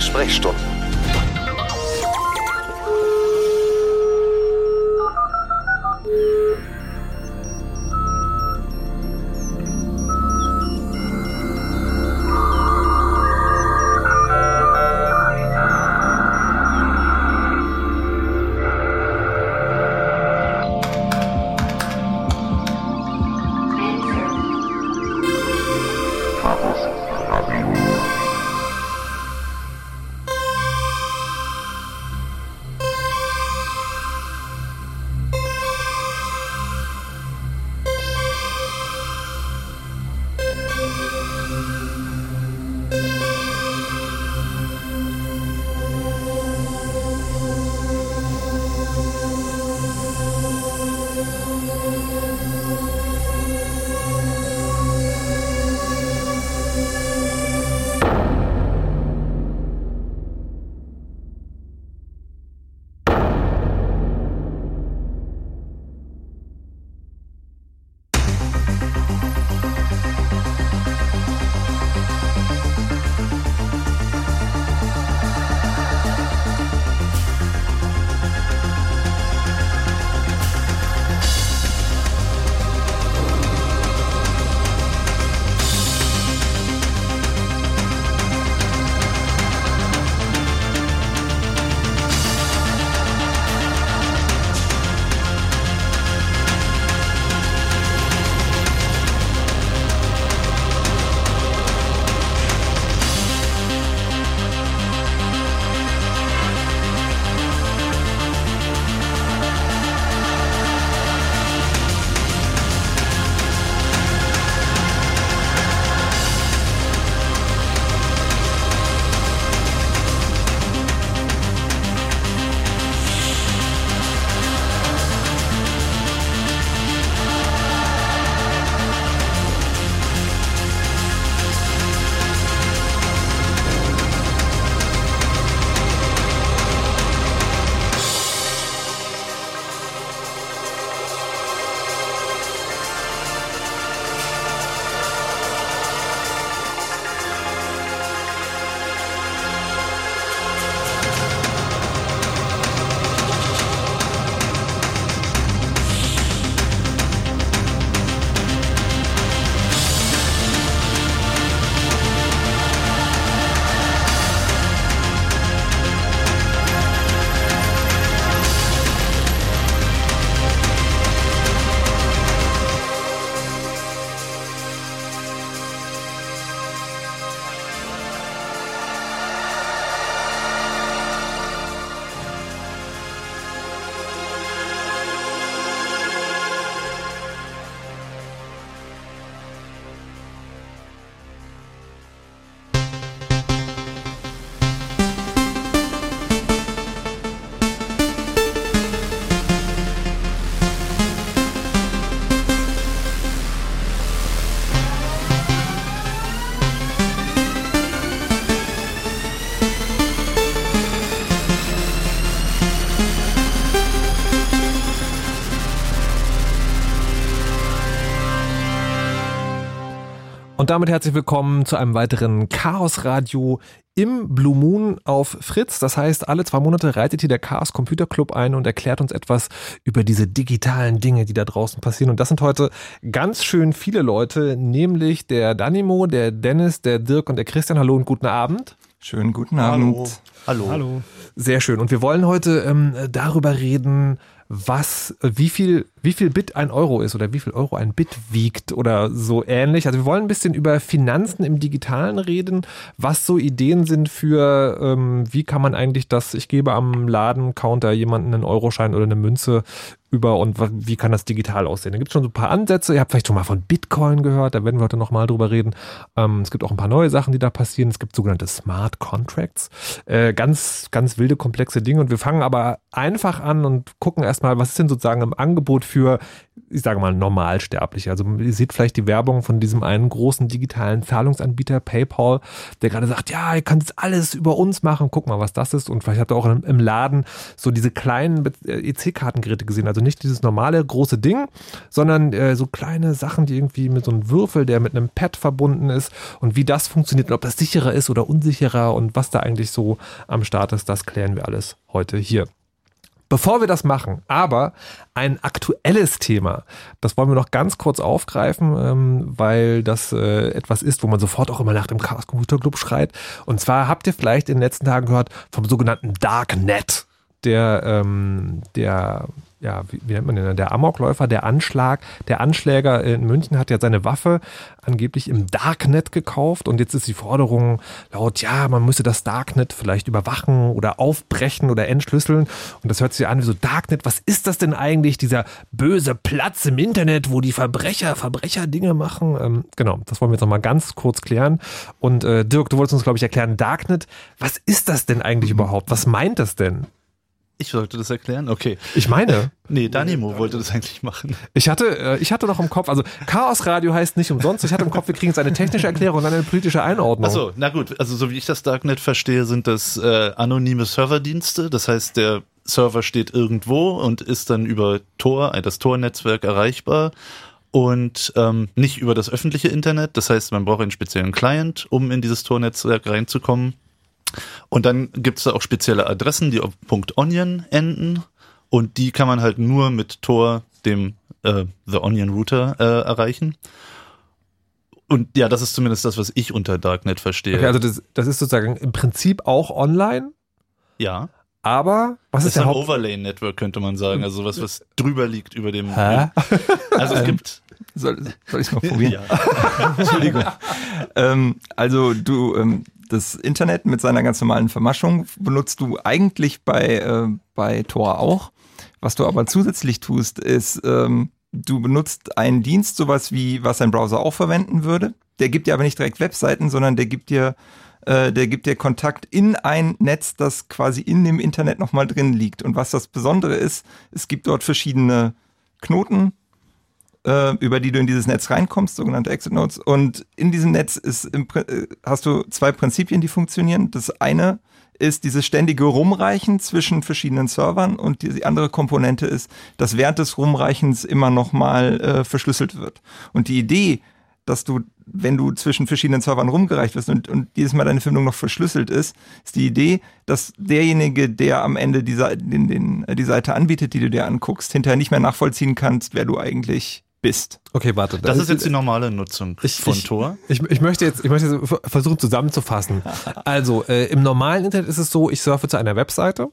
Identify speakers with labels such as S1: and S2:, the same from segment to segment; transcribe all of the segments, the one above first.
S1: Sprechstunden.
S2: Und damit herzlich willkommen zu einem weiteren Chaos Radio im Blue Moon auf Fritz. Das heißt, alle zwei Monate reitet hier der Chaos Computer Club ein und erklärt uns etwas über diese digitalen Dinge, die da draußen passieren. Und das sind heute ganz schön viele Leute, nämlich der Danimo, der Dennis, der Dirk und der Christian. Hallo und guten Abend.
S3: Schönen guten Abend.
S2: Hallo. Hallo. Hallo. Sehr schön. Und wir wollen heute ähm, darüber reden, was, wie viel, wie viel Bit ein Euro ist oder wie viel Euro ein Bit wiegt oder so ähnlich. Also wir wollen ein bisschen über Finanzen im Digitalen reden, was so Ideen sind für, ähm, wie kann man eigentlich das, ich gebe am Ladencounter jemanden einen Euroschein oder eine Münze über und wie kann das digital aussehen. Da gibt es schon so ein paar Ansätze. Ihr habt vielleicht schon mal von Bitcoin gehört, da werden wir heute nochmal drüber reden. Ähm, es gibt auch ein paar neue Sachen, die da passieren. Es gibt sogenannte Smart Contracts. Äh, ganz, ganz wilde, komplexe Dinge. Und wir fangen aber einfach an und gucken erstmal, was ist denn sozusagen im Angebot für, ich sage mal, Normalsterbliche. Also ihr seht vielleicht die Werbung von diesem einen großen digitalen Zahlungsanbieter PayPal, der gerade sagt, ja, ihr könnt alles über uns machen, guck mal, was das ist. Und vielleicht habt ihr auch im Laden so diese kleinen EC-Kartengeräte gesehen. Also nicht dieses normale große Ding, sondern äh, so kleine Sachen, die irgendwie mit so einem Würfel, der mit einem Pad verbunden ist und wie das funktioniert und ob das sicherer ist oder unsicherer und was da eigentlich so am Start ist, das klären wir alles heute hier. Bevor wir das machen, aber ein aktuelles Thema, das wollen wir noch ganz kurz aufgreifen, ähm, weil das äh, etwas ist, wo man sofort auch immer nach dem Chaos Computer Club schreit. Und zwar habt ihr vielleicht in den letzten Tagen gehört vom sogenannten Darknet, der, ähm, der ja, wie, wie nennt man den, der Amokläufer, der Anschlag, der Anschläger in München hat ja seine Waffe angeblich im Darknet gekauft und jetzt ist die Forderung laut, ja, man müsse das Darknet vielleicht überwachen oder aufbrechen oder entschlüsseln und das hört sich an wie so Darknet, was ist das denn eigentlich, dieser böse Platz im Internet, wo die Verbrecher, Verbrecher Dinge machen? Ähm, genau, das wollen wir jetzt nochmal ganz kurz klären und äh, Dirk, du wolltest uns, glaube ich, erklären, Darknet, was ist das denn eigentlich überhaupt? Was meint das denn?
S1: Ich sollte das erklären? Okay.
S2: Ich meine.
S1: Nee, Danimo wollte das eigentlich machen.
S2: Ich hatte, äh, ich hatte noch im Kopf, also Chaos Radio heißt nicht umsonst. Ich hatte im Kopf, wir kriegen jetzt eine technische Erklärung und dann eine politische Einordnung.
S1: Achso, na gut. Also so wie ich das Darknet verstehe, sind das äh, anonyme Serverdienste. Das heißt, der Server steht irgendwo und ist dann über Tor, äh, das Tor-Netzwerk erreichbar und ähm, nicht über das öffentliche Internet. Das heißt, man braucht einen speziellen Client, um in dieses Tor-Netzwerk reinzukommen. Und dann gibt's da auch spezielle Adressen, die auf .onion enden und die kann man halt nur mit Tor, dem äh, The Onion Router, äh, erreichen. Und ja, das ist zumindest das, was ich unter Darknet verstehe.
S2: Okay, also das, das ist sozusagen im Prinzip auch online.
S1: Ja.
S2: Aber was
S1: das
S2: ist der
S1: ein Overlay-Network, könnte man sagen. Also was, was drüber liegt über dem.
S2: Hä?
S1: Also es gibt.
S3: Soll, soll ich mal probieren?
S1: Ja.
S3: Entschuldigung. ähm, also du, ähm, das Internet mit seiner ganz normalen Vermaschung benutzt du eigentlich bei, äh, bei Tor auch. Was du aber zusätzlich tust, ist, ähm, du benutzt einen Dienst, sowas wie, was ein Browser auch verwenden würde. Der gibt dir aber nicht direkt Webseiten, sondern der gibt dir, äh, der gibt dir Kontakt in ein Netz, das quasi in dem Internet nochmal drin liegt. Und was das Besondere ist, es gibt dort verschiedene Knoten, äh, über die du in dieses Netz reinkommst, sogenannte Exit Nodes. Und in diesem Netz ist im, äh, hast du zwei Prinzipien, die funktionieren. Das eine ist dieses ständige Rumreichen zwischen verschiedenen Servern und die, andere Komponente ist, dass während des Rumreichens immer nochmal äh, verschlüsselt wird. Und die Idee, dass du, wenn du zwischen verschiedenen Servern rumgereicht wirst und, und jedes Mal deine Verbindung noch verschlüsselt ist, ist die Idee, dass derjenige, der am Ende die, den, den, die Seite anbietet, die du dir anguckst, hinterher nicht mehr nachvollziehen kannst, wer du eigentlich bist.
S2: Okay, warte.
S1: Das ist jetzt die normale Nutzung
S2: Ich-
S1: von
S2: ich-
S1: Tor.
S2: Ich, ich möchte jetzt, ich möchte jetzt versuchen zusammenzufassen. Also, äh, im normalen Internet ist es so, ich surfe zu einer Webseite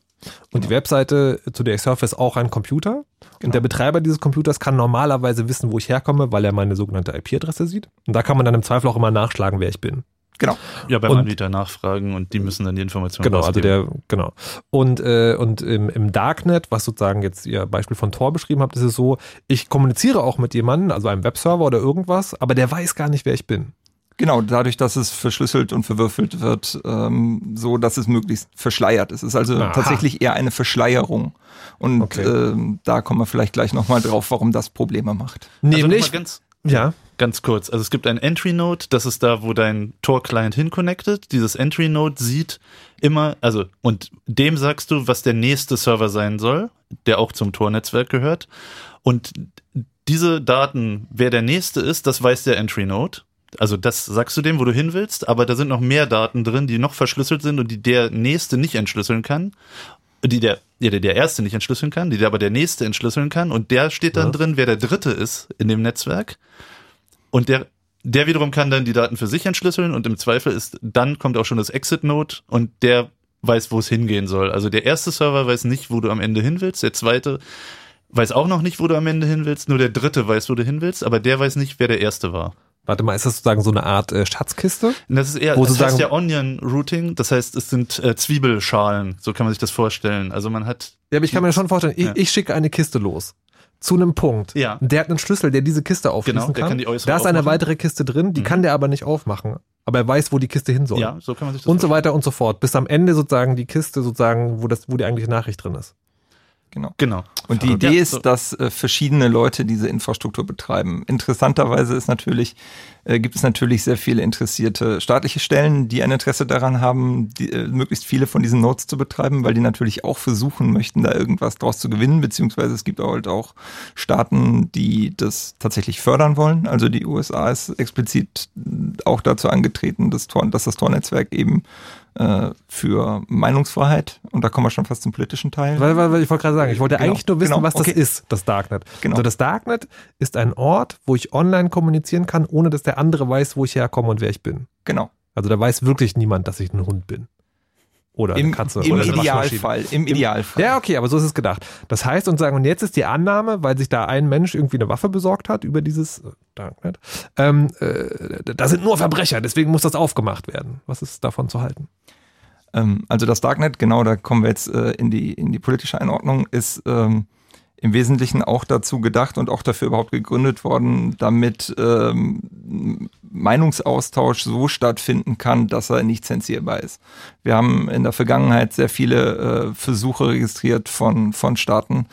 S2: und die Webseite, zu der ich surfe, ist auch ein Computer. Und der Betreiber dieses Computers kann normalerweise wissen, wo ich herkomme, weil er meine sogenannte IP-Adresse sieht. Und da kann man dann im Zweifel auch immer nachschlagen, wer ich bin.
S3: Genau.
S1: Ja, beim
S2: Und-
S1: Anbieter nachfragen und die müssen dann die Informationen
S2: Genau, also
S1: rausgeben.
S2: der, genau. Und, äh, und im, im Darknet, was sozusagen jetzt ihr Beispiel von Tor beschrieben habt, ist es so, ich kommuniziere auch mit jemandem, also einem Webserver oder irgendwas, aber der weiß gar nicht, wer ich bin.
S3: Genau, dadurch, dass es verschlüsselt und verwürfelt wird, ähm, so dass es möglichst verschleiert ist. Es ist also
S2: Aha.
S3: tatsächlich eher eine Verschleierung. Und
S2: Okay.
S3: ähm, da kommen wir vielleicht gleich nochmal drauf, warum das Probleme macht.
S1: Also
S2: Nämlich,
S1: ganz,
S2: ja,
S1: ganz kurz. Also es gibt ein Entry Node, das ist da, wo dein Tor-Client hinconnected. Dieses Entry Node sieht immer, also, und dem sagst du, was der nächste Server sein soll, der auch zum Tor-Netzwerk gehört. Und diese Daten, wer der nächste ist, das weiß der Entry Node. Also das sagst du dem, wo du hin willst, aber da sind noch mehr Daten drin, die noch verschlüsselt sind und die der nächste nicht entschlüsseln kann. Die der, ja, der, der erste nicht entschlüsseln kann, die der aber der nächste entschlüsseln kann. Und der steht dann
S2: Was?
S1: drin, wer der dritte ist in dem Netzwerk. Und der, der wiederum kann dann die Daten für sich entschlüsseln und im Zweifel ist, dann kommt auch schon das Exit-Node und der weiß, wo es hingehen soll. Also der erste Server weiß nicht, wo du am Ende hin willst, der zweite weiß auch noch nicht, wo du am Ende hin willst, nur der dritte weiß, wo du hin willst, aber der weiß nicht, wer der erste war.
S2: Warte mal, ist das sozusagen so eine Art äh, Schatzkiste?
S1: Das ist eher,
S2: Wo
S1: das heißt ja Onion Routing, das heißt, es sind äh, Zwiebelschalen, so kann man sich das vorstellen. Also man hat,
S2: Ja, aber ich kann mir schon vorstellen, ich,
S1: Ja.
S2: ich schicke eine Kiste los. Zu einem Punkt.
S1: Ja.
S2: Der hat einen Schlüssel, der diese Kiste aufschließen
S1: Genau, der
S2: kann.
S1: kann die äußere
S2: da ist eine
S1: aufmachen.
S2: weitere Kiste drin, die
S1: Mhm.
S2: kann der aber nicht aufmachen. Aber er weiß, wo die Kiste hin soll.
S1: ja, so kann man sich das
S2: und so weiter und so fort. Bis am Ende sozusagen die Kiste sozusagen, wo das, wo die eigentliche Nachricht drin ist.
S3: Genau.
S1: Genau.
S3: Und die Idee ist, dass äh, verschiedene Leute diese Infrastruktur betreiben. Interessanterweise ist natürlich, äh, gibt es natürlich sehr viele interessierte staatliche Stellen, die ein Interesse daran haben, die, äh, möglichst viele von diesen Nodes zu betreiben, weil die natürlich auch versuchen möchten, da irgendwas draus zu gewinnen, beziehungsweise es gibt halt auch Staaten, die das tatsächlich fördern wollen. Also die USA ist explizit auch dazu angetreten, dass, Tor, dass das Tor-Netzwerk eben äh, für Meinungsfreiheit, und da kommen wir schon fast zum politischen Teil.
S2: Weil, weil, weil ich wollte gerade sagen, ich wollte
S3: Genau,
S2: eigentlich nur wissen,
S3: genau,
S2: was das
S3: okay.
S2: ist, das Darknet.
S3: Genau.
S2: Also das Darknet ist ein Ort, wo ich online kommunizieren kann, ohne dass der andere weiß, wo ich herkomme und wer ich bin.
S3: Genau.
S2: Also da weiß wirklich niemand, dass ich ein Hund bin. Oder eine
S3: Im,
S2: Katze.
S3: im
S2: oder eine.
S3: Idealfall. Im Idealfall.
S2: Ja, okay, aber so ist es gedacht. Das heißt und sagen, und jetzt ist die Annahme, weil sich da ein Mensch irgendwie eine Waffe besorgt hat über dieses äh, Darknet, ähm, äh, da sind nur Verbrecher, deswegen muss das aufgemacht werden. Was ist davon zu halten?
S3: Ähm, also das Darknet, genau, da kommen wir jetzt äh, in, die, in die politische Einordnung, ist ähm, im Wesentlichen auch dazu gedacht und auch dafür überhaupt gegründet worden, damit ähm, Meinungsaustausch so stattfinden kann, dass er nicht zensierbar ist. Wir haben in der Vergangenheit sehr viele äh, Versuche registriert von, von Staaten,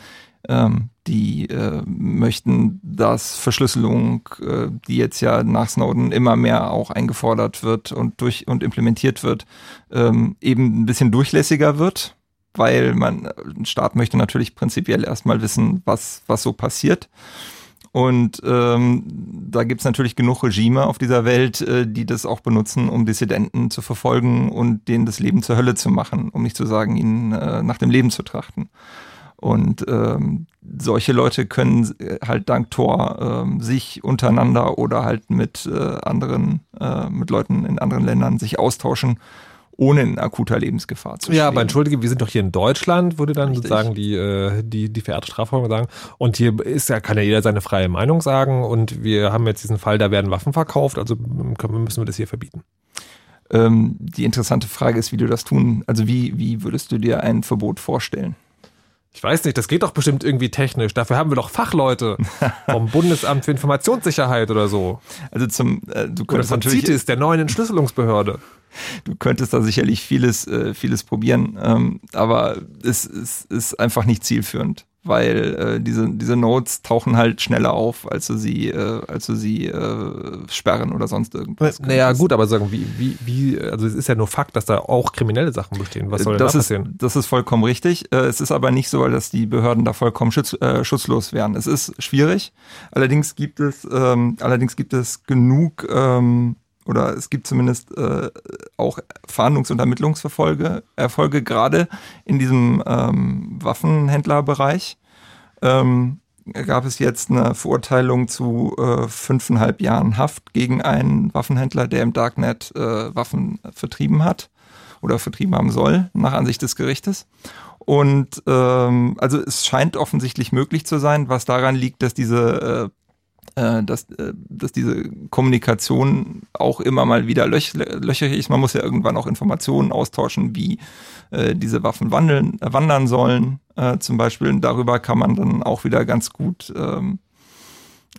S3: ähm, die äh, möchten, dass Verschlüsselung, äh, die jetzt ja nach Snowden immer mehr auch eingefordert wird und durch und implementiert wird, ähm, eben ein bisschen durchlässiger wird, weil man ein Staat möchte natürlich prinzipiell erstmal wissen, was was so passiert. Und ähm, da gibt's natürlich genug Regime auf dieser Welt, äh, die das auch benutzen, um Dissidenten zu verfolgen und denen das Leben zur Hölle zu machen, um nicht zu sagen, ihnen äh, nach dem Leben zu trachten. Und ähm, solche Leute können äh, halt dank Tor ähm, sich untereinander oder halt mit äh, anderen, äh, mit Leuten in anderen Ländern sich austauschen, ohne in akuter Lebensgefahr zu stehen.
S2: Ja, aber entschuldige, wir sind doch hier in Deutschland, würde dann
S3: Richtig.
S2: sozusagen die, äh, die, die verehrte Strafverfolgung sagen. Und hier ist ja, kann ja jeder seine freie Meinung sagen. Und wir haben jetzt diesen Fall, da werden Waffen verkauft, also können, müssen wir das hier verbieten.
S3: Ähm, die interessante Frage ist, wie du das tun, also wie, wie würdest du dir ein Verbot vorstellen?
S2: Ich weiß nicht, das geht doch bestimmt irgendwie technisch. Dafür haben wir doch Fachleute vom Bundesamt für Informationssicherheit oder so.
S3: Also zum, äh, du
S2: Oder
S3: könntest
S2: von
S3: natürlich,
S2: CITES, der neuen Entschlüsselungsbehörde.
S3: Du könntest da sicherlich vieles, äh, vieles probieren, ähm, aber es, es ist einfach nicht zielführend, weil äh, diese, diese Nodes tauchen halt schneller auf, als du sie, äh, als du sie äh, sperren oder sonst irgendwas.
S2: Naja, gut, aber sagen, wie, wie, wie, also es ist ja nur Fakt, dass da auch kriminelle Sachen bestehen. Was soll denn
S3: das
S2: da
S3: ist,
S2: passieren?
S3: das ist vollkommen richtig. Äh, Es ist aber nicht so, dass die Behörden da vollkommen schutz, äh, schutzlos wären. Es ist schwierig. Allerdings gibt es, ähm, allerdings gibt es genug ähm, oder es gibt zumindest äh, auch Fahndungs- und Ermittlungsverfolge, Erfolge gerade in diesem ähm, Waffenhändlerbereich. Ähm, gab es jetzt eine Verurteilung zu äh, fünfeinhalb Jahren Haft gegen einen Waffenhändler, der im Darknet äh, Waffen vertrieben hat oder vertrieben haben soll, nach Ansicht des Gerichtes. Und ähm, also es scheint offensichtlich möglich zu sein, was daran liegt, dass diese äh, dass, äh, dass diese Kommunikation auch immer mal wieder löch, löcherig ist. Man muss ja irgendwann auch Informationen austauschen, wie äh, diese Waffen wandeln, äh, wandern sollen. Äh, zum Beispiel Und darüber kann man dann auch wieder ganz gut ähm,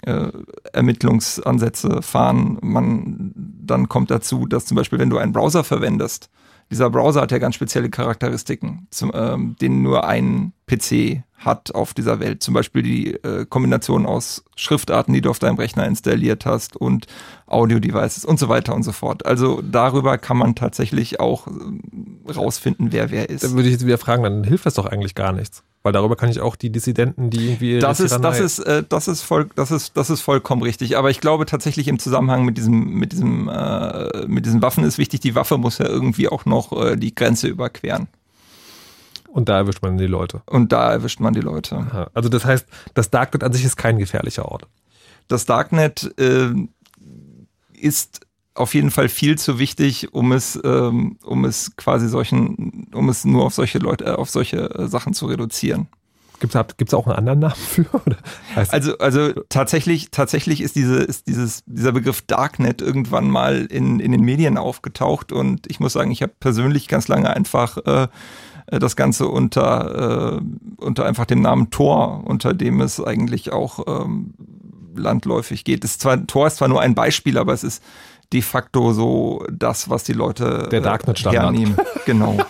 S3: äh, Ermittlungsansätze fahren. Man dann kommt dazu, dass zum Beispiel, wenn du einen Browser verwendest, dieser Browser hat ja ganz spezielle Charakteristiken, zum, ähm, den nur ein PC hat auf dieser Welt. Zum Beispiel die äh, Kombination aus Schriftarten, die du auf deinem Rechner installiert hast und Audio-Devices und so weiter und so fort. Also darüber kann man tatsächlich auch ähm, rausfinden, wer wer ist.
S2: Da würde ich jetzt wieder fragen, dann hilft das doch eigentlich gar nichts. Weil darüber kann ich auch die Dissidenten, die irgendwie.
S3: Das ist, das ist, äh, das ist voll, das ist, das ist vollkommen richtig. Aber ich glaube tatsächlich im Zusammenhang mit diesem, mit diesem, äh, mit diesen Waffen ist wichtig. Die Waffe muss ja irgendwie auch noch äh, die Grenze überqueren.
S2: Und da erwischt man die Leute.
S3: Und da erwischt man die Leute.
S2: Aha. Also das heißt, das Darknet an sich ist kein gefährlicher Ort.
S3: Das Darknet äh, ist auf jeden Fall viel zu wichtig, um es, ähm, um es quasi solchen, um es nur auf solche Leute, äh, auf solche äh, Sachen zu reduzieren.
S2: Gibt es auch einen anderen Namen für?
S3: Also, also tatsächlich, tatsächlich ist diese, ist dieses, dieser Begriff Darknet irgendwann mal in, in den Medien aufgetaucht und ich muss sagen, ich habe persönlich ganz lange einfach äh, das Ganze unter, äh, unter einfach dem Namen Tor, unter dem es eigentlich auch ähm, landläufig geht. Ist zwar, Tor ist zwar nur ein Beispiel, aber es ist de facto so das, was die Leute
S2: Der
S3: äh,
S2: Darknet-Standard.
S3: hernehmen. Genau.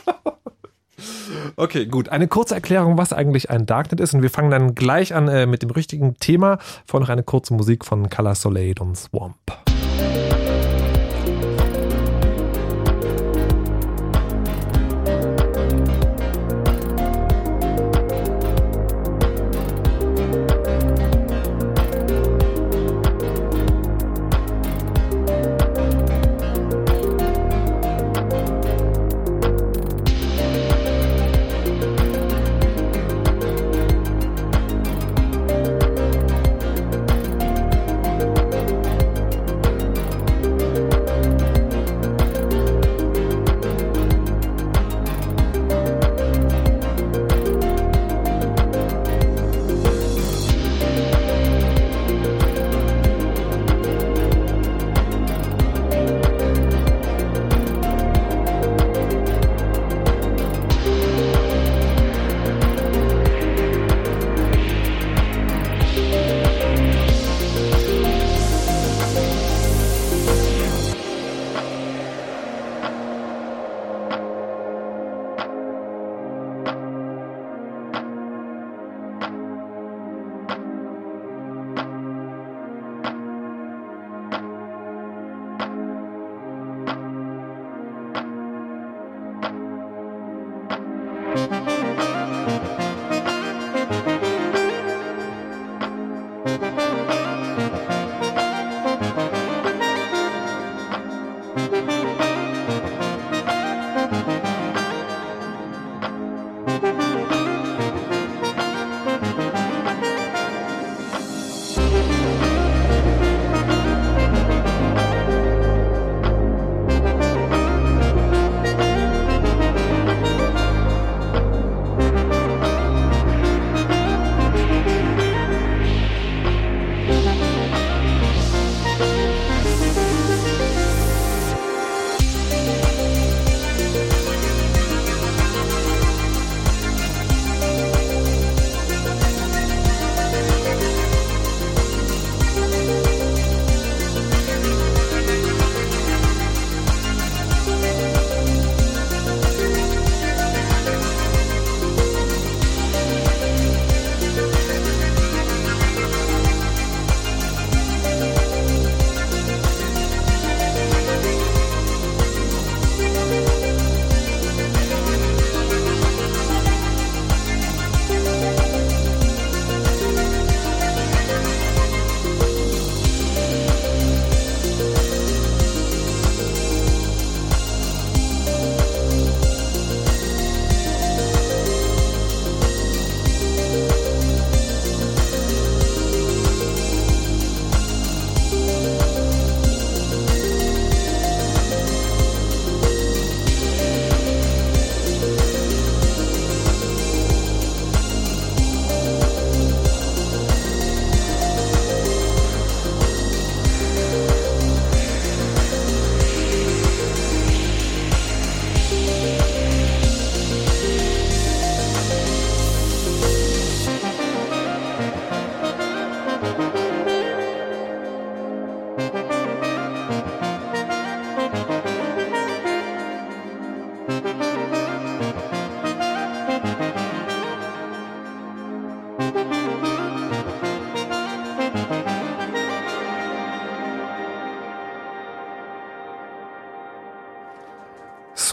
S2: Okay, gut. Eine kurze Erklärung, was eigentlich ein Darknet ist. Und wir fangen dann gleich an äh, mit dem richtigen Thema. Vorher noch eine kurze Musik von Color Soleil und Swamp.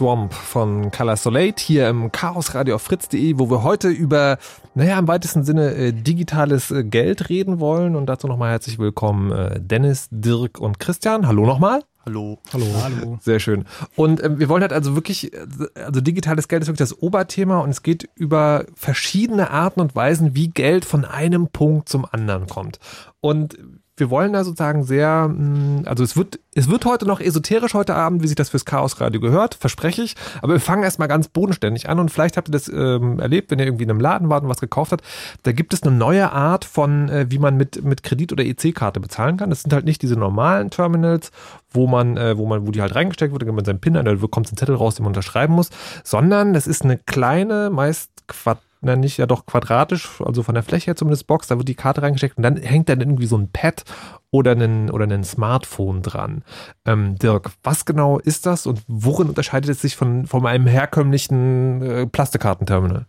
S2: Swamp von Color Soleil hier im Chaos Radio auf fritz.de, wo wir heute über, naja, im weitesten Sinne äh, digitales äh, Geld reden wollen. Und dazu nochmal herzlich willkommen äh, Dennis, Dirk und Christian. Hallo nochmal.
S1: Hallo.
S2: Hallo. Hallo. Sehr schön. Und ähm, wir wollen halt also wirklich, also digitales Geld ist wirklich das Oberthema und es geht über verschiedene Arten und Weisen, wie Geld von einem Punkt zum anderen kommt. Und wir wollen da sozusagen sehr, mm, also es wird, es wird heute noch esoterisch heute Abend, wie sich das fürs Chaos Radio gehört, verspreche ich. Aber wir fangen erstmal ganz bodenständig an und vielleicht habt ihr das ähm, erlebt, wenn ihr irgendwie in einem Laden wart und was gekauft habt. Da gibt es eine neue Art von, äh, wie man mit, mit Kredit- oder EC-Karte bezahlen kann. Das sind halt nicht diese normalen Terminals, wo man, äh, wo man, wo die halt reingesteckt wird, dann gibt man seinen PIN an, da kommt ein Zettel raus, den man unterschreiben muss, sondern das ist eine kleine, meist Quadrat na nicht, ja doch quadratisch, also von der Fläche her zumindest Box, da wird die Karte reingesteckt und dann hängt dann irgendwie so ein Pad oder ein, oder ein Smartphone dran. Ähm, Dirk, was genau ist das und worin unterscheidet es sich von, von einem herkömmlichen äh, Plastikkartenterminal?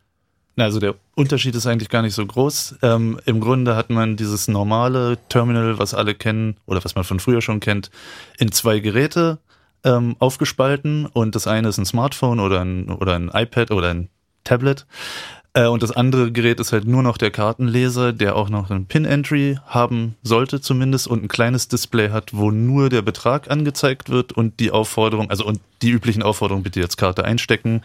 S1: Also der Unterschied ist eigentlich gar nicht so groß. Ähm, Im Grunde hat man dieses normale Terminal, was alle kennen oder was man von früher schon kennt, in zwei Geräte ähm, aufgespalten und das eine ist ein Smartphone oder ein, oder ein iPad oder ein Tablet. Äh, und das andere Gerät ist halt nur noch der Kartenleser, der auch noch ein Pin-Entry haben sollte zumindest und ein kleines Display hat, wo nur der Betrag angezeigt wird und die Aufforderung, also und die üblichen Aufforderungen, bitte jetzt Karte einstecken,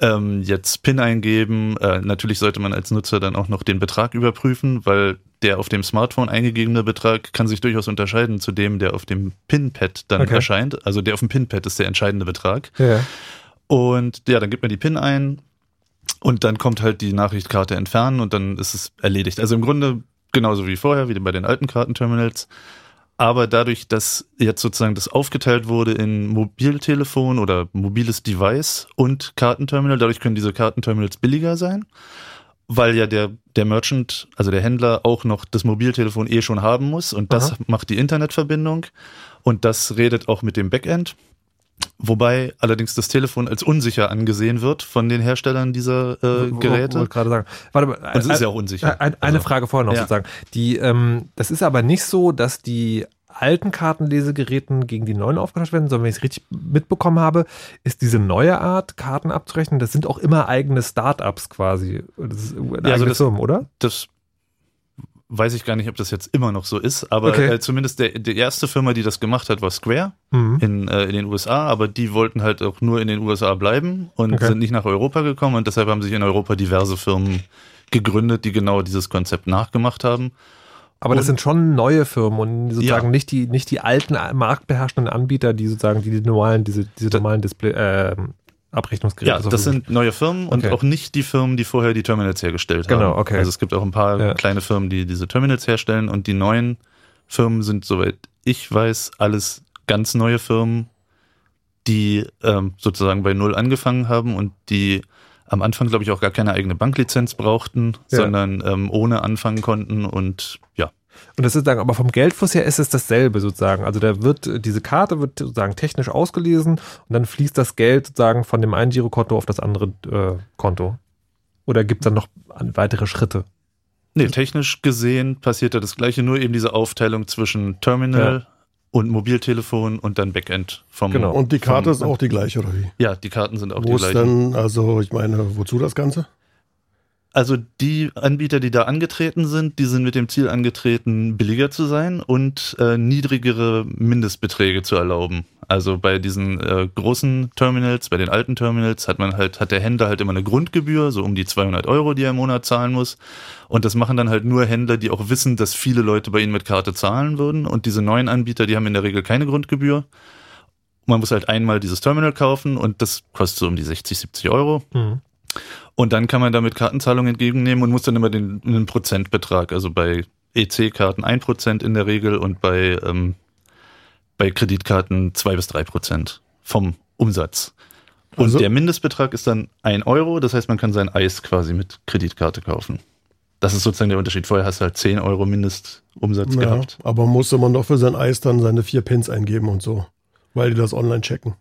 S1: ähm, jetzt PIN eingeben. Äh, natürlich sollte man als Nutzer dann auch noch den Betrag überprüfen, weil der auf dem Smartphone eingegebene Betrag kann sich durchaus unterscheiden zu dem, der auf dem PIN-Pad dann okay. erscheint. Also der auf dem PIN-Pad ist der entscheidende Betrag. Ja. Und ja, dann gibt man die PIN ein und dann kommt halt die Nachrichtkarte entfernen und dann ist es erledigt. Also im Grunde genauso wie vorher, wie bei den alten Kartenterminals. Aber dadurch, dass jetzt sozusagen das aufgeteilt wurde in Mobiltelefon oder mobiles Device und Kartenterminal, dadurch können diese Kartenterminals billiger sein weil ja der, der Merchant, also der Händler auch noch das Mobiltelefon eh schon haben muss und das Aha. macht die Internetverbindung und das redet auch mit dem Backend. Wobei allerdings das Telefon als unsicher angesehen wird von den Herstellern dieser äh, Geräte. Wollte
S2: gerade sagen. Warte mal, und
S1: es ist ja auch unsicher.
S2: Ein, eine also, Frage vorher noch ja. sozusagen. Die, ähm, das ist aber nicht so, dass die alten Kartenlesegeräten gegen die neuen aufgetauscht werden, sondern wenn ich es richtig mitbekommen habe, ist diese neue Art, Karten abzurechnen, das sind auch immer eigene Startups quasi. Das ist eine
S1: ja, also das, Firmen, oder? Das weiß ich gar nicht, ob das jetzt immer noch so ist, aber okay. äh, zumindest der, die erste Firma, die das gemacht hat, war Square mhm. in, äh, in den USA, aber die wollten halt auch nur in den USA bleiben und okay. sind nicht nach Europa gekommen und deshalb haben sich in Europa diverse Firmen gegründet, die genau dieses Konzept nachgemacht haben.
S2: Aber das sind schon neue Firmen und sozusagen ja. nicht die nicht die alten marktbeherrschenden Anbieter, die sozusagen die, die normalen diese diese normalen Display äh, Abrechnungsgeräte.
S1: Ja, das sind neue Firmen und okay. auch nicht die Firmen, die vorher die Terminals hergestellt
S2: genau,
S1: haben.
S2: Genau, okay.
S1: Also es gibt auch ein paar ja. kleine Firmen, die diese Terminals herstellen und die neuen Firmen sind, soweit ich weiß, alles ganz neue Firmen, die ähm, sozusagen bei Null angefangen haben und die am Anfang, glaube ich, auch gar keine eigene Banklizenz brauchten, ja. sondern ähm, ohne anfangen konnten und ja.
S2: Und das ist sozusagen, aber vom Geldfluss her ist es dasselbe sozusagen. Also da wird, diese Karte wird sozusagen technisch ausgelesen und dann fließt das Geld sozusagen von dem einen Girokonto auf das andere äh, Konto. Oder gibt es dann noch weitere Schritte?
S1: Nee, technisch gesehen passiert da das Gleiche, nur eben diese Aufteilung zwischen Terminal, ja und Mobiltelefon und dann Backend vom.
S4: Genau. Und die Karte vom, ist auch die gleiche, oder wie?
S1: Ja, die Karten sind auch
S4: Wo
S1: die gleichen.
S4: Wo ist denn, also ich meine, wozu das Ganze?
S1: Also die Anbieter, die da angetreten sind, die sind mit dem Ziel angetreten, billiger zu sein und äh, niedrigere Mindestbeträge zu erlauben. Also bei diesen äh, großen Terminals, bei den alten Terminals hat man halt, hat der Händler halt immer eine Grundgebühr, so um die 200 Euro, die er im Monat zahlen muss. Und das machen dann halt nur Händler, die auch wissen, dass viele Leute bei ihnen mit Karte zahlen würden. Und diese neuen Anbieter, die haben in der Regel keine Grundgebühr. Man muss halt einmal dieses Terminal kaufen und das kostet so um die 60, 70 Euro. Mhm. Und dann kann man damit Kartenzahlungen entgegennehmen und muss dann immer den, den Prozentbetrag, also bei EC-Karten 1% in der Regel und bei, ähm, bei Kreditkarten 2 bis 3% vom Umsatz. Und also, der Mindestbetrag ist dann 1 Euro, das heißt, man kann sein Eis quasi mit Kreditkarte kaufen. Das ist sozusagen der Unterschied. Vorher hast du halt 10 Euro Mindestumsatz ja, gehabt.
S4: Aber musste man doch für sein Eis dann seine vier Pins eingeben und so, weil die das online checken.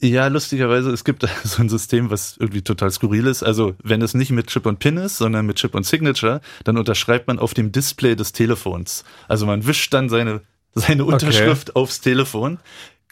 S1: Ja, lustigerweise, es gibt so ein System, was irgendwie total skurril ist. Also, wenn es nicht mit Chip und Pin ist, sondern mit Chip und Signature, dann unterschreibt man auf dem Display des Telefons. Also man wischt dann seine, seine Unterschrift okay. aufs Telefon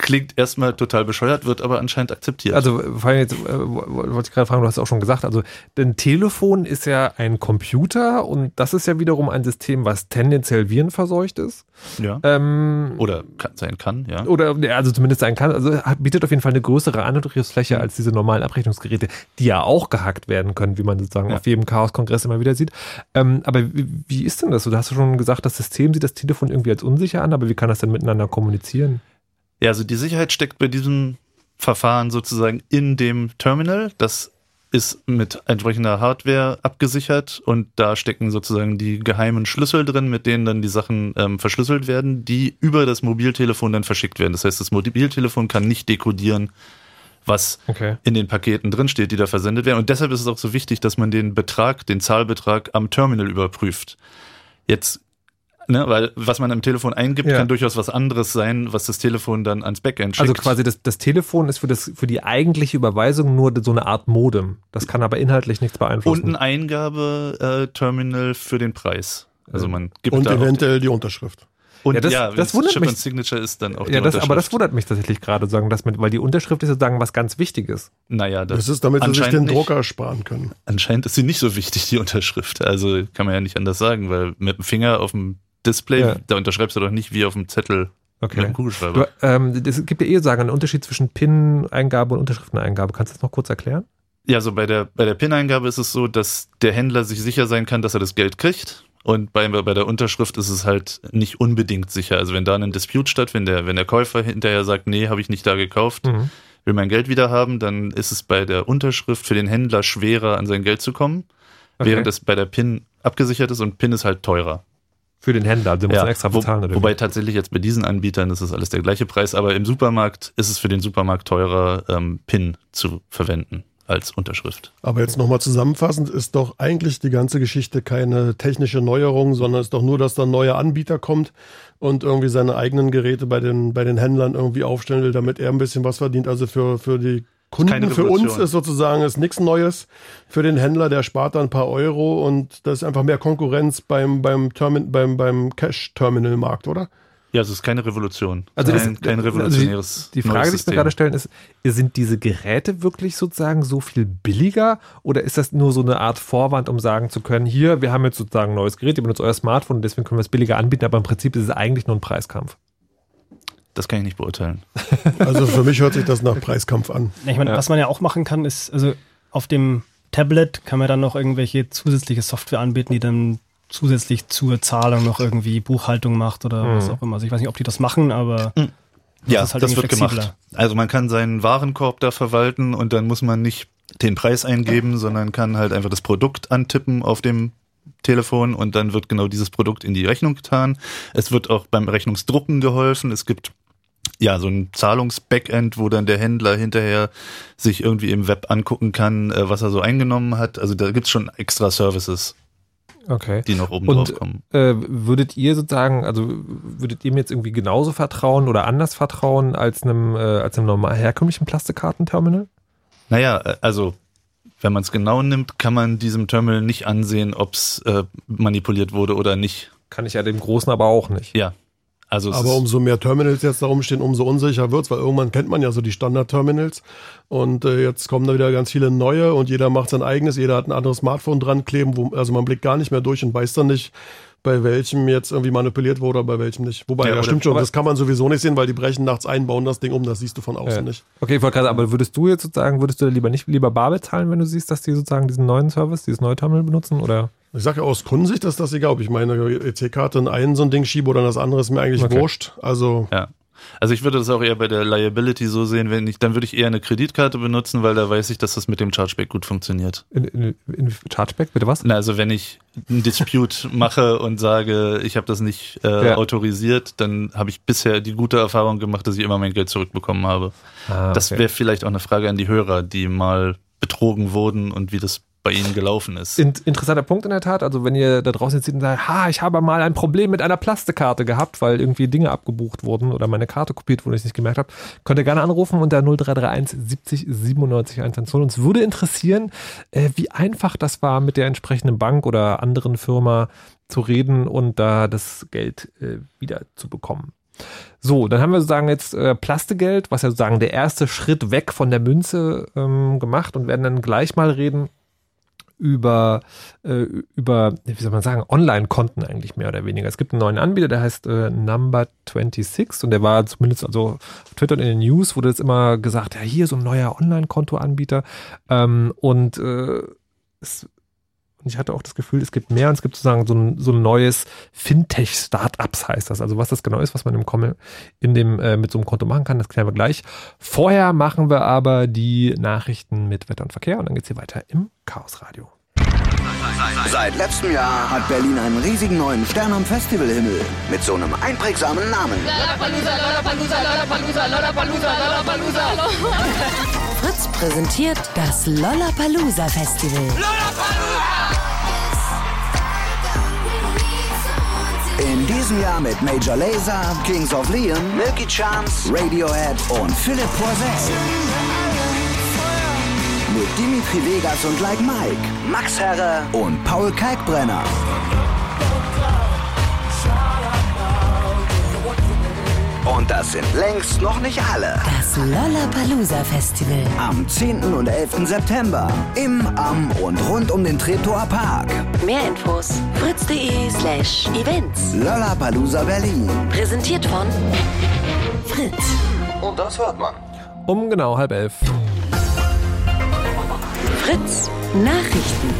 S1: klingt erstmal total bescheuert, wird aber anscheinend akzeptiert.
S2: Also, vor allem jetzt, äh, wollte ich gerade fragen, du hast es auch schon gesagt, also ein Telefon ist ja ein Computer und das ist ja wiederum ein System, was tendenziell virenverseucht ist.
S1: Ja. Ähm, oder kann, sein kann, ja.
S2: Oder, also zumindest sein kann, also bietet auf jeden Fall eine größere Angriffsfläche als diese normalen Abrechnungsgeräte, die ja auch gehackt werden können, wie man sozusagen ja. auf jedem Chaos-Kongress immer wieder sieht. Ähm, aber wie, wie ist denn das? Du hast schon gesagt, das System sieht das Telefon irgendwie als unsicher an, aber wie kann das denn miteinander kommunizieren?
S1: Ja, also die Sicherheit steckt bei diesem Verfahren sozusagen in dem Terminal. Das ist mit entsprechender Hardware abgesichert und da stecken sozusagen die geheimen Schlüssel drin, mit denen dann die Sachen ähm, verschlüsselt werden, die über das Mobiltelefon dann verschickt werden. Das heißt, das Mobiltelefon kann nicht dekodieren, was
S2: Okay.
S1: in den Paketen drinsteht, die da versendet werden. Und deshalb ist es auch so wichtig, dass man den Betrag, den Zahlbetrag am Terminal überprüft. Jetzt, ne, weil was man am Telefon eingibt,
S2: Ja.
S1: kann durchaus was anderes sein, was das Telefon dann ans Backend schickt.
S2: Also quasi das, das Telefon ist für, das, für die eigentliche Überweisung nur so eine Art Modem. Das kann aber inhaltlich nichts
S1: und
S2: beeinflussen.
S1: ein Eingabeterminal für den Preis. Also man gibt
S4: Und eventuell die Unterschrift.
S1: und
S2: Ja, das-
S1: ja,
S2: das wundert
S1: Chip
S2: mich.
S1: und Signature ist dann auch
S2: ja,
S1: die
S2: das, aber das wundert mich tatsächlich gerade, sagen, dass mit, weil die Unterschrift ist sozusagen was ganz Wichtiges.
S1: Naja, das,
S4: Das ist, damit sie sich
S1: anscheinend
S4: den
S1: nicht.
S4: Drucker sparen können.
S1: Anscheinend ist sie nicht so wichtig, die Unterschrift. Also kann man ja nicht anders sagen, weil mit dem Finger auf dem Display,
S2: Ja.
S1: da unterschreibst du doch nicht wie auf dem Zettel mit dem Kugelschreiber.
S2: Du, ähm, es gibt ja eh sagen, einen Unterschied zwischen PIN-Eingabe und Unterschrifteneingabe. Kannst du das noch kurz erklären?
S1: Ja, so bei der, bei der PIN-Eingabe ist es so, dass der Händler sich sicher sein kann, dass er das Geld kriegt. Und bei, bei der Unterschrift ist es halt nicht unbedingt sicher. Also wenn da ein Dispute stattfindet, der, wenn der Käufer hinterher sagt, nee, habe ich nicht da gekauft,
S2: Mhm.
S1: will mein Geld wieder haben, dann ist es bei der Unterschrift für den Händler schwerer, an sein Geld zu kommen,
S2: Okay.
S1: während es bei der PIN abgesichert ist und PIN ist halt teurer.
S2: Für den Händler, also du musst extra
S1: wo,
S2: bezahlen. Oder
S1: wobei
S2: wie?
S1: tatsächlich jetzt bei diesen Anbietern ist es alles der gleiche Preis, aber im Supermarkt ist es für den Supermarkt teurer, ähm, PIN zu verwenden als Unterschrift.
S4: Aber jetzt nochmal zusammenfassend ist doch eigentlich die ganze Geschichte keine technische Neuerung, sondern ist doch nur, dass da ein neuer Anbieter kommt und irgendwie seine eigenen Geräte bei den, bei den Händlern irgendwie aufstellen will, damit er ein bisschen was verdient. Also für, für die Kunden,
S1: Keine
S4: für uns ist sozusagen ist nichts Neues. Für den Händler, der spart da ein paar Euro und das ist einfach mehr Konkurrenz beim, beim, Termin, beim, beim Cash-Terminal-Markt, oder?
S1: Ja, es ist keine Revolution.
S2: Also das-
S1: kein, kein
S2: also die-
S1: revolutionäres
S2: Die Frage,
S1: neues
S2: die ich mir gerade stellen, ist, sind diese Geräte wirklich sozusagen so viel billiger oder ist das nur so eine Art Vorwand, um sagen zu können, hier, wir haben jetzt sozusagen ein neues Gerät, ihr benutzt euer Smartphone und deswegen können wir es billiger anbieten, aber im Prinzip ist es eigentlich nur ein Preiskampf.
S1: Das kann ich nicht beurteilen.
S4: Also für mich hört sich das nach Preiskampf an.
S5: Ich meine,
S2: Ja.
S5: was man ja auch machen kann, ist, also auf dem Tablet kann man dann noch irgendwelche zusätzliche Software anbieten, die dann zusätzlich zur Zahlung noch irgendwie Buchhaltung macht oder
S2: Mhm.
S5: was auch immer. Also ich weiß nicht, ob die das machen, aber
S1: Ja,
S5: ist halt
S1: das wird gemacht.
S5: flexibler.
S1: Also man kann seinen Warenkorb da verwalten und dann muss man nicht den Preis eingeben, sondern kann halt einfach das Produkt antippen auf dem Telefon und dann wird genau dieses Produkt in die Rechnung getan. Es wird auch beim Rechnungsdrucken geholfen. Es gibt ja so ein Zahlungsbackend, wo dann der Händler hinterher sich irgendwie im Web angucken kann, äh, was er so eingenommen hat. Also da gibt's schon extra Services,
S2: Okay.
S1: die noch oben
S2: Und
S1: drauf kommen.
S2: äh, würdet ihr sozusagen, also würdet ihr mir jetzt irgendwie genauso vertrauen oder anders vertrauen als einem, äh, als einem normal herkömmlichen Plastikkartenterminal?
S1: Naja, äh, also wenn man es genau nimmt, kann man diesem Terminal nicht ansehen, ob es äh, manipuliert wurde oder nicht.
S2: Kann ich ja dem Großen aber auch nicht.
S1: Ja. Also
S4: Aber umso mehr Terminals jetzt da rumstehen, umso unsicher wird's, weil irgendwann kennt man ja so die Standard-Terminals. Und äh, jetzt kommen da wieder ganz viele neue und jeder macht sein eigenes, jeder hat ein anderes Smartphone dran kleben, wo, also man blickt gar nicht mehr durch und weiß dann nicht, bei welchem jetzt irgendwie manipuliert wurde oder bei welchem nicht. Wobei,
S1: Ja, oder-
S4: stimmt schon, das kann man sowieso nicht sehen, weil die brechen nachts ein, bauen das Ding um, das siehst du von außen
S2: Ja.
S4: nicht.
S2: Okay, ich wollte gerade, aber würdest du jetzt sozusagen, würdest du lieber nicht lieber bar bezahlen, wenn du siehst, dass die sozusagen diesen neuen Service, dieses neue Terminal benutzen? Oder?
S4: Ich sage ja aus Kundensicht ist das egal, ob ich meine EC-Karte in einen so ein Ding schiebe oder in das andere, ist mir eigentlich
S2: Okay.
S4: wurscht. Also
S1: ja. Also ich würde das auch eher bei der Liability so sehen, wenn ich, dann würde ich eher eine Kreditkarte benutzen, weil da weiß ich, dass das mit dem Chargeback gut funktioniert.
S2: In, in, in Chargeback, bitte was?
S1: Na, also wenn ich einen Dispute mache und sage, ich habe das nicht äh,
S2: Ja.
S1: autorisiert, dann habe ich bisher die gute Erfahrung gemacht, dass ich immer mein Geld zurückbekommen habe.
S2: Ah,
S1: Das
S2: okay.
S1: wäre vielleicht auch eine Frage an die Hörer, die mal betrogen wurden und wie das bei ihnen gelaufen ist.
S2: In, interessanter Punkt in der Tat. Also wenn ihr da draußen jetzt sitzt und sagt, ha, ich habe mal ein Problem mit einer Plastikkarte gehabt, weil irgendwie Dinge abgebucht wurden oder meine Karte kopiert wurde, ich nicht gemerkt habe, könnt ihr gerne anrufen unter 0331 70 97 110. Uns würde interessieren, äh, wie einfach das war, mit der entsprechenden Bank oder anderen Firma zu reden und da das Geld äh, wieder zu bekommen. So, dann haben wir sozusagen jetzt äh, Plastikgeld, was ja sozusagen der erste Schritt weg von der Münze ähm, gemacht und werden dann gleich mal reden über, äh, über, wie soll man sagen, Online-Konten eigentlich mehr oder weniger. Es gibt einen neuen Anbieter, der heißt äh, Number26 und der war zumindest also auf Twitter und in den News wurde jetzt immer gesagt, ja, hier so ein neuer Online-Konto-Anbieter ähm, und äh, es und ich hatte auch das Gefühl, es gibt mehr und es gibt sozusagen so ein, so ein neues Fintech-Startups heißt das. Also was das genau ist, was man im Komme in dem, äh, mit so einem Konto machen kann, das klären wir gleich. Vorher machen wir aber die Nachrichten mit Wetter und Verkehr und dann geht's hier weiter im Chaos Radio.
S6: Seit letztem Jahr hat Berlin einen riesigen neuen Stern am Festivalhimmel mit so einem einprägsamen Namen.
S7: Fritz präsentiert das Lollapalooza Festival.
S6: In diesem Jahr mit Major Lazer, Kings of Leon, Milky Chance, Radiohead und Philipp Poisel. Mit Dimitri Vegas und Like Mike, Max Herre und Paul Kalkbrenner. Und das sind längst noch nicht alle.
S7: Das Lollapalooza Festival.
S6: Am 10. und 11. September im, am und rund um den Treptower Park.
S7: Mehr Infos fritz.de slash events.
S6: Lollapalooza Berlin.
S7: Präsentiert von Fritz.
S6: Und das hört man.
S2: Um genau halb elf.
S7: Fritz Nachrichten.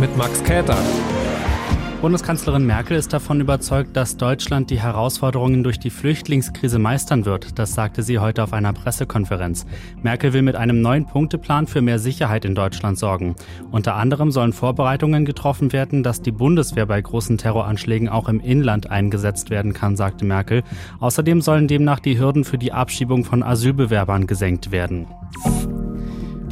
S2: Mit Max Käter.
S8: Bundeskanzlerin Merkel ist davon überzeugt, dass Deutschland die Herausforderungen durch die Flüchtlingskrise meistern wird. Das sagte sie heute auf einer Pressekonferenz. Merkel will mit einem neuen Punkteplan für mehr Sicherheit in Deutschland sorgen. Unter anderem sollen Vorbereitungen getroffen werden, dass die Bundeswehr bei großen Terroranschlägen auch im Inland eingesetzt werden kann, sagte Merkel. Außerdem sollen demnach die Hürden für die Abschiebung von Asylbewerbern gesenkt werden.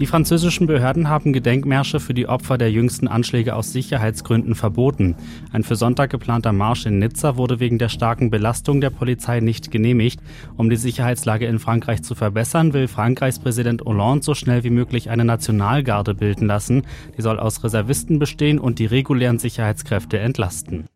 S8: Die französischen Behörden haben Gedenkmärsche für die Opfer der jüngsten Anschläge aus Sicherheitsgründen verboten. Ein für Sonntag geplanter Marsch in Nizza wurde wegen der starken Belastung der Polizei nicht genehmigt. Um die Sicherheitslage in Frankreich zu verbessern, will Frankreichs Präsident Hollande so schnell wie möglich eine Nationalgarde bilden lassen. Die soll aus Reservisten bestehen und die regulären Sicherheitskräfte entlasten.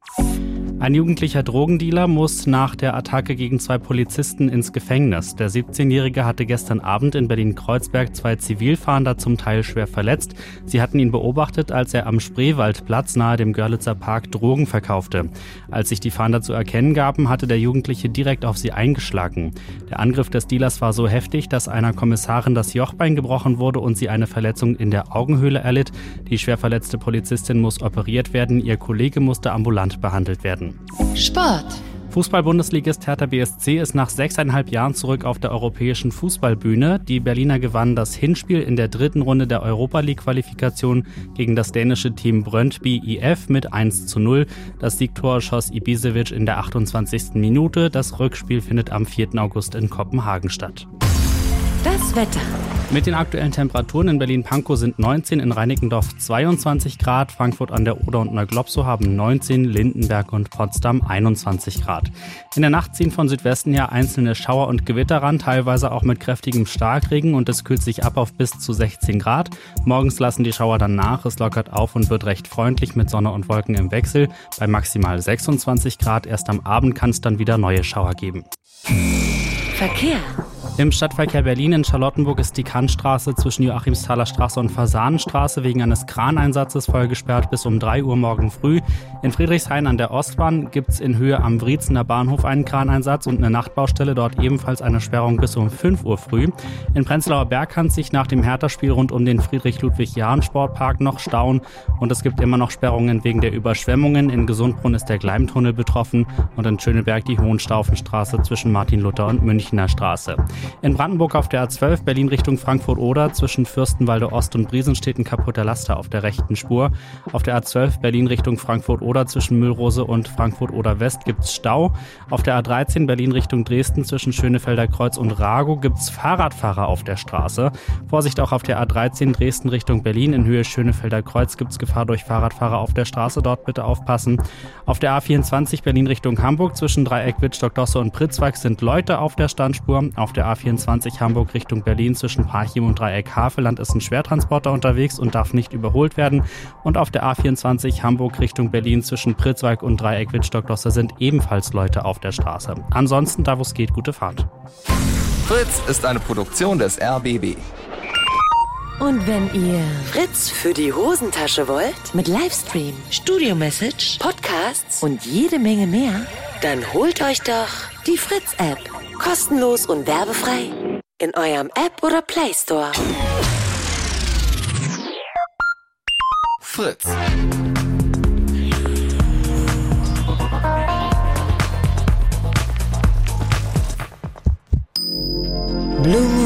S8: Ein jugendlicher Drogendealer muss nach der Attacke gegen zwei Polizisten ins Gefängnis. Der 17-Jährige hatte gestern Abend in Berlin-Kreuzberg zwei Zivilfahnder zum Teil schwer verletzt. Sie hatten ihn beobachtet, als er am Spreewaldplatz nahe dem Görlitzer Park Drogen verkaufte. Als sich die Fahnder zu erkennen gaben, hatte der Jugendliche direkt auf sie eingeschlagen. Der Angriff des Dealers war so heftig, dass einer Kommissarin das Jochbein gebrochen wurde und sie eine Verletzung in der Augenhöhle erlitt. Die schwer verletzte Polizistin muss operiert werden, ihr Kollege musste ambulant behandelt werden.
S7: Sport.
S8: Fußball-Bundesligist Hertha BSC ist nach sechseinhalb Jahren zurück auf der europäischen Fußballbühne. Die Berliner gewannen das Hinspiel in der dritten Runde der Europa League-Qualifikation gegen das dänische Team Brøndby IF mit 1 zu 0. Das Siegtor schoss Ibisevic in der 28. Minute. Das Rückspiel findet am 4. August in Kopenhagen statt.
S7: Das Wetter.
S8: Mit den aktuellen Temperaturen in Berlin-Pankow sind 19, in Reinickendorf 22 Grad, Frankfurt an der Oder und Neuglopso haben 19, Lindenberg und Potsdam 21 Grad. In der Nacht ziehen von Südwesten her einzelne Schauer und Gewitter ran, teilweise auch mit kräftigem Starkregen und es kühlt sich ab auf bis zu 16 Grad. Morgens lassen die Schauer dann nach, es lockert auf und wird recht freundlich mit Sonne und Wolken im Wechsel. Bei maximal 26 Grad erst am Abend kann es dann wieder neue Schauer geben.
S7: Verkehr.
S8: Im Stadtverkehr Berlin in Charlottenburg ist die Kantstraße zwischen Joachimsthaler Straße und Fasanenstraße wegen eines Kraneinsatzes voll gesperrt bis um 3 Uhr morgen früh. In Friedrichshain an der Ostbahn gibt es in Höhe am Wriezener Bahnhof einen Kraneinsatz und eine Nachtbaustelle, dort ebenfalls eine Sperrung bis um 5 Uhr früh. In Prenzlauer Berg kann sich nach dem Hertha-Spiel rund um den Friedrich-Ludwig-Jahn-Sportpark noch stauen und es gibt immer noch Sperrungen wegen der Überschwemmungen. In Gesundbrunn ist der Gleimtunnel betroffen und in Schöneberg die Hohenstaufenstraße zwischen Martin-Luther und Münchner Straße. In Brandenburg auf der A12 Berlin Richtung Frankfurt-Oder zwischen Fürstenwalde Ost und Briesen steht ein kaputter Laster auf der rechten Spur. Auf der A12 Berlin Richtung Frankfurt-Oder zwischen Müllrose und Frankfurt-Oder West gibt's Stau. Auf der A13 Berlin Richtung Dresden zwischen Schönefelder Kreuz und Rago gibt's Fahrradfahrer auf der Straße. Vorsicht auch auf der A13 Dresden Richtung Berlin in Höhe Schönefelder Kreuz gibt's Gefahr durch Fahrradfahrer auf der Straße. Dort bitte aufpassen. Auf der A24 Berlin Richtung Hamburg zwischen Dreieck Wittstock, Dosse und Pritzwalk sind Leute auf der Standspur. Auf der A24 Hamburg Richtung Berlin zwischen Parchim und Dreieck Havelland ist ein Schwertransporter unterwegs und darf nicht überholt werden. Und auf der A24 Hamburg Richtung Berlin zwischen Pritzwalk und Dreieck Wittstock-Dosse sind ebenfalls Leute auf der Straße. Ansonsten, da wo es geht, gute Fahrt.
S9: Fritz ist eine Produktion des RBB.
S7: Und wenn ihr Fritz für die Hosentasche wollt, mit Livestream, Studio-Message, Podcasts und jede Menge mehr, dann holt euch doch die Fritz-App. Kostenlos und werbefrei in eurem App oder Play Store.
S9: Fritz.
S7: Blue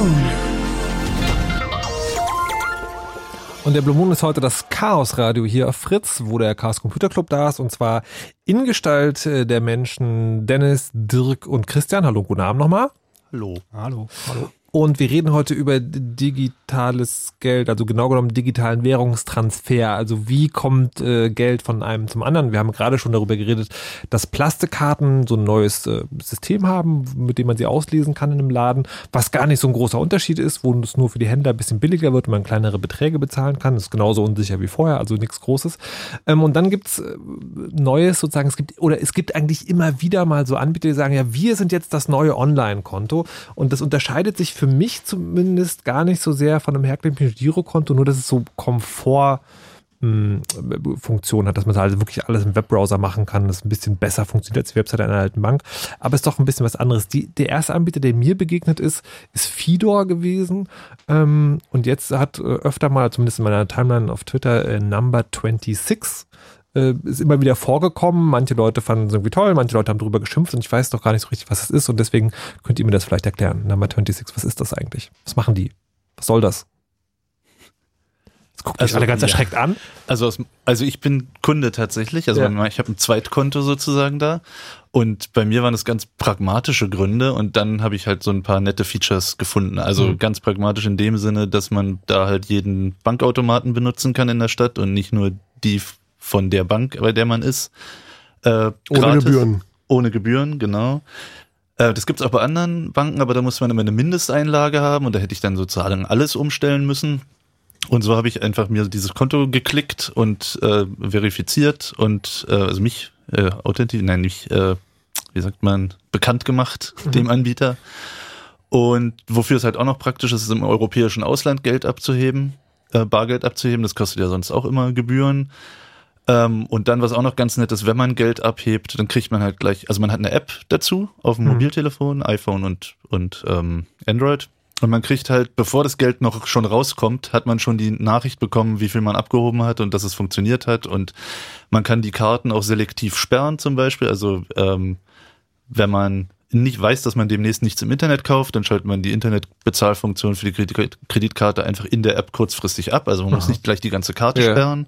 S2: Und der Blue Moon ist heute das Chaos-Radio hier auf Fritz, wo der Chaos Computer Club da ist. Und zwar in Gestalt äh, der Menschen Dennis, Dirk und Christian. Hallo, guten Abend nochmal.
S1: Hallo.
S5: Hallo.
S2: Hallo. Und wir reden heute über digitales Geld, also genau genommen digitalen Währungstransfer. Also wie kommt äh, Geld von einem zum anderen? Wir haben gerade schon darüber geredet, dass Plastikkarten so ein neues äh, System haben, mit dem man sie auslesen kann in einem Laden, was gar nicht so ein großer Unterschied ist, wo es nur für die Händler ein bisschen billiger wird und man kleinere Beträge bezahlen kann. Das ist genauso unsicher wie vorher, also nichts Großes. Ähm, und dann gibt's äh, Neues sozusagen, es gibt, oder es gibt eigentlich immer wieder mal so Anbieter, die sagen, ja, wir sind jetzt das neue Online-Konto und das unterscheidet sich für mich zumindest gar nicht so sehr von einem herkömmlichen Girokonto, nur dass es so Komfort hm, hat, dass man halt wirklich alles im Webbrowser machen kann, das ein bisschen besser funktioniert als die Webseite einer alten Bank. Aber es ist doch ein bisschen was anderes. Die, der erste Anbieter, der mir begegnet ist, ist Fidor gewesen. Ähm, und jetzt hat äh, öfter mal, zumindest in meiner Timeline auf Twitter, äh, Number 26 äh, ist immer wieder vorgekommen. Manche Leute fanden es irgendwie toll, manche Leute haben darüber geschimpft und ich weiß doch gar nicht so richtig, was es ist. Und deswegen könnt ihr mir das vielleicht erklären. Number 26, was ist das eigentlich? Was machen die? Was soll das?
S1: Jetzt guckt also, alle ganz ja. erschreckt an. Also, aus, also ich bin Kunde tatsächlich. Also ja. ich habe ein Zweitkonto sozusagen da. Und bei mir waren es ganz pragmatische Gründe und dann habe ich halt so ein paar nette Features gefunden. Also mhm. ganz pragmatisch in dem Sinne, dass man da halt jeden Bankautomaten benutzen kann in der Stadt und nicht nur die von der Bank, bei der man ist.
S4: Äh, ohne gratis, Gebühren.
S1: Ohne Gebühren, genau. Äh, das gibt's auch bei anderen Banken, aber da muss man immer eine Mindesteinlage haben und da hätte ich dann sozusagen alles umstellen müssen. Und so habe ich einfach mir dieses Konto geklickt und äh, verifiziert und äh, also mich äh, authentisch, nein, nicht, äh, wie sagt man, bekannt gemacht mhm. dem Anbieter. Und wofür es halt auch noch praktisch ist, ist im europäischen Ausland Geld abzuheben, äh, Bargeld abzuheben. Das kostet ja sonst auch immer Gebühren. Ähm, und dann, was auch noch ganz nett ist, wenn man Geld abhebt, dann kriegt man halt gleich, also man hat eine App dazu auf dem mhm. Mobiltelefon, iPhone und, und ähm, Android. Und man kriegt halt, bevor das Geld noch schon rauskommt, hat man schon die Nachricht bekommen, wie viel man abgehoben hat und dass es funktioniert hat. Und man kann die Karten auch selektiv sperren zum Beispiel. Also ähm, wenn man nicht weiß, dass man demnächst nichts im Internet kauft, dann schaltet man die Internetbezahlfunktion für die Kreditkarte einfach in der App kurzfristig ab. Also man Aha. muss nicht gleich die ganze Karte ja. sperren.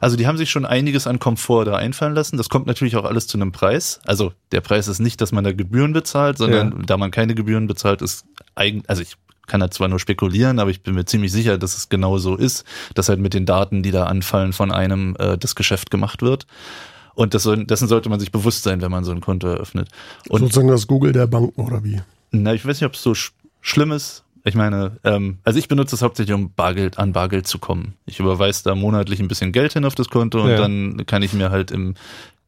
S1: Also die haben sich schon einiges an Komfort da einfallen lassen. Das kommt natürlich auch alles zu einem Preis. Also der Preis ist nicht, dass man da Gebühren bezahlt, sondern ja. da man keine Gebühren bezahlt, ist eigen, also ich kann da zwar nur spekulieren, aber ich bin mir ziemlich sicher, dass es genau so ist, dass halt mit den Daten, die da anfallen von einem, äh, das Geschäft gemacht wird. Und das dessen sollte man sich bewusst sein, wenn man so ein Konto eröffnet. Und
S4: Sozusagen das Google der Banken oder wie?
S1: Na, ich weiß nicht, ob es so sch schlimm ist. Ich meine, ähm, also ich benutze es hauptsächlich, um Bargeld an Bargeld zu kommen. Ich überweise da monatlich ein bisschen Geld hin auf das Konto und ja. dann kann ich mir halt im,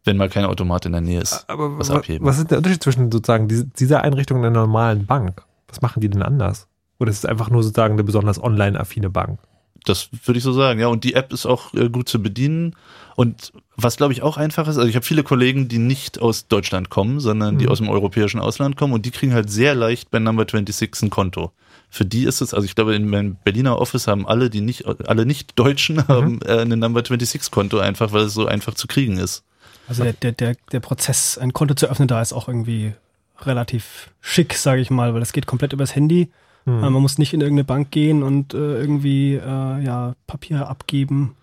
S1: wenn mal kein Automat in der Nähe ist,
S2: Aber was abheben. Was ist der Unterschied zwischen sozusagen dieser Einrichtung und einer normalen Bank? Was machen die denn anders? Oder ist es einfach nur sozusagen eine besonders online-affine Bank?
S1: Das würde ich so sagen, ja. Und die App ist auch äh, gut zu bedienen. Und was glaube ich auch einfach ist, also ich habe viele Kollegen, die nicht aus Deutschland kommen, sondern die mhm. aus dem europäischen Ausland kommen und die kriegen halt sehr leicht bei Number 26 ein Konto. Für die ist es, also ich glaube, in meinem Berliner Office haben alle, die nicht, alle Nicht-Deutschen mhm. haben äh, ein Number 26 Konto einfach, weil es so einfach zu kriegen ist.
S5: Also der, der, der, der Prozess, ein Konto zu öffnen, da ist auch irgendwie relativ schick, sage ich mal, weil das geht komplett übers Handy. Mhm. Man muss nicht in irgendeine Bank gehen und äh, irgendwie äh, ja, Papier abgeben.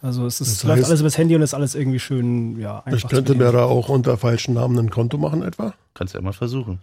S5: Also es ist, das heißt, läuft alles übers Handy und ist alles irgendwie schön, ja,
S4: einfach. Ich könnte mir da auch unter falschen Namen ein Konto machen etwa?
S1: Kannst du ja mal versuchen.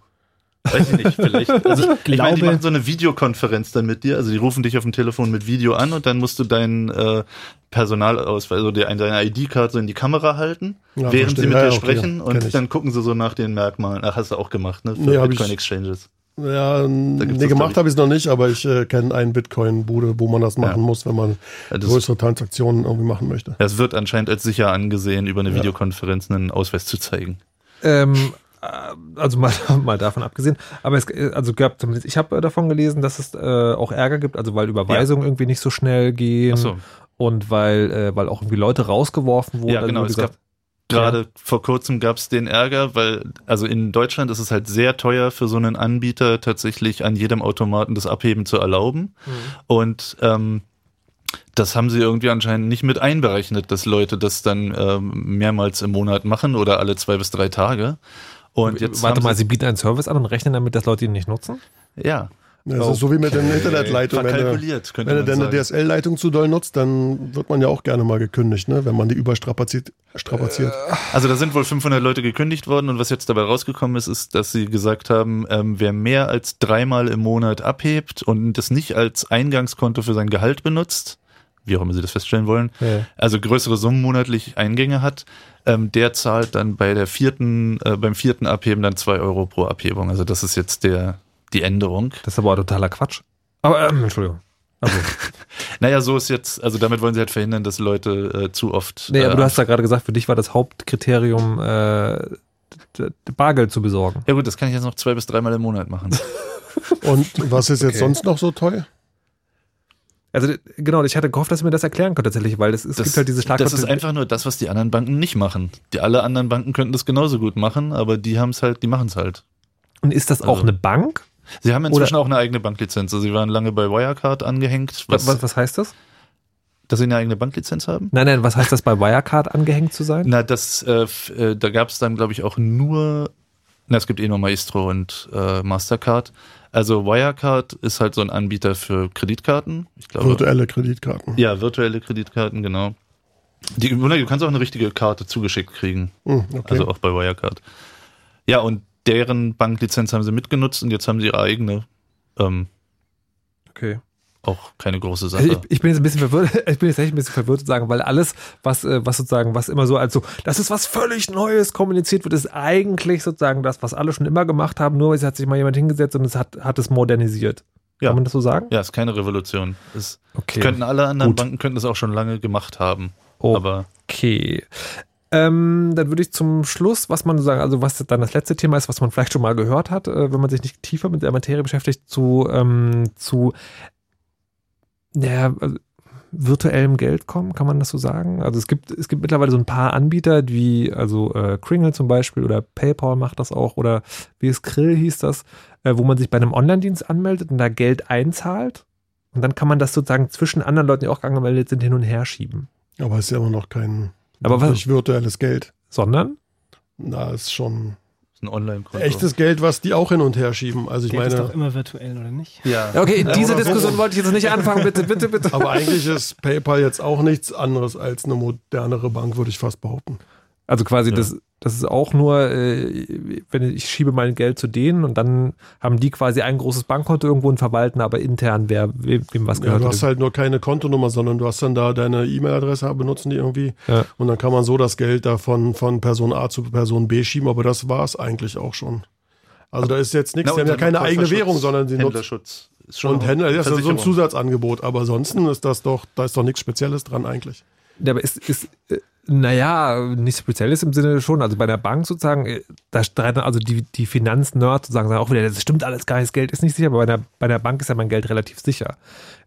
S1: Weiß ich nicht, vielleicht. Also ich, ich meine, die machen so eine Videokonferenz dann mit dir. Also die rufen dich auf dem Telefon mit Video an und dann musst du deinen äh, Personalausweis, also deine ID-Karte so in die Kamera halten, ja, während verstehe. sie mit ja, dir ja, sprechen okay, und dann gucken sie so nach den Merkmalen. Ach, hast du auch gemacht, ne?
S4: Für nee, Bitcoin Exchanges. Ja, nee, gemacht habe ich es noch nicht, aber ich äh, kenne einen Bitcoin-Bude, wo man das machen ja. muss, wenn man ja, größere Transaktionen irgendwie machen möchte.
S1: Es wird anscheinend als sicher angesehen, über eine ja. Videokonferenz einen Ausweis zu zeigen.
S2: Ähm, äh, also mal, mal davon abgesehen. Aber es also gab zumindest, ich habe äh, davon gelesen, dass es äh, auch Ärger gibt, also weil Überweisungen irgendwie nicht so schnell gehen. Ach so. Und weil, äh, weil auch irgendwie Leute rausgeworfen wurden.
S1: Ja, genau. Es gab Gerade ja. vor kurzem gab es den Ärger, weil, also in Deutschland ist es halt sehr teuer für so einen Anbieter tatsächlich an jedem Automaten das Abheben zu erlauben. Mhm. Und ähm, das haben sie irgendwie anscheinend nicht mit einberechnet, dass Leute das dann ähm, mehrmals im Monat machen oder alle zwei bis drei Tage. Und jetzt
S2: Warte mal, sie, sie bieten einen Service an und rechnen damit, dass Leute ihn nicht nutzen?
S1: Ja.
S4: Das ist so wie mit den Internetleitungen. Wenn
S1: Verkalkuliert, könnte
S4: wenn du deine. DSL-Leitung zu doll nutzt, dann wird man ja auch gerne mal gekündigt, ne? wenn man die überstrapaziert. Strapaziert.
S1: Also da sind wohl 500 Leute gekündigt worden und was jetzt dabei rausgekommen ist, ist, dass sie gesagt haben, ähm, wer mehr als dreimal im Monat abhebt und das nicht als Eingangskonto für sein Gehalt benutzt, wie auch immer sie das feststellen wollen,
S2: Ja.
S1: also größere Summen monatlich Eingänge hat, ähm, der zahlt dann bei der vierten, äh, beim vierten Abheben dann zwei Euro pro Abhebung. Also das ist jetzt der die Änderung.
S2: Das ist aber auch totaler Quatsch. Aber, ähm, Entschuldigung. Also,
S1: Naja, so ist jetzt, also damit wollen sie halt verhindern, dass Leute äh, zu oft.
S2: nee, aber
S1: äh,
S2: du hast ja gerade gesagt, für dich war das Hauptkriterium, äh, Bargeld zu besorgen.
S1: ja gut, das kann ich jetzt noch zwei bis dreimal im Monat machen.
S4: Und was ist jetzt
S2: Okay.
S4: sonst noch so toll?
S2: Also genau, ich hatte gehofft, dass ihr mir das erklären könnt tatsächlich, weil es, es gibt halt diese Schlagwörter.
S1: Das ist einfach nur das, was die anderen Banken nicht machen. Die alle anderen Banken könnten das genauso gut machen, aber die haben es halt, die machen es halt.
S2: Und ist das auch
S1: Also-
S2: eine Bank?
S1: Sie haben inzwischen auch eine eigene Banklizenz. Also sie waren lange bei Wirecard angehängt, was,
S2: Was, was heißt das?
S1: dass sie eine eigene Banklizenz haben.
S2: Nein, nein, was heißt das bei Wirecard angehängt zu sein?
S1: Na, das, äh, äh, da gab es dann, glaube ich, auch nur, na, es gibt eh nur Maestro und äh, Mastercard. Also Wirecard ist halt so ein Anbieter für Kreditkarten. Ich glaube,
S4: Virtuelle Kreditkarten.
S1: ja, virtuelle Kreditkarten, genau. Die, du kannst auch eine richtige Karte zugeschickt kriegen.
S4: Hm, okay.
S1: Also auch bei Wirecard. Ja, und deren Banklizenz haben sie mitgenutzt und jetzt haben sie ihre eigene. Ähm,
S2: Okay.
S1: auch keine große
S2: Also
S1: Sache.
S2: ich, ich bin jetzt ein bisschen verwirrt, ich bin jetzt echt ein bisschen verwirrt zu sagen, weil alles, was, äh, was sozusagen, was immer so als so, das ist was völlig Neues kommuniziert wird, ist eigentlich sozusagen das, was alle schon immer gemacht haben, nur es hat sich mal jemand hingesetzt und es hat, hat es modernisiert.
S1: Ja.
S2: Kann man das so sagen?
S1: ja, ist keine Revolution. Es
S2: Okay.
S1: könnten alle anderen
S2: Gut.
S1: Banken könnten das auch schon lange gemacht haben.
S2: Oh.
S1: Aber
S2: Okay. Ähm, dann würde ich zum Schluss, was man sagen, also was dann das letzte Thema ist, was man vielleicht schon mal gehört hat, äh, wenn man sich nicht tiefer mit der Materie beschäftigt, zu, ähm, zu ja, also, virtuellem Geld kommen, kann man das so sagen? Also es gibt, es gibt mittlerweile so ein paar Anbieter, wie also äh, Kringle zum Beispiel oder PayPal macht das auch oder wie es Krill hieß das, äh, wo man sich bei einem Online-Dienst anmeldet und da Geld einzahlt und dann kann man das sozusagen zwischen anderen Leuten, die auch angemeldet sind, hin und her schieben.
S4: Aber es ist ja immer noch kein
S2: Aber was,
S4: wirklich virtuelles Geld.
S2: sondern?
S4: Na, ist schon
S1: ist ein Online-Konto.
S4: echtes Geld, was die auch hin und her schieben. Also ich
S5: Geld ist doch
S4: meine,
S5: immer virtuell, oder nicht?
S1: Ja.
S2: Ja, Okay, diese
S4: oder so.
S2: Diskussion wollte ich jetzt nicht anfangen, bitte, bitte, bitte.
S4: aber eigentlich ist PayPal jetzt auch nichts anderes als eine modernere Bank, würde ich fast behaupten.
S2: Also quasi,
S1: Ja.
S2: das, das ist auch nur, äh, wenn ich schiebe mein Geld zu denen und dann haben die quasi ein großes Bankkonto irgendwo und verwalten, aber intern, wer wem, wem was
S4: Ja,
S2: gehört.
S4: du hast halt nur keine Kontonummer, sondern du hast dann da deine E-Mail-Adresse, benutzen die irgendwie.
S2: Ja.
S4: Und dann kann man so das Geld da von, von Person A zu Person B schieben, aber das war es eigentlich auch schon. Also da ist jetzt nichts, die haben ja keine eigene Währung, sondern sie nutzen.
S1: Händlerschutz. Ist schon
S4: Und Händler, das ist so ein. Zusatzangebot, aber ansonsten ist das doch, da ist doch nichts Spezielles dran eigentlich.
S2: Ja, aber ist, ist äh, naja, nichts Spezielles im Sinne schon. Also bei der Bank sozusagen, äh, da streiten also die, die Finanznerds sozusagen sagen auch wieder, das stimmt alles gar nicht, das Geld ist nicht sicher, aber bei der, bei der Bank ist ja mein Geld relativ sicher.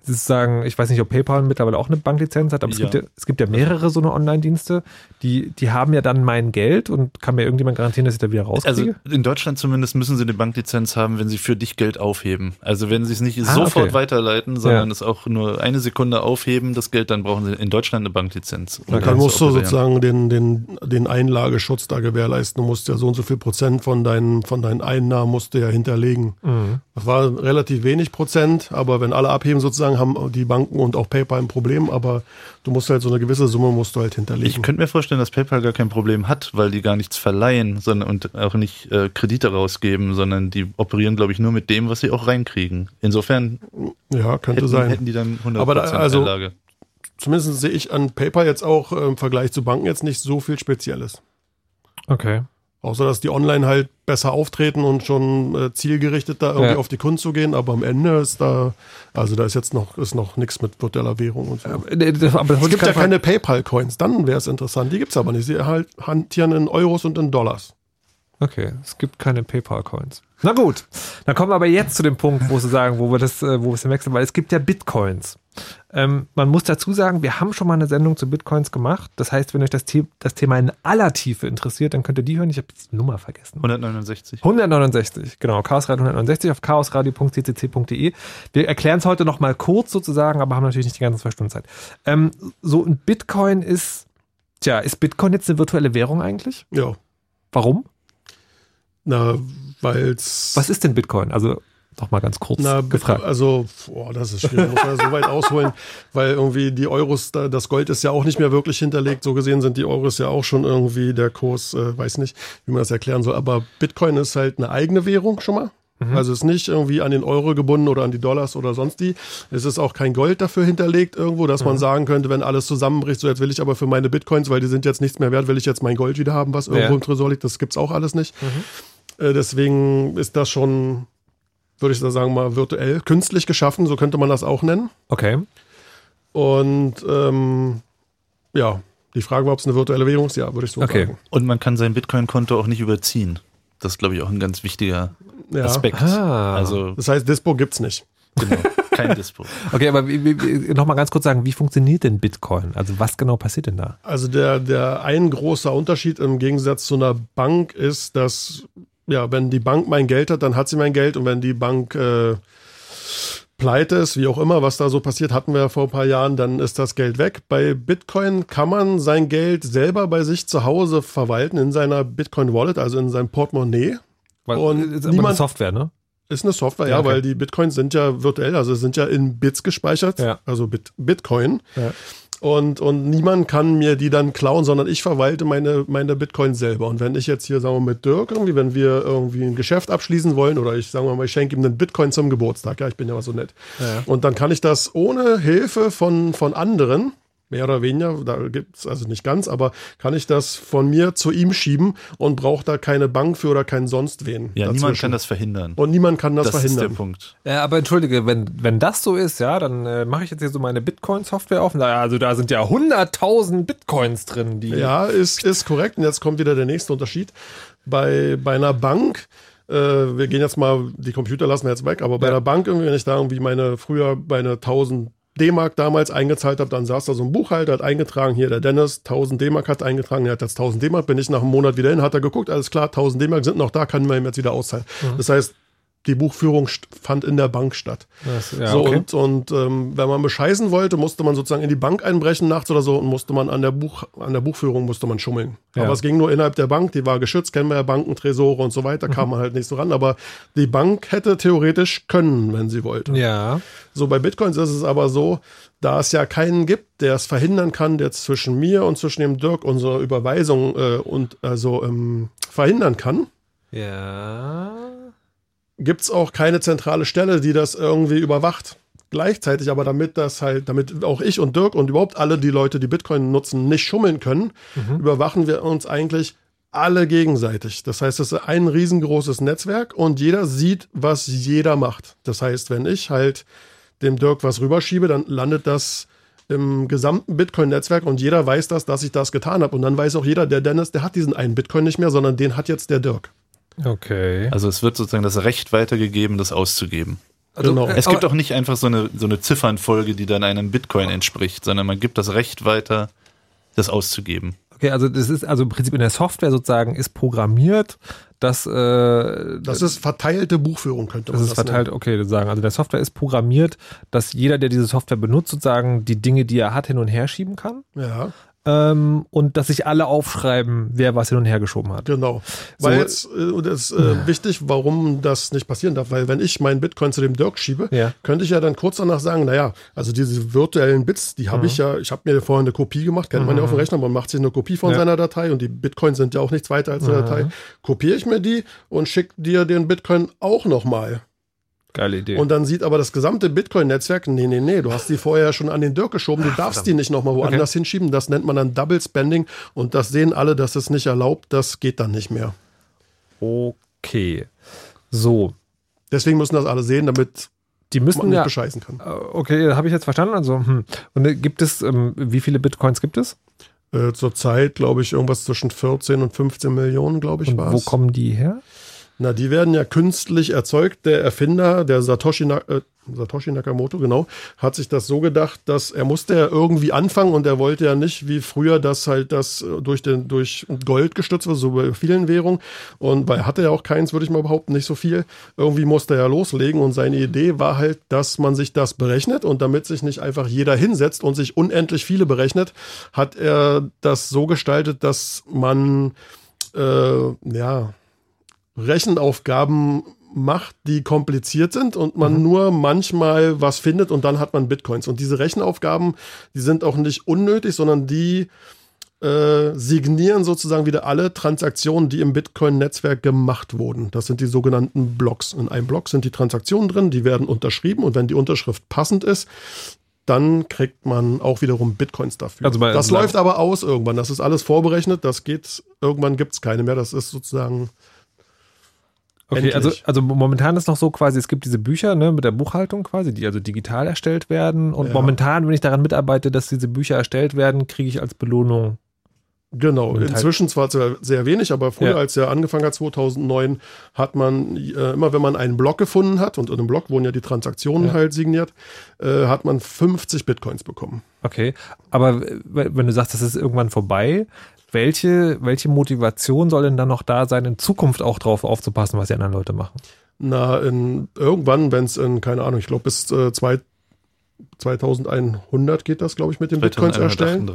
S2: Es ist sagen, ich weiß nicht, ob PayPal mittlerweile auch eine Banklizenz hat, aber es,
S1: Ja.
S2: gibt ja, es gibt ja mehrere so eine Online-Dienste, die, die haben ja dann mein Geld und kann mir irgendjemand garantieren, dass ich da wieder rauskriege?
S1: Also in Deutschland zumindest müssen sie eine Banklizenz haben, wenn sie für dich Geld aufheben. Also wenn sie es nicht
S2: Ah,
S1: sofort
S2: okay.
S1: weiterleiten, sondern
S2: Ja.
S1: es auch nur eine Sekunde aufheben, das Geld, dann brauchen sie in Deutschland eine Banklizenz. Um
S4: Dann musst du sozusagen den, den, den Einlageschutz da gewährleisten. Du musst ja so und so viel Prozent von deinen, von deinen Einnahmen musst du ja hinterlegen.
S2: Mhm.
S4: Das war relativ wenig Prozent, aber wenn alle abheben sozusagen, haben die Banken und auch PayPal ein Problem, aber du musst halt so eine gewisse Summe musst du halt hinterlegen.
S1: Ich könnte mir vorstellen, dass PayPal gar kein Problem hat, weil die gar nichts verleihen sondern, und auch nicht äh, Kredite rausgeben, sondern die operieren, glaube ich, nur mit dem, was sie auch reinkriegen. Insofern
S4: ja, könnte
S1: hätten,
S4: sein.
S1: hätten die dann 100%
S4: Aber da- also-
S1: Einlage.
S4: Zumindest sehe ich an PayPal jetzt auch äh, im Vergleich zu Banken jetzt nicht so viel Spezielles.
S2: Okay.
S4: Außer dass die online halt besser auftreten und schon äh, zielgerichtet da irgendwie
S2: Ja.
S4: auf die Kunden zu gehen, aber am Ende ist da, also da ist jetzt noch, ist noch nichts mit virtueller Währung und so.
S2: Aber, äh, das-
S4: es gibt ja keine PayPal-Coins, dann wäre es interessant. Die gibt es aber nicht. Sie halt hantieren in Euros und in Dollars.
S2: Okay, es gibt keine PayPal-Coins. Na gut, dann kommen wir aber jetzt zu dem Punkt, wo Sie sagen, wo wir das, äh, wo wir es wechseln, weil es gibt ja Bitcoins. Ähm, man muss dazu sagen, wir haben schon mal eine Sendung zu Bitcoins gemacht. Das heißt, wenn euch das, The das Thema in aller Tiefe interessiert, dann könnt ihr die hören. Ich habe die Nummer vergessen.
S1: 169.
S2: 169, genau, Chaosradio 169 auf chaosradio.ccc.de. Wir erklären es heute noch mal kurz sozusagen, aber haben natürlich nicht die ganze zwei Stunden Zeit. Ähm, so ein Bitcoin ist, tja, ist Bitcoin jetzt eine virtuelle Währung eigentlich?
S4: Ja,
S2: Warum?
S4: Na, weil's.
S2: Was ist denn Bitcoin? Also Noch mal ganz kurz
S4: Na,
S2: gefragt.
S4: Also, boah, das ist schwierig. Muss man so weit ausholen, weil irgendwie die Euros, da- das Gold ist ja auch nicht mehr wirklich hinterlegt. So gesehen sind die Euros ja auch schon irgendwie der Kurs, äh, weiß nicht, wie man das erklären soll. Aber Bitcoin ist halt eine eigene Währung schon mal. Also ist nicht irgendwie an den Euro gebunden oder an die Dollars oder sonst die. Es ist auch kein Gold dafür hinterlegt irgendwo, dass man sagen könnte, wenn alles zusammenbricht, so jetzt will ich aber für meine Bitcoins, weil die sind jetzt nichts mehr wert, will ich jetzt mein Gold wieder haben, was irgendwo
S2: Ja.
S4: im Tresor liegt. Das gibt's auch alles nicht. Äh, deswegen ist das schon, würde ich da sagen mal, virtuell, künstlich geschaffen, so könnte man das auch nennen.
S2: Okay.
S4: Und ähm, ja, die Frage war, ob es eine virtuelle Währung ist, ja, würde ich so
S2: Okay.
S4: sagen.
S1: Und man kann sein Bitcoin-Konto auch nicht überziehen. Das ist, glaube ich, auch ein ganz wichtiger
S4: Ja.
S1: Aspekt.
S2: Ah.
S1: Also,
S4: Das heißt, Dispo gibt's nicht.
S1: genau, kein Dispo.
S2: Okay, aber wie, wie, wie, noch mal ganz kurz sagen, wie funktioniert denn Bitcoin? Also was genau passiert denn da?
S4: Also der, der ein großer Unterschied im Gegensatz zu einer Bank ist, dass, ja, wenn die Bank mein Geld hat, dann hat sie mein Geld und wenn die Bank äh, pleite ist, wie auch immer, was da so passiert, hatten wir ja vor ein paar Jahren, dann ist das Geld weg. Bei Bitcoin kann man sein Geld selber bei sich zu Hause verwalten in seiner Bitcoin Wallet, also in seinem Portemonnaie.
S2: Weil,
S4: Und
S2: ist aber eine
S4: niemand-
S2: Software, ne?
S4: Ist eine Software,
S2: Ja,
S4: ja,
S2: okay.
S4: weil die Bitcoins sind ja virtuell, also sind ja in Bits gespeichert,
S2: Ja.
S4: also Bit, Bitcoin.
S2: Ja.
S4: Und, und niemand kann mir die dann klauen, sondern ich verwalte meine, meine Bitcoin selber. Und wenn ich jetzt hier, sagen wir mal, mit Dirk irgendwie, wenn wir irgendwie ein Geschäft abschließen wollen oder ich, sagen wir mal, ich schenke ihm einen Bitcoin zum Geburtstag, ja, ich bin ja mal so nett.
S2: Ja.
S4: Und dann kann ich das ohne Hilfe von, von anderen, mehr oder weniger, da gibt's also nicht ganz, aber kann ich das von mir zu ihm schieben und brauche da keine Bank für oder keinen sonst wen.
S1: Ja, niemand
S4: dazwischen.
S1: kann das verhindern.
S4: Und niemand kann das,
S1: das ist der
S4: verhindern.
S1: Punkt.
S2: Ja, aber entschuldige, wenn, wenn das so ist, ja, dann äh, mache ich jetzt hier so meine Bitcoin-Software auf. Naja, also da sind ja 100.000 Bitcoins drin, die.
S4: Ja, ist, ist korrekt. Und jetzt kommt wieder der nächste Unterschied. Bei, bei einer Bank, äh, wir gehen jetzt mal, die Computer lassen wir jetzt weg, aber bei
S2: Ja.
S4: einer Bank, irgendwie, wenn ich da irgendwie meine, früher meine 1000 D-Mark damals eingezahlt habe, dann saß da so ein Buchhalter, hat eingetragen, hier der Dennis, 1000 D-Mark hat eingetragen, er hat jetzt 1000 D-Mark, bin ich nach einem Monat wieder hin, hat er geguckt, alles klar, 1000 D-Mark sind noch da, kann man ihm jetzt wieder auszahlen. Das heißt, die Buchführung fand in der Bank statt.
S2: Das, ja,
S4: so,
S2: okay.
S4: und, und ähm, wenn man bescheißen wollte, musste man sozusagen in die Bank einbrechen nachts oder so und musste man an der, Buch, an der Buchführung musste man schummeln.
S2: Ja.
S4: Aber es ging nur innerhalb der Bank, die war geschützt, kennen wir ja Banken, Tresore und so weiter,
S2: Mhm.
S4: kam man halt nicht so ran. Aber die Bank hätte theoretisch können, wenn sie wollte.
S2: ja.
S4: So bei Bitcoins ist es aber so, da es ja keinen gibt, der es verhindern kann, der zwischen mir und zwischen dem Dirk unsere Überweisung äh, und also ähm, verhindern kann,
S2: Ja.
S4: Gibt es auch keine zentrale Stelle, die das irgendwie überwacht. Gleichzeitig aber damit das halt, damit auch ich und Dirk und überhaupt alle die Leute, die Bitcoin nutzen, nicht schummeln können, überwachen wir uns eigentlich alle gegenseitig. Das heißt, es ist ein riesengroßes Netzwerk und jeder sieht, was jeder macht. Das heißt, wenn ich halt dem Dirk was rüberschiebe, dann landet das im gesamten Bitcoin-Netzwerk und jeder weiß das, dass ich das getan habe. Und dann weiß auch jeder, der Dennis, der hat diesen einen Bitcoin nicht mehr, sondern den hat jetzt der Dirk.
S2: Okay.
S1: Also es wird sozusagen das Recht weitergegeben, das auszugeben.
S2: Also,
S4: genau.
S2: äh,
S1: Es gibt auch nicht einfach so eine, so eine Ziffernfolge, die dann einem Bitcoin entspricht, sondern man gibt das Recht weiter, das auszugeben.
S2: Okay, also das ist also im Prinzip in der Software sozusagen ist programmiert, dass äh,
S4: Das ist verteilte Buchführung, könnte man
S2: das
S4: das
S2: ist verteilt, okay, sozusagen. Also der Software ist programmiert, dass jeder, der diese Software benutzt, sozusagen die Dinge, die er hat, hin und her schieben kann.
S4: nennen. Ja,
S2: Ähm, und dass sich alle aufschreiben, wer was hin und her geschoben hat.
S4: genau.
S2: So-
S4: Weil jetzt, äh, das ist äh, wichtig, warum das nicht passieren darf. Weil wenn ich meinen Bitcoin zu dem Dirk schiebe,
S2: Ja.
S4: könnte ich ja dann kurz danach sagen, naja, also diese virtuellen Bits, die
S2: Mhm.
S4: habe ich ja, ich habe mir vorher eine Kopie gemacht, kennt man ja auf dem Rechner, man macht sich eine Kopie von
S2: Ja.
S4: seiner Datei und die Bitcoins sind ja auch nichts weiter als eine
S2: Mhm.
S4: Datei. Kopiere ich mir die und schicke dir den Bitcoin auch nochmal.
S2: Geile Idee.
S4: Und dann sieht aber das gesamte Bitcoin-Netzwerk, nee, nee, nee, du hast die vorher schon an den Dirk geschoben, du darfst die nicht nochmal woanders hinschieben. Das nennt man dann Double Spending und das sehen alle, dass es nicht erlaubt, das geht dann nicht mehr.
S2: okay. So.
S4: Deswegen müssen das alle sehen, damit
S2: Die
S4: man
S2: müssen
S4: nicht
S2: ja.
S4: bescheißen kann.
S2: Äh, Okay, habe ich jetzt verstanden. Also, hm. Und äh, gibt es, ähm, wie viele Bitcoins gibt es?
S4: Äh, Zurzeit, glaube ich, irgendwas zwischen 14 und 15 Millionen, glaube ich, war
S2: wo kommen die her?
S4: Na, die werden ja künstlich erzeugt. Der Erfinder, der Satoshi, Na äh, Satoshi Nakamoto, genau, hat sich das so gedacht, dass er musste ja irgendwie anfangen und er wollte ja nicht wie früher, dass halt das äh, durch, den, durch Gold gestützt wird, so bei vielen Währungen. Und weil er hatte ja auch keins, würde ich mal behaupten, nicht so viel. Irgendwie musste er ja loslegen und seine Idee war halt, dass man sich das berechnet und damit sich nicht einfach jeder hinsetzt und sich unendlich viele berechnet, hat er das so gestaltet, dass man äh, ja Rechenaufgaben macht, die kompliziert sind und man mhm. nur manchmal was findet und dann hat man Bitcoins. Und diese Rechenaufgaben, die sind auch nicht unnötig, sondern die äh, signieren sozusagen wieder alle Transaktionen, die im Bitcoin-Netzwerk gemacht wurden. Das sind die sogenannten Blocks. In einem Block sind die Transaktionen drin, die werden unterschrieben und wenn die Unterschrift passend ist, dann kriegt man auch wiederum Bitcoins dafür. Also das läuft aber aus irgendwann. Das ist alles vorberechnet. Das geht, irgendwann gibt es keine mehr. Das ist sozusagen
S2: Okay, also, also momentan ist noch so quasi, es gibt diese Bücher ne, mit der Buchhaltung quasi, die also digital erstellt werden. Und ja. momentan, wenn ich daran mitarbeite, dass diese Bücher erstellt werden, kriege ich als Belohnung.
S4: Genau, inzwischen zwar sehr wenig, aber früher, ja. als er angefangen hat, 2009, hat man äh, immer, wenn man einen Block gefunden hat, und in einem Block wurden ja die Transaktionen ja. halt signiert, äh, hat man 50 Bitcoins bekommen.
S2: Okay, aber wenn du sagst, das ist irgendwann vorbei, welche, welche Motivation soll denn dann noch da sein, in Zukunft auch drauf aufzupassen, was die anderen Leute machen?
S4: Na, in, irgendwann, wenn es in, keine Ahnung, ich glaube bis äh, zwei, 2100 geht das, glaube ich, mit den Bitcoins erstellen.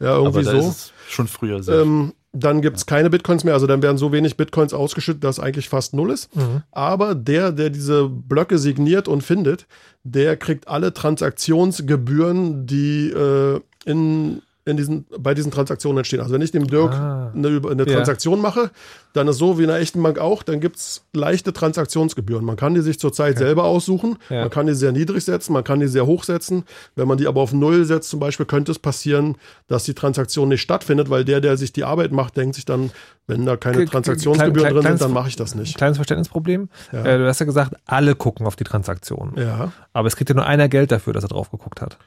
S4: Ja, irgendwie so.
S1: schon früher
S4: sehr. Ähm, dann gibt es ja. keine Bitcoins mehr, also dann werden so wenig Bitcoins ausgeschüttet, dass eigentlich fast null ist. Mhm. Aber der, der diese Blöcke signiert und findet, der kriegt alle Transaktionsgebühren, die äh, in in diesen, bei diesen Transaktionen entstehen. Also wenn ich dem Dirk ah, eine, eine, Transaktion ja. mache, dann ist so wie in einer echten Bank auch, dann gibt es leichte Transaktionsgebühren. Man kann die sich zurzeit okay. selber aussuchen, ja. man kann die sehr niedrig setzen, man kann die sehr hoch setzen. Wenn man die aber auf Null setzt zum Beispiel, könnte es passieren, dass die Transaktion nicht stattfindet, weil der, der sich die Arbeit macht, denkt sich dann, wenn da keine Transaktionsgebühren drin sind, dann mache ich das nicht.
S2: Kleines Verständnisproblem. Ja. Äh, du hast ja gesagt, alle gucken auf die Transaktion.
S4: Ja.
S2: Aber es kriegt ja nur einer Geld dafür, dass er drauf geguckt hat.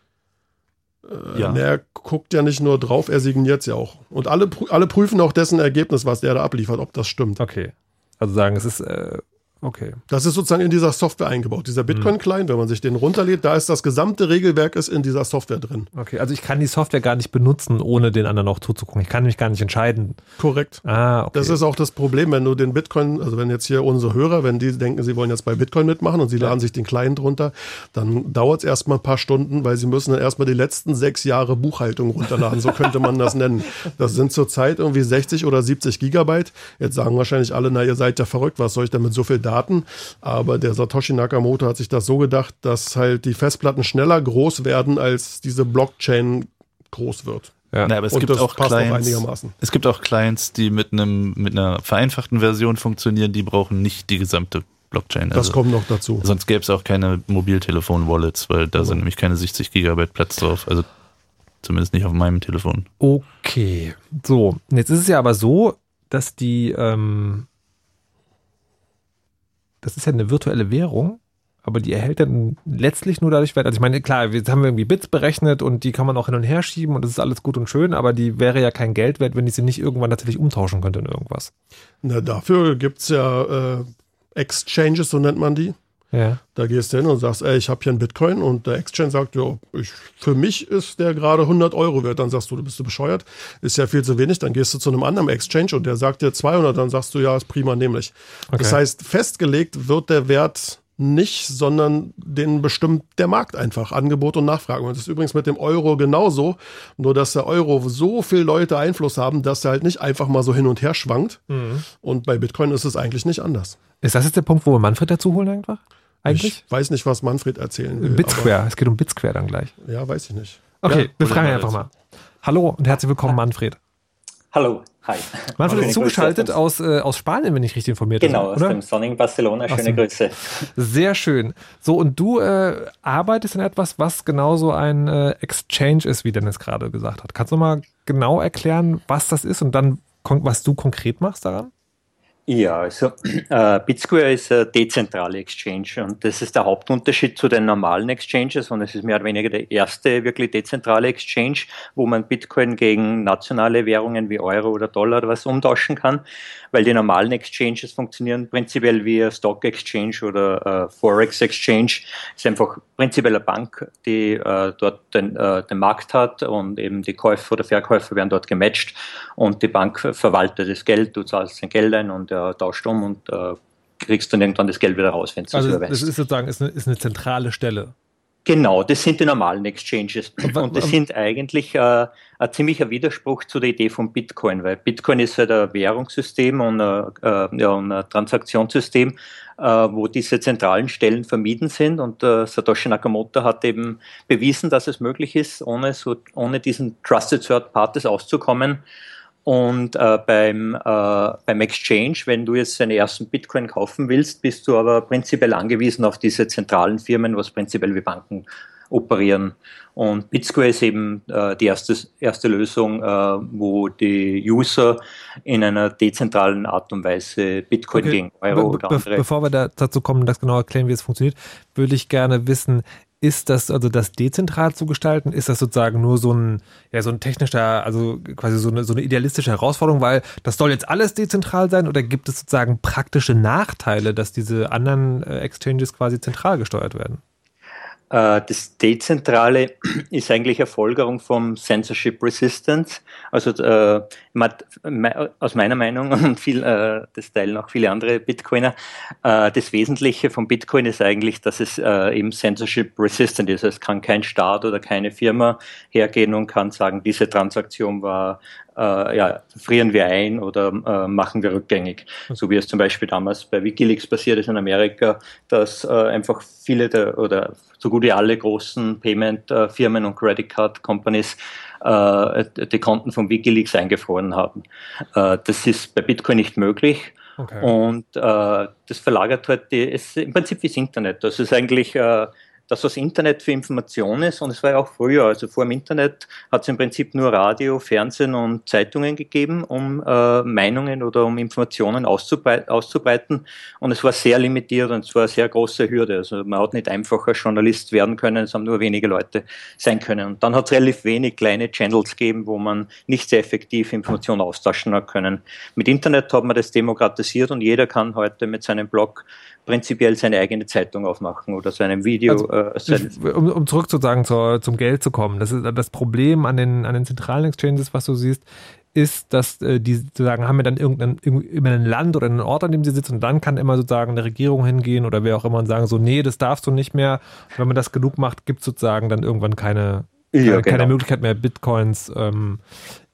S4: Äh, ja. Er guckt ja nicht nur drauf, er signiert es ja auch. Und alle, alle prüfen auch dessen Ergebnis, was der da abliefert, ob das stimmt.
S2: Okay. Also sagen, es ist äh, Okay.
S4: Das ist sozusagen in dieser Software eingebaut. Dieser Bitcoin-Client, wenn man sich den runterlädt, da ist das gesamte Regelwerk ist in dieser Software drin.
S2: Okay, also ich kann die Software gar nicht benutzen, ohne den anderen noch zuzugucken. Ich kann mich gar nicht entscheiden.
S4: Korrekt.
S2: Ah, okay.
S4: Das ist auch das Problem, wenn du den Bitcoin, also wenn jetzt hier unsere Hörer, wenn die denken, sie wollen jetzt bei Bitcoin mitmachen und sie laden sich den Client runter, dann dauert es erstmal ein paar Stunden, weil sie müssen dann erstmal die letzten sechs Jahre Buchhaltung runterladen. So könnte man das nennen. Das sind zurzeit irgendwie 60 oder 70 Gigabyte. Jetzt sagen wahrscheinlich alle, na, ihr seid ja verrückt, was soll ich denn mit so viel Daten? Aber der Satoshi Nakamoto hat sich das so gedacht, dass halt die Festplatten schneller groß werden, als diese Blockchain groß wird.
S1: Ja, Na, aber es gibt auch Clients, auch es gibt auch Clients, die mit einem mit einer vereinfachten Version funktionieren, die brauchen nicht die gesamte Blockchain.
S4: Das also, kommt noch dazu.
S1: Sonst gäbe es auch keine Mobiltelefon-Wallets, weil da oh. sind nämlich keine 60 Gigabyte Platz drauf. Also zumindest nicht auf meinem Telefon.
S2: Okay, so. Jetzt ist es ja aber so, dass die ähm, das ist ja eine virtuelle Währung, aber die erhält dann letztlich nur dadurch Wert. Also ich meine, klar, jetzt haben wir irgendwie Bits berechnet und die kann man auch hin und her schieben und das ist alles gut und schön, aber die wäre ja kein Geld wert, wenn ich sie nicht irgendwann tatsächlich umtauschen könnte in irgendwas.
S4: Na, dafür gibt es ja äh, Exchanges, so nennt man die.
S2: Ja.
S4: Da gehst du hin und sagst, ey, ich habe hier einen Bitcoin und der Exchange sagt, ja, ich, für mich ist der gerade 100 Euro wert. Dann sagst du, du bist du bescheuert, ist ja viel zu wenig. Dann gehst du zu einem anderen Exchange und der sagt dir 200, dann sagst du, ja, ist prima, nämlich. Okay. Das heißt, festgelegt wird der Wert nicht, sondern den bestimmt der Markt einfach, Angebot und Nachfrage. Und das ist übrigens mit dem Euro genauso, nur dass der Euro so viele Leute Einfluss haben, dass er halt nicht einfach mal so hin und her schwankt. Mhm. Und bei Bitcoin ist es eigentlich nicht anders.
S2: Ist das jetzt der Punkt, wo wir Manfred dazu holen einfach? Eigentlich?
S4: Ich weiß nicht, was Manfred erzählen will.
S2: Bitsquare, es geht um Bitsquare dann gleich.
S4: Ja, weiß ich nicht.
S2: Okay, ja, wir fragen einfach mal. Hallo und herzlich willkommen, Manfred.
S10: Hallo, hi.
S2: Manfred ist zugeschaltet aus, äh, aus Spanien, wenn ich richtig informiert
S10: bin. Genau, aus dem sonnigen Barcelona. Schöne Grüße.
S2: Sehr schön. So, und du äh, arbeitest in etwas, was genauso ein äh, Exchange ist, wie Dennis gerade gesagt hat. Kannst du mal genau erklären, was das ist und dann, was du konkret machst daran?
S10: Ja, also äh, BitSquare ist eine dezentrale Exchange und das ist der Hauptunterschied zu den normalen Exchanges und es ist mehr oder weniger der erste wirklich dezentrale Exchange, wo man Bitcoin gegen nationale Währungen wie Euro oder Dollar oder was umtauschen kann, weil die normalen Exchanges funktionieren prinzipiell wie Stock Exchange oder äh, Forex Exchange. Es ist einfach prinzipiell eine Bank, die äh, dort den, äh, den Markt hat und eben die Käufer oder Verkäufer werden dort gematcht und die Bank verwaltet das Geld, du zahlst dein Geld ein und äh, tauscht um und äh, kriegst dann irgendwann das Geld wieder raus, wenn
S2: du also es überweist. Das ist sozusagen ist eine, ist eine zentrale Stelle.
S10: Genau, das sind die normalen Exchanges. Und das sind eigentlich äh, ein ziemlicher Widerspruch zu der Idee von Bitcoin, weil Bitcoin ist halt ein Währungssystem und ein, äh, ja, ein Transaktionssystem, äh, wo diese zentralen Stellen vermieden sind. Und äh, Satoshi Nakamoto hat eben bewiesen, dass es möglich ist, ohne, so, ohne diesen Trusted Third Parties auszukommen. Und äh, beim, äh, beim Exchange, wenn du jetzt deinen ersten Bitcoin kaufen willst, bist du aber prinzipiell angewiesen auf diese zentralen Firmen, was prinzipiell wie Banken operieren. Und BitSquare ist eben äh, die erste, erste Lösung, äh, wo die User in einer dezentralen Art und Weise Bitcoin okay. gegen Euro
S2: be oder andere. Bevor wir da, dazu kommen, das genau erklären, wie es funktioniert, würde ich gerne wissen, ist das, also das dezentral zu gestalten, ist das sozusagen nur so ein, ja, so ein technischer, also quasi so eine, so eine idealistische Herausforderung, weil das soll jetzt alles dezentral sein oder gibt es sozusagen praktische Nachteile, dass diese anderen äh, Exchanges quasi zentral gesteuert werden?
S10: Äh, das Dezentrale ist eigentlich eine Folgerung vom Censorship Resistance. Also äh, aus meiner Meinung und viel, äh, das teilen auch viele andere Bitcoiner, äh, das Wesentliche von Bitcoin ist eigentlich, dass es äh, eben Censorship Resistant ist. Es kann kein Staat oder keine Firma hergehen und kann sagen, diese Transaktion war äh, ja, frieren wir ein oder machen wir rückgängig. So wie es zum Beispiel damals bei Wikileaks passiert ist in Amerika, dass einfach viele der, oder so gut wie alle großen Payment-Firmen und Credit Card Companies äh, die Konten von Wikileaks eingefroren haben. Äh, das ist bei Bitcoin nicht möglich. Okay. Und äh, das verlagert halt die, im Prinzip wie das Internet. Das ist eigentlich äh, das, was Internet für Information ist, und es war ja auch früher, also vor dem Internet hat es im Prinzip nur Radio, Fernsehen und Zeitungen gegeben, um äh, Meinungen oder um Informationen auszubrei auszubreiten. Und es war sehr limitiert und es war eine sehr große Hürde. Also man hat nicht einfacher Journalist werden können, es haben nur wenige Leute sein können. Und dann hat es relativ wenig kleine Channels gegeben, wo man nicht sehr effektiv Informationen austauschen hat können. Mit Internet hat man das demokratisiert und jeder kann heute mit seinem Blog prinzipiell seine eigene Zeitung aufmachen oder so einem Video.
S2: Also, äh, um, um zurück sozusagen zur, zum Geld zu kommen, das ist das Problem an den, an den zentralen Exchanges, was du siehst, ist, dass äh, die sozusagen haben wir dann irgendein, immer ein Land oder einen Ort, an dem sie sitzen und dann kann immer sozusagen eine Regierung hingehen oder wer auch immer und sagen so, nee, das darfst du nicht mehr. Und wenn man das genug macht, gibt es sozusagen dann irgendwann keine, ja, keine, genau. Möglichkeit mehr, Bitcoins ähm,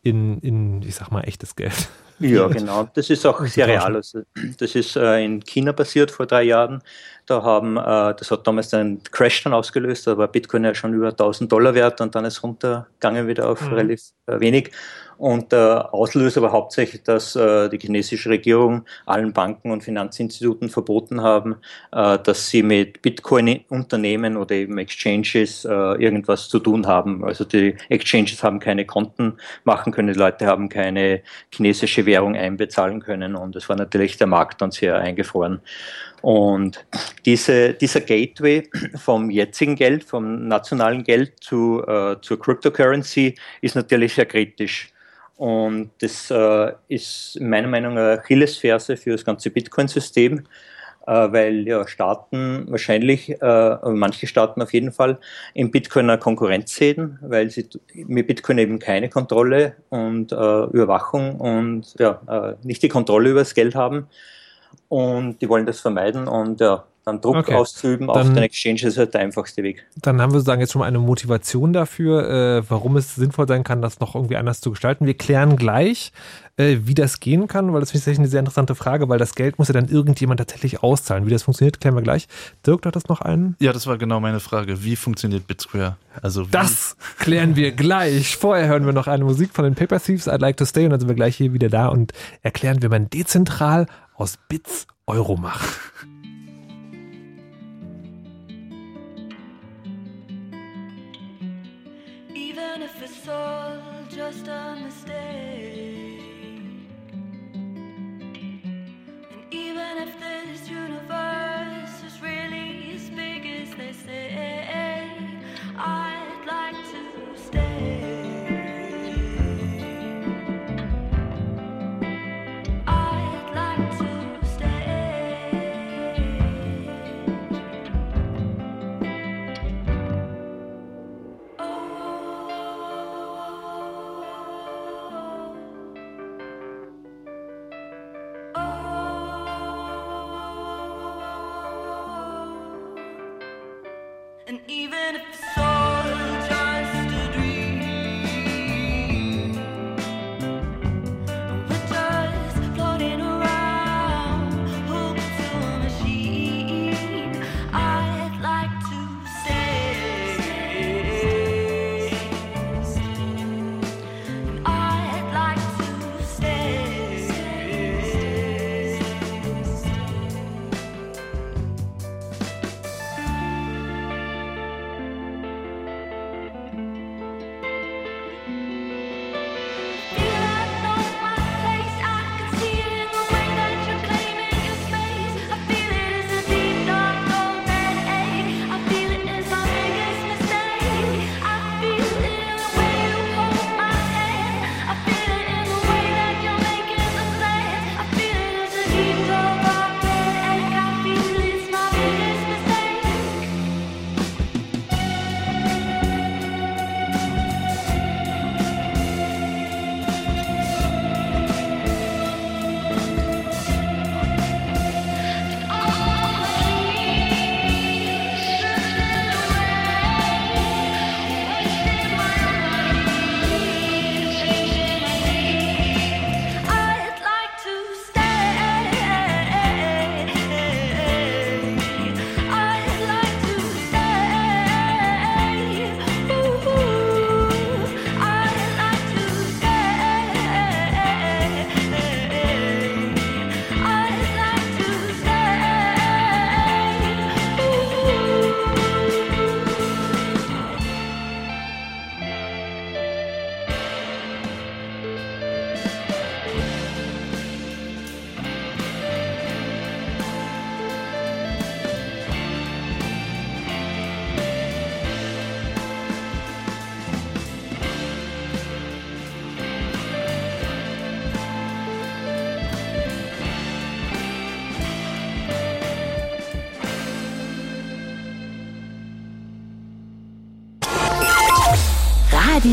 S2: in, in, ich sag mal, echtes Geld
S10: ja, genau. Das ist auch sehr real. Also, das ist äh, in China passiert vor drei Jahren. Da haben, äh, das hat damals einen Crash dann ausgelöst, da war Bitcoin ja schon über 1000 Dollar wert und dann ist runtergegangen wieder auf mhm. relativ äh, wenig. Und der Auslöser war hauptsächlich, dass äh, die chinesische Regierung allen Banken und Finanzinstituten verboten haben, äh, dass sie mit Bitcoin-Unternehmen oder eben Exchanges äh, irgendwas zu tun haben. Also die Exchanges haben keine Konten machen können, die Leute haben keine chinesische Währung einbezahlen können und es war natürlich der Markt dann sehr eingefroren. Und diese, dieser Gateway vom jetzigen Geld, vom nationalen Geld zu, äh, zur Cryptocurrency ist natürlich sehr kritisch. Und das äh, ist meiner Meinung nach Achillesferse für das ganze Bitcoin-System, äh, weil ja Staaten wahrscheinlich, äh, manche Staaten auf jeden Fall, im Bitcoin eine Konkurrenz sehen, weil sie mit Bitcoin eben keine Kontrolle und äh, Überwachung und ja, äh, nicht die Kontrolle über das Geld haben. Und die wollen das vermeiden und ja, dann Druck okay. auszuüben dann, auf den Exchange ist halt der einfachste Weg.
S2: Dann haben wir sozusagen jetzt schon mal eine Motivation dafür, äh, warum es sinnvoll sein kann, das noch irgendwie anders zu gestalten. Wir klären gleich, äh, wie das gehen kann, weil das finde ich eine sehr interessante Frage, weil das Geld muss ja dann irgendjemand tatsächlich auszahlen. Wie das funktioniert, klären wir gleich. Dirk, hat das noch einen?
S1: Ja, das war genau meine Frage. Wie funktioniert BitSquare? Also
S2: das klären wir gleich. Vorher hören wir noch eine Musik von den Paper Thieves, I'd Like to Stay, und dann sind wir gleich hier wieder da und erklären, wie man dezentral aus Bits Euro macht.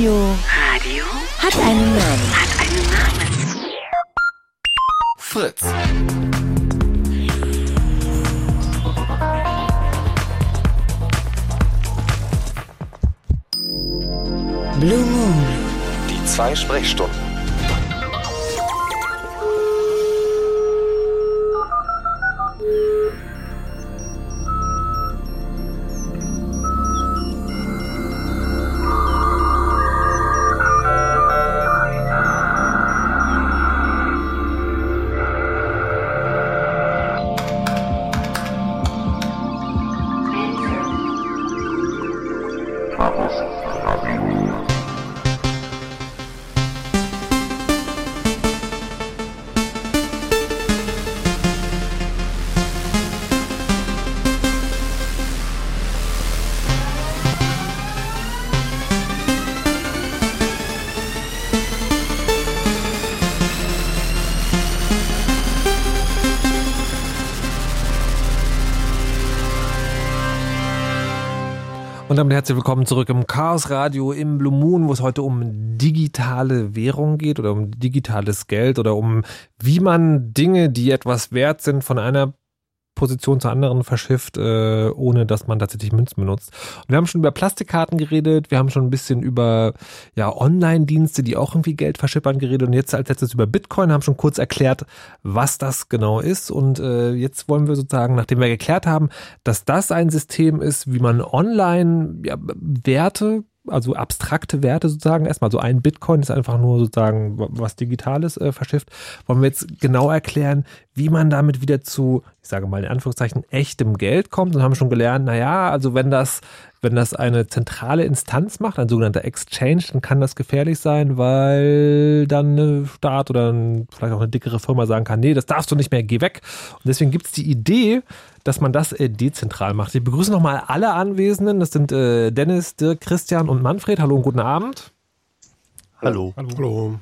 S7: Radio.
S2: Damit herzlich willkommen zurück im Chaos Radio im Blue Moon, wo es heute um digitale Währung geht oder um digitales Geld oder um wie man Dinge, die etwas wert sind, von einer Position zur anderen verschifft, äh, ohne dass man tatsächlich Münzen benutzt. Und wir haben schon über Plastikkarten geredet, wir haben schon ein bisschen über ja, Online-Dienste, die auch irgendwie Geld verschippern geredet und jetzt als letztes über Bitcoin, haben schon kurz erklärt, was das genau ist. Und äh, jetzt wollen wir sozusagen, nachdem wir geklärt haben, dass das ein System ist, wie man online ja, Werte also abstrakte Werte sozusagen. Erstmal so ein Bitcoin ist einfach nur sozusagen was Digitales äh, verschifft. Wollen wir jetzt genau erklären, wie man damit wieder zu, ich sage mal in Anführungszeichen, echtem Geld kommt. Und haben schon gelernt, naja, also wenn das, wenn das eine zentrale Instanz macht, ein sogenannter Exchange, dann kann das gefährlich sein, weil dann ein Staat oder vielleicht auch eine dickere Firma sagen kann, nee, das darfst du nicht mehr, geh weg. Und deswegen gibt es die Idee, dass man das äh, dezentral macht. Ich begrüße nochmal alle Anwesenden. Das sind äh, Dennis, Dirk, Christian und Manfred. Hallo und guten Abend.
S1: Hallo.
S4: Hallo.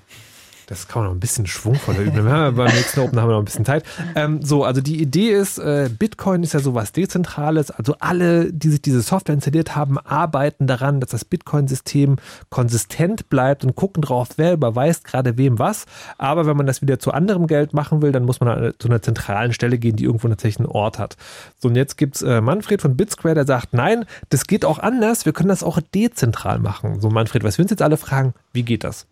S2: Das kann man noch ein bisschen schwungvoller üben. Beim nächsten Open haben wir noch ein bisschen Zeit. Ähm, so, also die Idee ist, äh, Bitcoin ist ja sowas Dezentrales. Also alle, die sich diese Software installiert haben, arbeiten daran, dass das Bitcoin-System konsistent bleibt und gucken drauf, wer überweist gerade wem was. Aber wenn man das wieder zu anderem Geld machen will, dann muss man an- zu einer zentralen Stelle gehen, die irgendwo tatsächlich einen Ort hat. So, und jetzt gibt's äh, Manfred von BitSquare, der sagt, nein, das geht auch anders. Wir können das auch dezentral machen. So, Manfred, was wir uns jetzt alle fragen, wie geht das?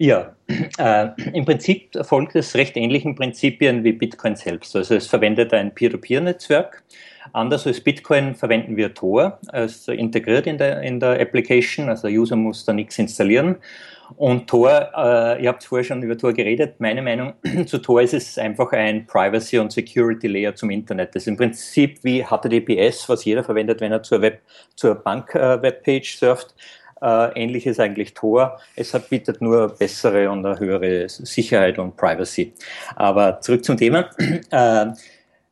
S10: Ja, äh, im Prinzip folgt es recht ähnlichen Prinzipien wie Bitcoin selbst. Also es verwendet ein Peer-to-Peer-Netzwerk. Anders als Bitcoin verwenden wir Tor, also integriert in der, in der Application. Also der User muss da nichts installieren. Und Tor, äh, ihr habt vorher schon über Tor geredet. Meine Meinung zu Tor ist es einfach ein Privacy- und Security-Layer zum Internet. Das ist im Prinzip wie HTTPS, was jeder verwendet, wenn er zur, Web, zur Bank-Webpage surft. Äh, ähnlich ist eigentlich Tor. Es hat, bietet nur bessere und eine höhere Sicherheit und Privacy. Aber zurück zum Thema. Äh,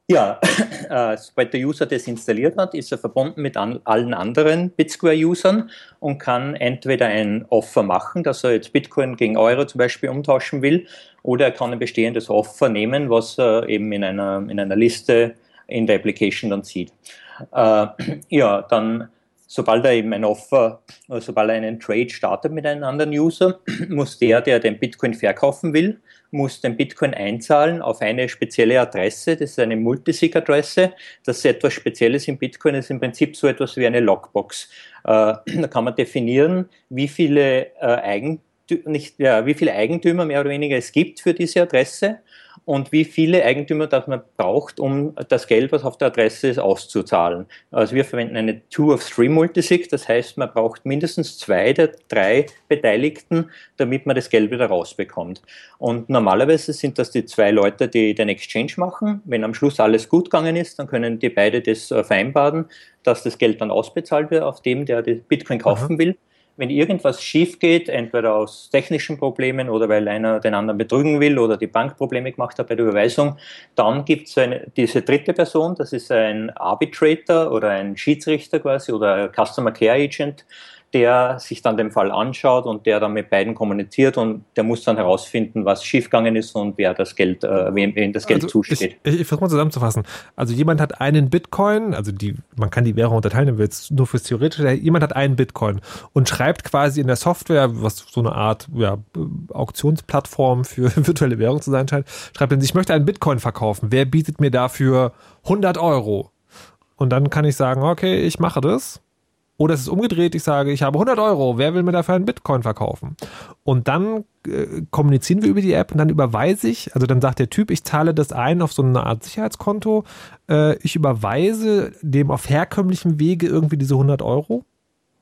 S10: ja, äh, sobald der User das installiert hat, ist er verbunden mit an, allen anderen Bitsquare-Usern und kann entweder ein Offer machen, dass er jetzt Bitcoin gegen Euro zum Beispiel umtauschen will, oder er kann ein bestehendes Offer nehmen, was er eben in einer, in einer Liste in der Application dann sieht. Äh, ja, dann sobald er eben ein Offer, oder sobald er einen Trade startet mit einem anderen User, muss der, der den Bitcoin verkaufen will, muss den Bitcoin einzahlen auf eine spezielle Adresse, das ist eine Multisig-Adresse. Das ist etwas Spezielles im Bitcoin, das ist im Prinzip so etwas wie eine Lockbox. Äh, da kann man definieren, wie viele, äh, Eigentümer, nicht, ja, wie viele Eigentümer mehr oder weniger es gibt für diese Adresse und wie viele Eigentümer das man braucht, um das Geld, was auf der Adresse ist, auszuzahlen. Also wir verwenden eine Two-of-Three-Multisig, das heißt, man braucht mindestens zwei der drei Beteiligten, damit man das Geld wieder rausbekommt. Und normalerweise sind das die zwei Leute, die den Exchange machen. Wenn am Schluss alles gut gegangen ist, dann können die beide das äh, vereinbaren, dass das Geld dann ausbezahlt wird auf dem, der die Bitcoin kaufen will wenn irgendwas schief geht, entweder aus technischen Problemen oder weil einer den anderen betrügen will oder die Bank Probleme gemacht hat bei der Überweisung, dann gibt es diese dritte Person, das ist ein Arbitrator oder ein Schiedsrichter quasi oder Customer Care Agent, der sich dann den Fall anschaut und der dann mit beiden kommuniziert und der muss dann herausfinden, was schiefgegangen ist und wer das Geld, äh, wem, wem das Geld
S2: Also
S10: zusteht.
S2: Ich, ich, ich versuche mal zusammenzufassen. Also jemand hat einen Bitcoin, also die, man kann die Währung unterteilen, wenn wir jetzt nur fürs Theoretische, jemand hat einen Bitcoin und schreibt quasi in der Software, was so eine Art ja, Auktionsplattform für virtuelle Währung zu sein scheint, schreibt dann, ich möchte einen Bitcoin verkaufen. Wer bietet mir dafür 100 Euro? Und dann kann ich sagen, okay, ich mache das. Oder es ist umgedreht, ich sage, ich habe 100 Euro, wer will mir dafür einen Bitcoin verkaufen? Und dann äh, kommunizieren wir über die App und dann überweise ich, also dann sagt der Typ, ich zahle das ein auf so eine Art Sicherheitskonto, äh, ich überweise dem auf herkömmlichem Wege irgendwie diese 100 Euro.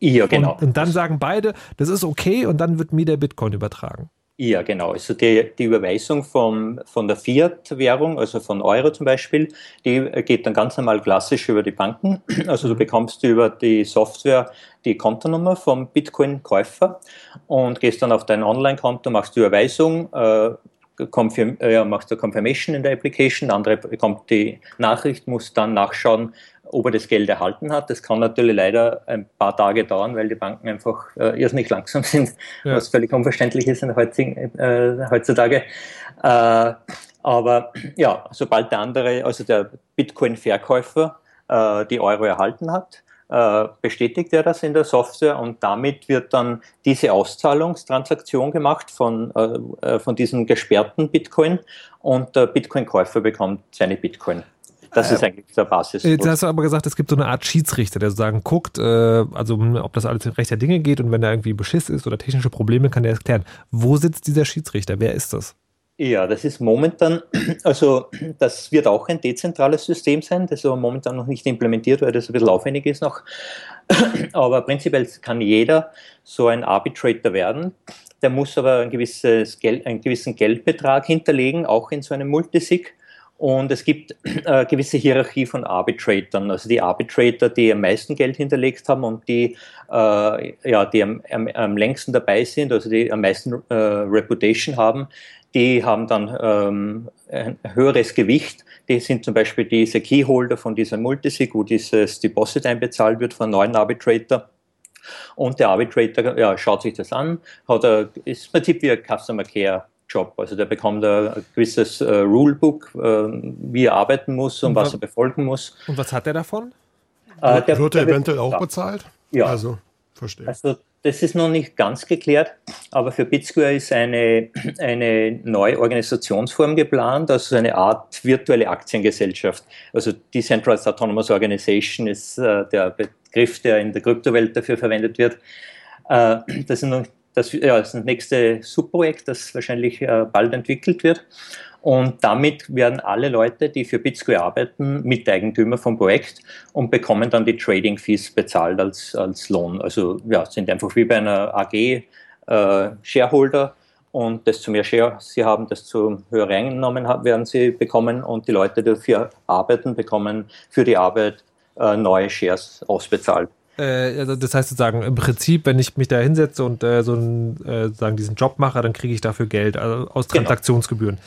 S10: Ja, genau.
S2: Und, und dann sagen beide, das ist okay und dann wird mir der Bitcoin übertragen.
S10: Ja, genau. Also die, die Überweisung vom, von der Fiat-Währung, also von Euro zum Beispiel, die geht dann ganz normal klassisch über die Banken. Also du bekommst über die Software die Kontonummer vom Bitcoin-Käufer und gehst dann auf dein Online-Konto, machst die Überweisung, äh, confirm, äh, machst du Confirmation in der Application, der andere bekommt die Nachricht, muss dann nachschauen, ob er das Geld erhalten hat. Das kann natürlich leider ein paar Tage dauern, weil die Banken einfach äh, irrsinnig langsam sind,
S2: Ja.
S10: was völlig unverständlich ist in heutigen, äh, heutzutage. Äh, aber ja, sobald der andere, also der Bitcoin-Verkäufer, äh, die Euro erhalten hat, äh, bestätigt er das in der Software und damit wird dann diese Auszahlungstransaktion gemacht von, äh, äh, von diesem gesperrten Bitcoin und der Bitcoin-Käufer bekommt seine Bitcoin. Das ist eigentlich der Basis.
S2: Jetzt hast du aber gesagt, es gibt so eine Art Schiedsrichter, der sozusagen guckt, äh, also ob das alles in rechter Dinge geht und wenn da irgendwie Beschiss ist oder technische Probleme, kann der es klären. Wo sitzt dieser Schiedsrichter? Wer ist das?
S10: Ja, das ist momentan, also das wird auch ein dezentrales System sein, das ist aber momentan noch nicht implementiert, weil das ein bisschen aufwendig ist noch. Aber prinzipiell kann jeder so ein Arbitrator werden. Der muss aber ein gewisses Geld, einen gewissen Geldbetrag hinterlegen, auch in so einem Multisig. Und es gibt äh, gewisse Hierarchie von Arbitratoren, also die Arbitrator, die am meisten Geld hinterlegt haben und die, äh, ja, die am, am, am längsten dabei sind, also die am meisten äh, Reputation haben, die haben dann ähm, ein höheres Gewicht. Die sind zum Beispiel diese Keyholder von dieser Multisig, wo dieses Deposit einbezahlt wird von neuen Arbitrator. Und der Arbitrator ja, schaut sich das an, hat er, ist im Prinzip wie ein Customer Care Job. Also der bekommt ein gewisses äh, Rulebook, äh, wie er arbeiten muss und,
S2: Und
S10: was
S2: wa-
S10: er befolgen muss.
S2: Und was hat er davon?
S10: Äh, der-
S4: Wird er
S10: der
S4: eventuell auch bezahlt?
S10: Ja.
S4: Also, verstehe.
S10: Also das ist noch nicht ganz geklärt, aber für BitSquare ist eine, eine neue Organisationsform geplant, also eine Art virtuelle Aktiengesellschaft. Also Decentralized Autonomous Organization ist äh, der Begriff, der in der Kryptowelt dafür verwendet wird. Äh, das, ist noch, das, ja, das nächste Subprojekt, das wahrscheinlich äh, bald entwickelt wird. Und damit werden alle Leute, die für BitSquare arbeiten, Miteigentümer vom Projekt und bekommen dann die Trading Fees bezahlt als, als Lohn. Also ja, sind einfach wie bei einer AG äh, Shareholder und desto mehr Share sie haben, desto höhere Einnahmen haben- werden sie bekommen und die Leute, die dafür arbeiten, bekommen für die Arbeit äh, neue Shares ausbezahlt.
S2: Äh, also das heißt sozusagen, im Prinzip, wenn ich mich da hinsetze und äh, so einen, äh, sozusagen diesen Job mache, dann kriege ich dafür Geld also aus
S10: Genau.
S2: Transaktionsgebühren.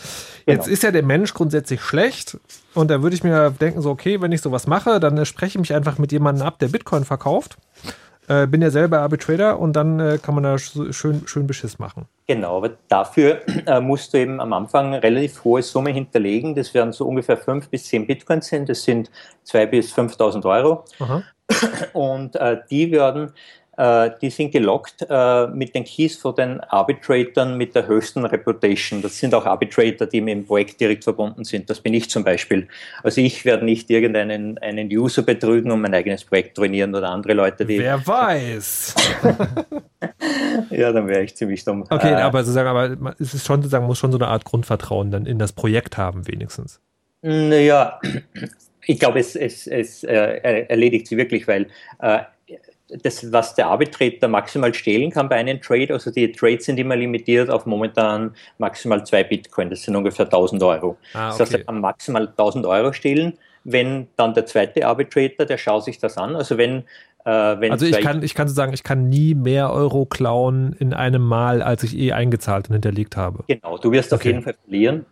S2: Jetzt ist ja der Mensch grundsätzlich schlecht und da würde ich mir denken, so, okay, wenn ich sowas mache, dann äh, spreche ich mich einfach mit jemandem ab, der Bitcoin verkauft. Äh, bin ja selber Arbitrator und dann äh, kann man da sch- schön, schön Beschiss machen.
S10: Genau, aber dafür musst du eben am Anfang eine relativ hohe Summe hinterlegen. Das werden so ungefähr 5 bis 10 Bitcoins sind. Das sind 2.000 bis 5.000 Euro.
S2: Aha.
S10: Und äh, die werden, äh, die sind gelockt äh, mit den Keys von den Arbitratoren mit der höchsten Reputation. Das sind auch Arbitrator, die mit dem Projekt direkt verbunden sind. Das bin ich zum Beispiel. Also ich werde nicht irgendeinen einen User betrügen und mein eigenes Projekt ruinieren oder andere Leute, die.
S2: Wer weiß.
S10: Ja, dann wäre ich ziemlich dumm.
S2: Okay,
S10: Äh,
S2: aber sozusagen, aber es ist schon sozusagen, muss schon so eine Art Grundvertrauen dann in das Projekt haben, wenigstens.
S10: Naja, ich glaube, es, es, es äh, erledigt sie wirklich, weil äh, das, was der Arbitrator maximal stehlen kann bei einem Trade, also die Trades sind immer limitiert auf momentan maximal zwei Bitcoin, das sind ungefähr 1000 Euro.
S2: Ah,
S10: Das heißt,
S2: okay.
S10: er kann maximal 1000 Euro stehlen, wenn dann der zweite Arbitrator, der schaut sich das an, also wenn, äh, wenn
S2: Also ich kann, ich kann sagen, ich kann nie mehr Euro klauen in einem Mal, als ich eh eingezahlt und hinterlegt habe.
S10: Genau, du wirst auf
S2: Okay.
S10: jeden Fall verlieren.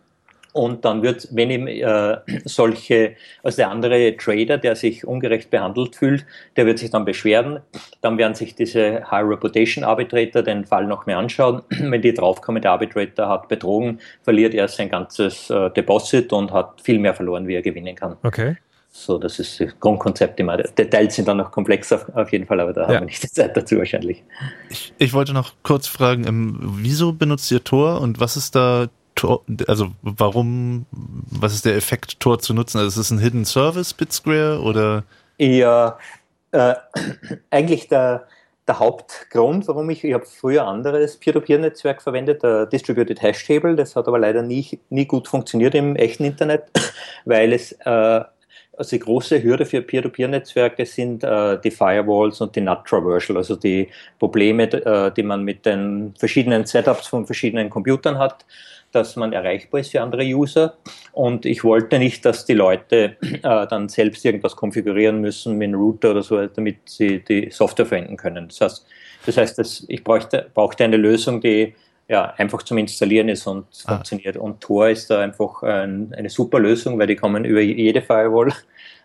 S10: Und dann wird, wenn eben äh, solche, also der andere Trader, der sich ungerecht behandelt fühlt, der wird sich dann beschweren. Dann werden sich diese High Reputation Arbitrator den Fall noch mehr anschauen. Wenn die draufkommen, der Arbitrator hat betrogen, verliert er sein ganzes äh, Deposit und hat viel mehr verloren, wie er gewinnen kann.
S2: Okay.
S10: So, das ist das Grundkonzept immer. Details sind dann noch komplex auf, auf jeden Fall, aber da haben
S1: Ja.
S10: wir nicht die Zeit dazu wahrscheinlich.
S1: Ich, ich wollte noch kurz fragen, ähm, wieso benutzt ihr Tor und was ist da Tor, also warum, was ist der Effekt, Tor zu nutzen? Also ist es ein Hidden Service, BitSquare oder?
S10: Ja, äh, eigentlich der, der Hauptgrund, warum ich, ich habe früher anderes Peer-to-Peer-Netzwerk verwendet, der Distributed Hash Table, das hat aber leider nie, nie gut funktioniert im echten Internet, weil es, äh, also die große Hürde für Peer-to-Peer-Netzwerke sind äh, die Firewalls und die NAT Traversal, also die Probleme, äh, die man mit den verschiedenen Setups von verschiedenen Computern hat, dass man erreichbar ist für andere User. Und ich wollte nicht, dass die Leute äh, dann selbst irgendwas konfigurieren müssen mit einem Router oder so, damit sie die Software verwenden können. Das heißt, das heißt dass ich bräuchte, brauchte eine Lösung, die ja, einfach zum Installieren ist und
S1: Ah.
S10: funktioniert. Und Tor ist da einfach ein, eine super Lösung, weil die kommen über jede Firewall.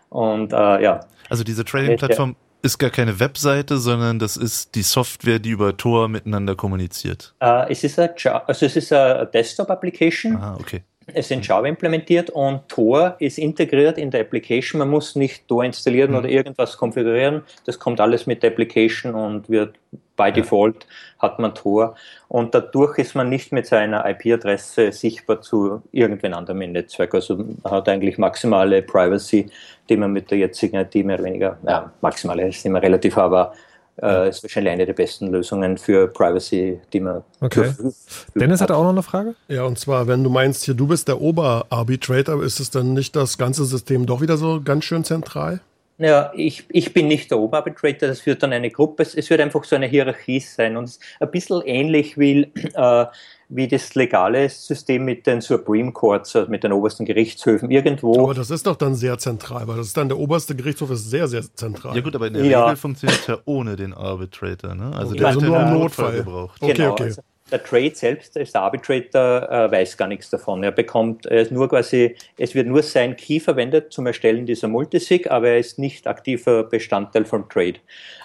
S10: Und äh, ja.
S1: Also diese Trading-Plattform ist gar keine Webseite, sondern das ist die Software, die über Tor miteinander kommuniziert.
S10: Äh, es ist eine, also es ist eine Desktop-Application.
S1: Ah, okay.
S10: Es ist in Java implementiert und Tor ist integriert in der Application. Man muss nicht Tor installieren
S1: Mhm.
S10: oder irgendwas konfigurieren. Das kommt alles mit der Application und wird by default hat man Tor. Und dadurch ist man nicht mit seiner IP-Adresse sichtbar zu irgendwen anderem im Netzwerk. Also man hat eigentlich maximale Privacy, die man mit der jetzigen IT mehr oder weniger, ja, maximale ist immer relativ, aber äh, ist wahrscheinlich eine der besten Lösungen für Privacy, die man
S2: Okay.
S10: Verfügung
S2: Dennis hat auch noch eine Frage?
S4: Ja, und zwar, wenn du meinst, hier du bist der Oberarbitrator, ist es dann nicht das ganze System doch wieder so ganz schön zentral?
S10: Ja, ich, ich bin nicht der Oberarbitrator, das wird dann eine Gruppe, es es wird einfach so eine Hierarchie sein und es ist ein bisschen ähnlich wie, äh, wie das legale System mit den Supreme Courts, also mit den obersten Gerichtshöfen. Irgendwo.
S4: Aber das ist doch dann sehr zentral, weil das ist dann der oberste Gerichtshof ist sehr, sehr zentral.
S1: Ja gut, aber in der
S10: Ja.
S1: Regel funktioniert es ja ohne den Arbitrator, ne? Also
S10: Okay.
S1: der
S10: Also
S1: wird
S10: nur
S1: ja
S10: im.
S4: Notfall
S1: gebraucht.
S4: Okay,
S10: genau,
S4: okay.
S10: Also, der Trade selbst, der Arbitrator, äh, weiß gar nichts davon. Er bekommt, er ist nur quasi, es wird nur sein Key verwendet zum Erstellen dieser Multisig, aber er ist nicht aktiver Bestandteil vom Trade.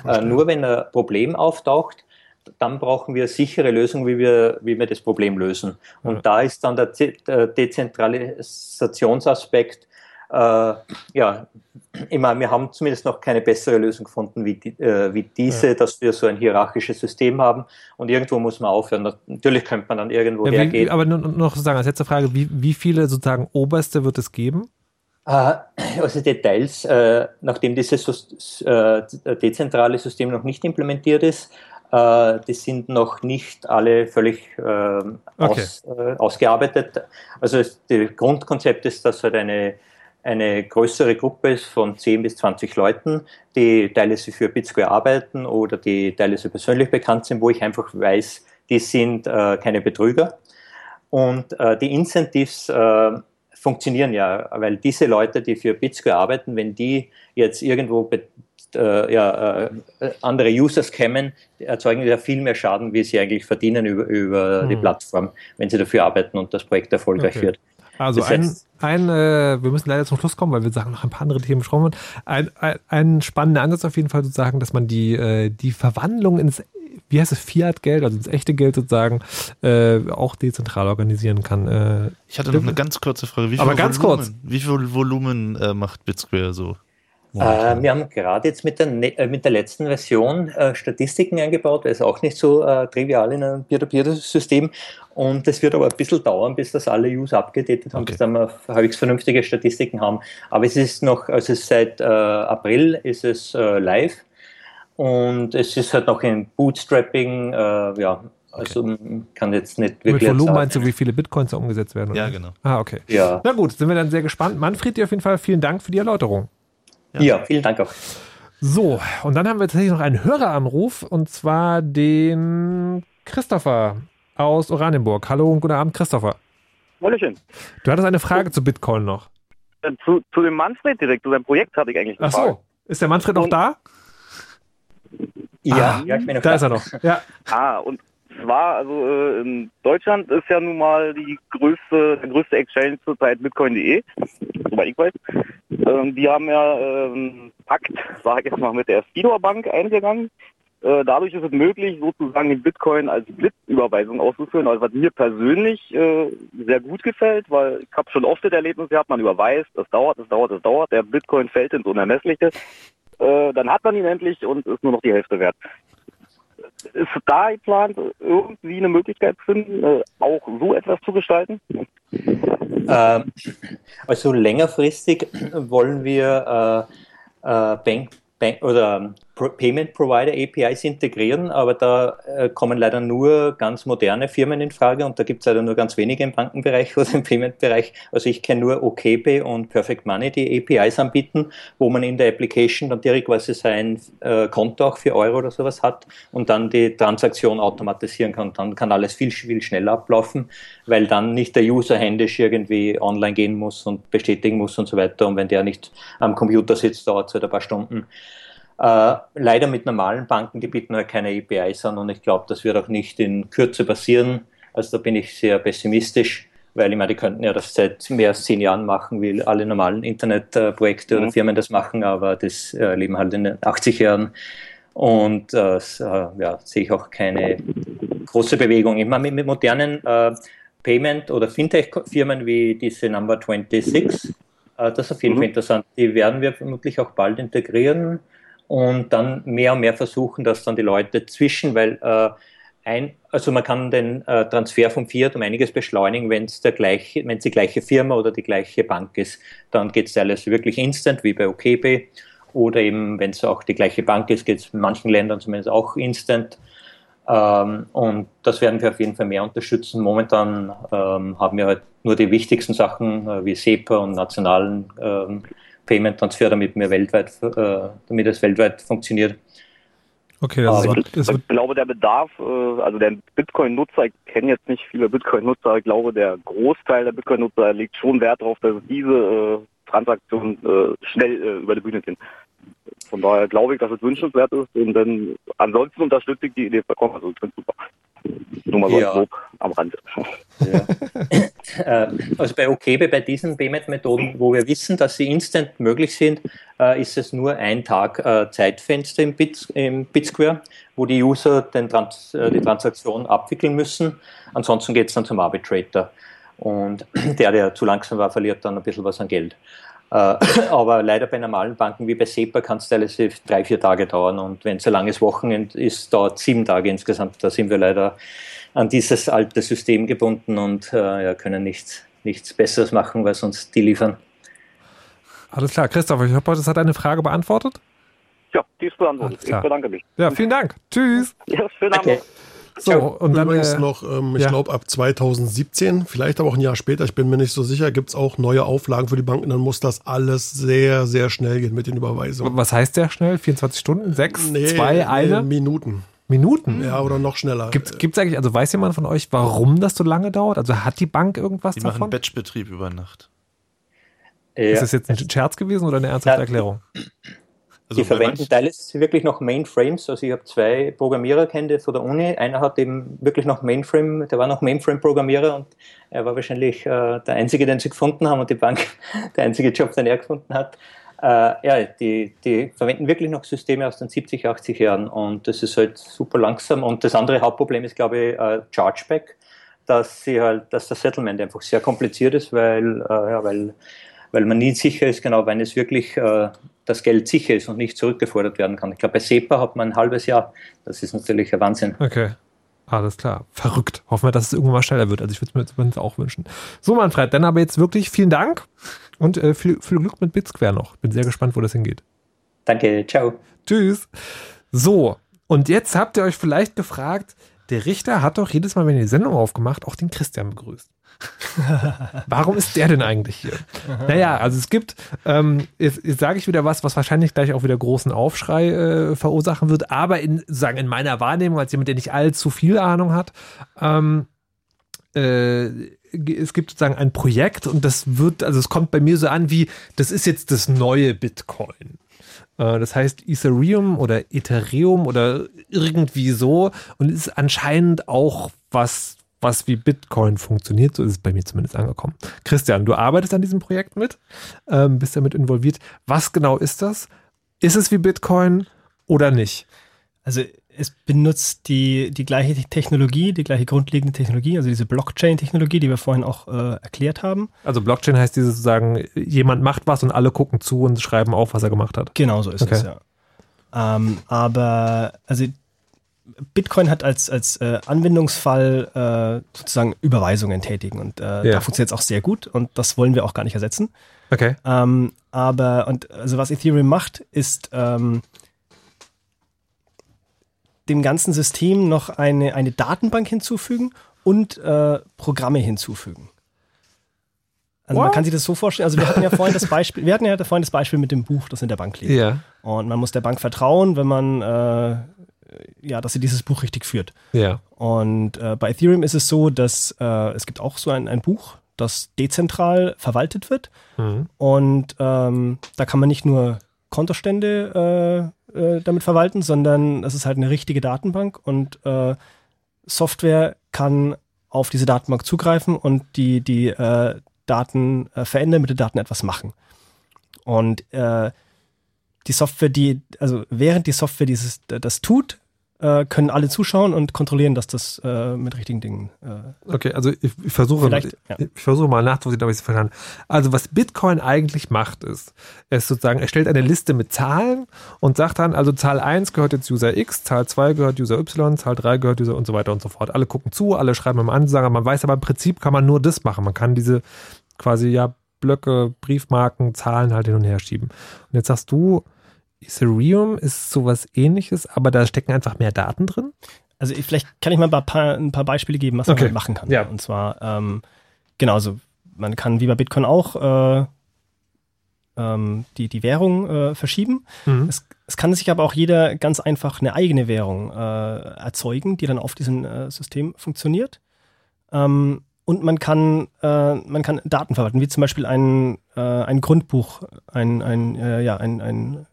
S10: Äh, nur wenn ein Problem auftaucht, dann brauchen wir sichere Lösungen, wie wir, wie wir das Problem lösen. Und da ist dann der, Dezentralisationsaspekt, ja, ich meine, wir haben zumindest noch keine bessere Lösung gefunden wie, die, äh, wie diese, dass wir so ein hierarchisches System haben und irgendwo muss man aufhören. Natürlich könnte man dann irgendwo
S2: Ja, wie,
S10: hergehen.
S2: aber nur- noch sozusagen als letzte Frage, wie, wie viele sozusagen Oberste wird es geben?
S10: Äh, Also Details, äh, nachdem dieses äh, dezentrale System noch nicht implementiert ist, äh, die sind noch nicht alle völlig äh, aus, äh, ausgearbeitet. Also es, das Grundkonzept ist, dass halt eine, eine größere Gruppe ist von 10 bis 20 Leuten, die teilweise für Bitsquare arbeiten oder die teilweise persönlich bekannt sind, wo ich einfach weiß, die sind äh, keine Betrüger. Und äh, die Incentives äh, funktionieren ja, weil diese Leute, die für Bitsquare arbeiten, wenn die jetzt irgendwo äh, ja, äh, andere Users kämen, erzeugen die ja viel mehr Schaden, wie sie eigentlich verdienen über, über die
S2: Hm.
S10: Plattform, wenn sie dafür arbeiten und das Projekt erfolgreich
S2: Okay.
S10: wird.
S2: Also ein, ein äh, wir müssen leider zum Schluss kommen, weil wir sagen noch ein paar andere Themen besprochen haben. Ein, ein, ein spannender Ansatz auf jeden Fall sozusagen, dass man die, äh, die Verwandlung ins, wie heißt es, Fiat-Geld, also ins echte Geld sozusagen, äh, auch dezentral organisieren kann. Äh,
S1: Ich hatte noch eine ganz kurze Frage. Wie
S2: Aber
S1: viel
S2: ganz
S1: Volumen,
S2: kurz.
S1: Wie viel Volumen äh, macht Bitsquare so?
S10: Äh, wir haben gerade jetzt mit der, Ne- äh, mit der letzten Version äh, Statistiken eingebaut, weil es auch nicht so äh, trivial in einem Peer-to-Peer-System und das wird aber ein bisschen dauern, bis das alle User abgedatet haben, bis dann wir halbwegs vernünftige Statistiken haben. Aber es ist noch, also es seit äh, April ist es äh, live und es ist halt noch in Bootstrapping, äh, ja, also man kann jetzt nicht
S2: mit
S10: wirklich
S2: Volumen
S10: sagen.
S2: meinst du, wie viele Bitcoins da umgesetzt werden? Oder?
S1: Ja, genau.
S2: Ah, okay.
S10: Ja.
S2: Na gut, sind wir dann sehr gespannt. Manfred, dir auf jeden Fall vielen Dank für die Erläuterung.
S10: Ja, vielen Dank auch.
S2: So, und dann haben wir tatsächlich noch einen Höreranruf und zwar den Christopher aus Oranienburg. Hallo und guten Abend, Christopher.
S11: Hallöchen.
S2: Du hattest eine Frage zu Bitcoin noch.
S11: Äh, Zu, zu dem Manfred direkt, zu seinem Projekt hatte ich eigentlich eine
S2: Ach
S11: Frage.
S2: so, ist der Manfred noch da?
S10: Ja,
S2: Ah,
S10: ja, ich bin noch
S2: da
S10: da.
S2: ist er noch. Ja.
S11: Ah, und zwar, also äh, in Deutschland ist ja nun mal die größte, der größte Exchange zurzeit Bitcoin.de, soweit ich weiß. Ähm, die haben ja ähm, Pakt, sage ich jetzt mal, mit der Fidor Bank eingegangen. Äh, dadurch ist es möglich, sozusagen den Bitcoin als Blitzüberweisung auszuführen, also was mir persönlich äh, sehr gut gefällt, weil ich habe schon oft das Erlebnis gehabt, man überweist, es dauert, es dauert, es dauert, der Bitcoin fällt ins Unermessliche. Äh, dann hat man ihn endlich und ist nur noch die Hälfte wert. Ist da geplant, irgendwie eine Möglichkeit zu finden, äh, auch so etwas zu gestalten?
S10: Ähm, Also längerfristig wollen wir äh, äh, Bank, Bank oder Pro Payment Provider APIs integrieren, aber da äh, kommen leider nur ganz moderne Firmen in Frage und da gibt es leider nur ganz wenige im Bankenbereich oder im Payment-Bereich. Also ich kenne nur OKPay und Perfect Money, die APIs anbieten, wo man in der Application dann direkt quasi sein äh, Konto auch für Euro oder sowas hat und dann die Transaktion automatisieren kann. Dann kann alles viel, viel schneller ablaufen, weil dann nicht der User händisch irgendwie online gehen muss und bestätigen muss und so weiter. Und wenn der nicht am Computer sitzt, dauert es halt ein paar Stunden. Äh, leider mit normalen Banken, die bieten halt keine APIs an und ich glaube, das wird auch nicht in Kürze passieren. Also da bin ich sehr pessimistisch, weil ich meine, die könnten ja das seit mehr als zehn Jahren machen, wie alle normalen Internetprojekte oder
S11: Mhm.
S10: Firmen das machen, aber das äh, leben halt in den 80 Jahren. Und äh, äh, ja, sehe ich auch keine große Bewegung. Ich meine, mit, mit modernen äh, Payment- oder Fintech-Firmen wie diese Number 26, äh, das ist auf jeden
S11: Mhm.
S10: Fall interessant. Die werden wir vermutlich auch bald integrieren und dann mehr und mehr versuchen, dass dann die Leute zwischen, weil äh, ein, also man kann den äh, Transfer vom Fiat um einiges beschleunigen, wenn es der gleiche, wenn es die gleiche Firma oder die gleiche Bank ist, dann geht es alles wirklich instant, wie bei OKB. Oder eben, wenn es auch die gleiche Bank ist, geht es in manchen Ländern zumindest auch instant. Ähm, und das werden wir auf jeden Fall mehr unterstützen. Momentan ähm, haben wir halt nur die wichtigsten Sachen äh, wie SEPA und nationalen ähm, Payment-Transfer, damit wir weltweit, äh, damit es weltweit funktioniert.
S2: Okay, das
S11: Aber
S2: ist, das
S11: ich glaube, der Bedarf, äh, also der Bitcoin-Nutzer, ich kenne jetzt nicht viele Bitcoin-Nutzer, ich glaube, der Großteil der Bitcoin-Nutzer legt schon Wert darauf, dass diese äh, Transaktionen äh, schnell äh, über die Bühne gehen. Von daher glaube ich, dass es wünschenswert ist und dann ansonsten unterstütze ich die Idee vollkommen, also ich finde super. Nur mal so
S10: Ja.
S11: grob am Rand.
S10: Äh, Also bei OKB, bei diesen Payment-Methoden, wo wir wissen, dass sie instant möglich sind, äh, ist es nur ein Tag äh, Zeitfenster im, Bit, im BitSquare, wo die User den Trans die Transaktion abwickeln müssen. Ansonsten geht es dann zum Arbitrator. Und der, der zu langsam war, verliert dann ein bisschen was an Geld. Äh, Aber leider bei normalen Banken wie bei SEPA kann es teilweise drei, vier Tage dauern. Und wenn es ein langes Wochenende ist, dauert sieben Tage insgesamt. Da sind wir leider an dieses alte System gebunden und äh, ja, können nichts, nichts Besseres machen, was uns die liefern.
S2: Alles klar, Christoph, ich hoffe, das hat deine Frage beantwortet.
S11: Ja, die ist beantwortet. Ich bedanke mich.
S2: Ja, vielen Dank. Tschüss.
S11: Ja, schönen Abend.
S10: Okay.
S2: So, und dann
S4: Übrigens
S2: äh,
S4: noch, ähm, ich
S2: ja.
S4: glaube, ab 2017, vielleicht aber auch ein Jahr später, ich bin mir nicht so sicher, gibt es auch neue Auflagen für die Banken. Dann muss das alles sehr, sehr schnell gehen mit den Überweisungen.
S2: was heißt der schnell? 24 Stunden? Sechs? zwei? Eine?
S4: Minuten.
S2: Minuten?
S4: Ja, oder noch schneller.
S2: Gibt es eigentlich, also weiß jemand von euch, warum das so lange dauert? Also hat die Bank irgendwas
S1: Die machen
S2: davon?
S1: Batchbetrieb über Nacht.
S2: Ist das jetzt ein Scherz gewesen oder eine ernsthafte
S10: Ja.
S2: Erklärung?
S1: Also
S10: die verwenden teilweise wirklich noch Mainframes. Also ich habe zwei Programmierer kennt von der Uni. Einer hat eben wirklich noch Mainframe, der war noch Mainframe-Programmierer und er war wahrscheinlich äh, der Einzige, den sie gefunden haben und die Bank der einzige Job, den er gefunden hat. Äh, ja, die, die verwenden wirklich noch Systeme aus den 70, 80 Jahren und das ist halt super langsam. Und das andere Hauptproblem ist, glaube ich, äh, Chargeback, dass sie halt, dass das Settlement einfach sehr kompliziert ist, weil, äh, ja, weil, weil man nie sicher ist, genau, wann es wirklich äh, das Geld sicher ist und nicht zurückgefordert werden kann. Ich glaube, bei SEPA hat man ein halbes Jahr. Das ist natürlich ein Wahnsinn.
S2: Okay. Alles klar. Verrückt. Hoffen wir, dass es irgendwann mal schneller wird. Also ich würde es mir zumindest auch wünschen. So, Manfred, dann aber jetzt wirklich vielen Dank und äh, viel, viel Glück mit Bitsquare noch. Bin sehr gespannt, wo das hingeht.
S10: Danke, ciao.
S2: Tschüss. So, und jetzt habt ihr euch vielleicht gefragt, der Richter hat doch jedes Mal, wenn er die Sendung aufgemacht, auch den Christian begrüßt. Warum ist der denn eigentlich hier? Naja, also es gibt, ähm, jetzt, jetzt sage ich wieder was, was wahrscheinlich gleich auch wieder großen Aufschrei äh, verursachen wird, aber in, sagen, in meiner Wahrnehmung, als jemand, der nicht allzu viel Ahnung hat, ähm, äh, es gibt sozusagen ein Projekt und das wird, also es kommt bei mir so an wie, das ist jetzt das neue Bitcoin. Äh, Das heißt Ethereum oder Ethereum oder irgendwie so und ist anscheinend auch was, was wie Bitcoin funktioniert. So ist es bei mir zumindest angekommen. Christian, du arbeitest an diesem Projekt mit, ähm, bist damit involviert. Was genau ist das? Ist es wie Bitcoin oder nicht?
S5: Also es benutzt die, die gleiche Technologie, die gleiche grundlegende Technologie, also diese Blockchain-Technologie, die wir vorhin auch äh, erklärt haben.
S2: Also Blockchain heißt dieses sozusagen, jemand macht was und alle gucken zu und schreiben auf, was er gemacht hat.
S5: Genau so ist
S2: Okay.
S5: es, ja. Ähm, aber also Bitcoin hat als, als äh, Anwendungsfall äh, sozusagen Überweisungen tätigen und äh,
S2: Ja.
S5: da funktioniert es auch sehr gut und das wollen wir auch gar nicht ersetzen.
S2: Okay.
S5: Ähm, aber und also was Ethereum macht, ist ähm, dem ganzen System noch eine, eine Datenbank hinzufügen und äh, Programme hinzufügen. Also man
S2: What?
S5: kann sich das so vorstellen, also wir hatten ja vorhin das Beispiel, wir hatten ja vorhin das Beispiel mit dem Buch, das in der Bank liegt.
S2: Ja.
S5: Und man muss der Bank vertrauen, wenn man äh, ja, dass sie dieses Buch richtig führt.
S2: Ja.
S5: Und äh, bei Ethereum ist es so, dass äh, es gibt auch so ein, ein Buch, das dezentral verwaltet wird.
S2: Mhm.
S5: Und ähm, da kann man nicht nur Kontostände äh, äh, damit verwalten, sondern es ist halt eine richtige Datenbank und äh, Software kann auf diese Datenbank zugreifen und die, die äh, Daten äh, verändern, mit den Daten etwas machen. Und äh, die Software, die, also während die Software dieses, das tut, äh, können alle zuschauen und kontrollieren, dass das äh, mit richtigen Dingen. Äh,
S2: Okay, also ich, ich versuche
S5: ja.
S2: ich versuche mal nachzuvollziehen, ob ich es verstanden habe. Also was Bitcoin eigentlich macht, ist, er ist sozusagen, er stellt eine Liste mit Zahlen und sagt dann, also Zahl 1 gehört jetzt User X, Zahl 2 gehört User Y, Zahl 3 gehört User und so weiter und so fort. Alle gucken zu, alle schreiben am Ansager, man weiß aber im Prinzip kann man nur das machen. Man kann diese quasi ja Blöcke, Briefmarken, Zahlen halt hin und her schieben. Und jetzt sagst du, Ethereum ist sowas ähnliches, aber da stecken einfach mehr Daten drin?
S5: Also ich, vielleicht kann ich mal ein paar, ein paar Beispiele geben, was
S2: Okay.
S5: man machen kann.
S2: Ja.
S5: Und zwar, ähm, genau, also man kann wie bei Bitcoin auch äh, ähm, die, die Währung äh, verschieben.
S2: Mhm.
S5: Es, es kann sich aber auch jeder ganz einfach eine eigene Währung äh, erzeugen, die dann auf diesem äh, System funktioniert. Ähm, und man kann, äh, man kann Daten verwalten, wie zum Beispiel ein, äh, ein Grundbuch, ein, ein, ja, ein, ein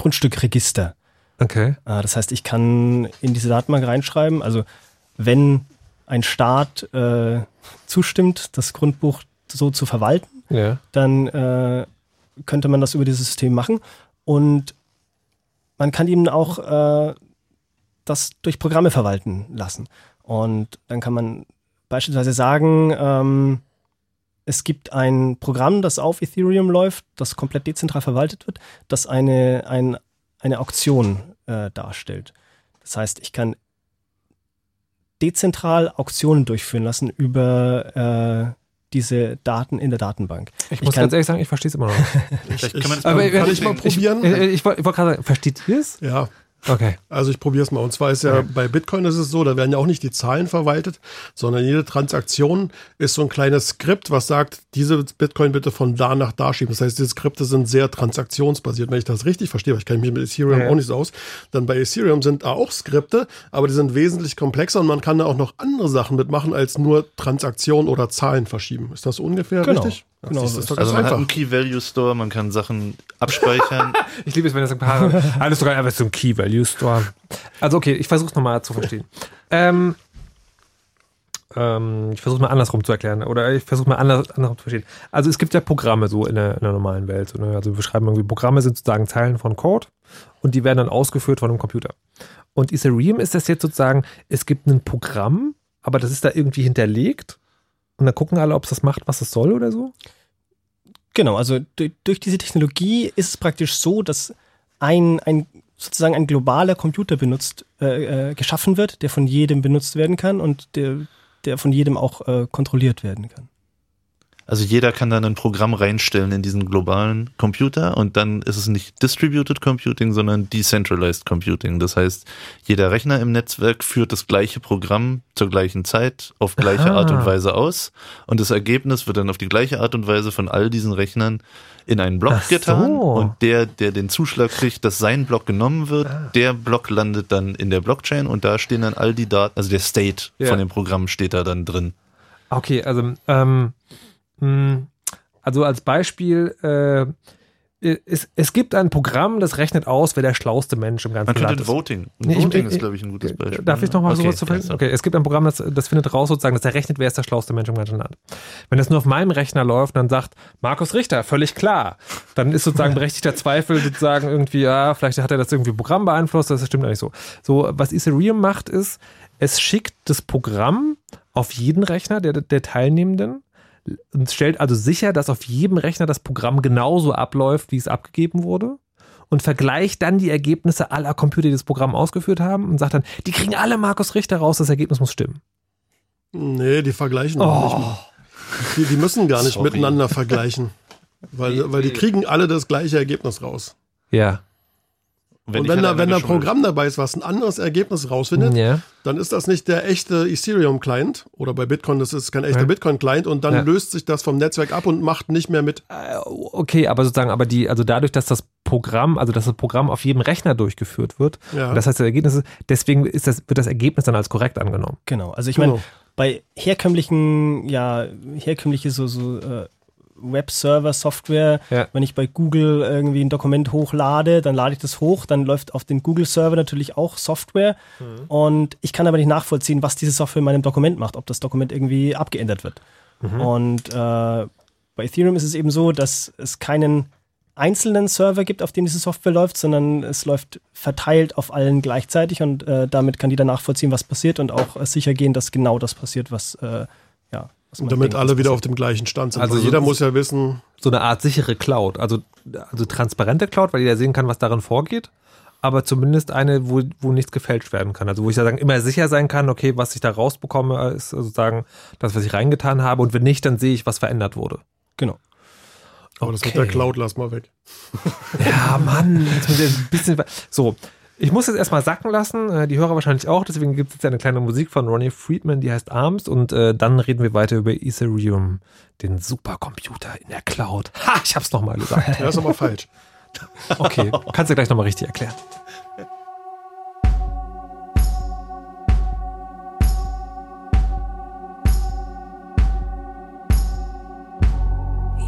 S5: Grundstückregister.
S2: Okay.
S5: Äh, Das heißt, ich kann in diese Datenbank reinschreiben, also wenn ein Staat äh, zustimmt, das Grundbuch so zu verwalten,
S2: Ja.
S5: dann äh, könnte man das über dieses System machen. Und man kann ihm auch äh, das durch Programme verwalten lassen. Und dann kann man beispielsweise sagen, ähm, es gibt ein Programm, das auf Ethereum läuft, das komplett dezentral verwaltet wird, das eine, ein, eine Auktion äh, darstellt. Das heißt, ich kann dezentral Auktionen durchführen lassen über äh, diese Daten in der Datenbank.
S2: Ich muss
S5: kann-
S2: ganz ehrlich sagen, ich verstehe es immer noch nicht.
S1: Vielleicht kann man das
S2: Aber,
S1: mal
S4: kann ich mal probieren?
S2: Ich, ich, wollte wollte gerade sagen, versteht ihr es?
S4: Ja.
S2: Okay.
S4: Also ich probiere es mal. Und zwar ist ja bei Bitcoin ist es so, da werden ja auch nicht die Zahlen verwaltet, sondern jede Transaktion ist so ein kleines Skript, was sagt, diese Bitcoin bitte von da nach da schieben. Das heißt, diese Skripte sind sehr transaktionsbasiert. Wenn ich das richtig verstehe, weil ich kenne mich mit Ethereum
S2: Ja.
S4: auch nicht so aus, dann bei Ethereum sind da auch Skripte, aber die sind wesentlich komplexer und man kann da auch noch andere Sachen mitmachen, als nur Transaktionen oder Zahlen verschieben. Ist das ungefähr
S5: Genau.
S4: richtig?
S5: Genau
S4: das ist doch
S1: Also
S4: ganz
S1: man hat einen
S4: einfach.
S1: Key-Value-Store, man kann Sachen abspeichern.
S2: Ich liebe es, wenn das ein paar alles sogar einfach so ein Key Value Store. Also okay, ich versuche nochmal zu verstehen. Ähm, ähm, ich versuche mal andersrum zu erklären oder ich versuche mal anders, andersrum zu verstehen. Also es gibt ja Programme so in der, in der normalen Welt. Ne? Also wir schreiben irgendwie Programme sind sozusagen Zeilen von Code und die werden dann ausgeführt von einem Computer. Und Ethereum ist das jetzt sozusagen, es gibt ein Programm, aber das ist da irgendwie hinterlegt und dann gucken alle, ob es das macht, was es soll oder so.
S5: Genau, also durch, diese Technologie ist es praktisch so, dass ein, ein sozusagen ein globaler Computer benutzt, äh, äh, geschaffen wird, der von jedem benutzt werden kann und der, der von jedem auch äh, kontrolliert werden kann.
S1: Also jeder kann dann ein Programm reinstellen in diesen globalen Computer und dann ist es nicht Distributed Computing, sondern Decentralized Computing. Das heißt, jeder Rechner im Netzwerk führt das gleiche Programm zur gleichen Zeit auf gleiche
S2: Aha.
S1: Art und Weise aus und das Ergebnis wird dann auf die gleiche Art und Weise von all diesen Rechnern in einen Block
S2: so.
S1: getan und der, der den Zuschlag kriegt, dass sein Block genommen wird,
S2: Ah.
S1: der Block landet dann in der Blockchain und da stehen dann all die Daten, also der State
S2: Ja.
S1: von dem Programm steht da dann drin.
S2: Okay, also, ähm, also als Beispiel, äh, es, es gibt ein Programm, das rechnet aus, wer der schlauste Mensch im ganzen
S1: Man
S2: Land ist.
S1: Voting.
S2: Nee, ich-
S1: Voting
S2: ich-
S1: ist, glaube ich, ein gutes Beispiel.
S2: Darf ich noch mal
S1: Okay,
S2: sowas zu
S1: so.
S2: Okay, es gibt ein Programm, das, das findet raus sozusagen, das errechnet, wer ist der schlauste Mensch im ganzen Land. Wenn das nur auf meinem Rechner läuft und dann sagt, Markus Richter, völlig klar, dann ist sozusagen berechtigter Zweifel sozusagen irgendwie, ja, vielleicht hat er das irgendwie Programm beeinflusst, das stimmt eigentlich so. So, was Ethereum macht ist, es schickt das Programm auf jeden Rechner der, der Teilnehmenden und stellt also sicher, dass auf jedem Rechner das Programm genauso abläuft, wie es abgegeben wurde und vergleicht dann die Ergebnisse aller Computer, die das Programm ausgeführt haben und sagt dann, die kriegen alle Markus Richter raus, das Ergebnis muss stimmen.
S4: Nee, die vergleichen auch nicht.
S2: Oh,
S4: Die, die müssen gar nicht
S1: Sorry.
S4: miteinander vergleichen. Weil, weil die kriegen alle das gleiche Ergebnis raus.
S2: ja.
S1: Wenn
S4: und
S1: ich
S4: wenn
S1: halt
S4: da, wenn da ein Programm dabei ist, was ein anderes Ergebnis rausfindet,
S2: ja.
S4: dann ist das nicht der echte Ethereum-Client oder bei Bitcoin, das ist kein echter
S2: Ja.
S4: Bitcoin-Client und dann
S2: Ja.
S4: löst sich das vom Netzwerk ab und macht nicht mehr mit.
S2: Äh, Okay, aber sozusagen, aber die, also dadurch, dass das Programm, also dass das Programm auf jedem Rechner durchgeführt wird, das heißt, das Ergebnis ist, deswegen ist das, wird das Ergebnis dann als korrekt angenommen.
S5: Genau, also ich meine,
S4: Genau.
S5: bei herkömmlichen, ja, herkömmliche so, so äh, Web-Server-Software,
S2: Ja.
S5: wenn ich bei Google irgendwie ein Dokument hochlade, dann lade ich das hoch, dann läuft auf den Google-Server natürlich auch Software
S2: Mhm.
S5: und ich kann aber nicht nachvollziehen, was diese Software in meinem Dokument macht, ob das Dokument irgendwie abgeändert wird.
S2: Mhm.
S5: Und äh, bei Ethereum ist es eben so, dass es keinen einzelnen Server gibt, auf dem diese Software läuft, sondern es läuft verteilt auf allen gleichzeitig und äh, damit kann jeder nachvollziehen, was passiert und auch äh, sicher gehen, dass genau das passiert, was äh, ja, man
S4: Damit
S5: denkt,
S4: alle wieder auf dem gleichen Stand sind.
S2: Also
S4: Also
S2: so-
S4: jeder muss ja wissen,
S2: So eine Art sichere Cloud, also, also transparente Cloud, weil jeder sehen kann, was darin vorgeht, aber zumindest eine, wo, wo nichts gefälscht werden kann. Also wo ich sozusagen immer sicher sein kann, okay, was ich da rausbekomme, ist sozusagen das, was ich reingetan habe und wenn nicht, dann sehe ich, was verändert wurde.
S5: Genau.
S4: aber das mit
S2: Okay.
S4: der Cloud lass mal weg.
S2: Ja, Mann, jetzt muss ich ein bisschen. So, ich muss jetzt erstmal sacken lassen, äh, die Hörer wahrscheinlich auch, deswegen gibt es jetzt eine kleine Musik von Ronnie Friedman, die heißt Arms und äh, dann reden wir weiter über Ethereum, den Supercomputer in der Cloud. Ha, ich hab's nochmal gesagt.
S4: Ja, ist aber falsch.
S2: Okay, kannst du gleich nochmal richtig erklären.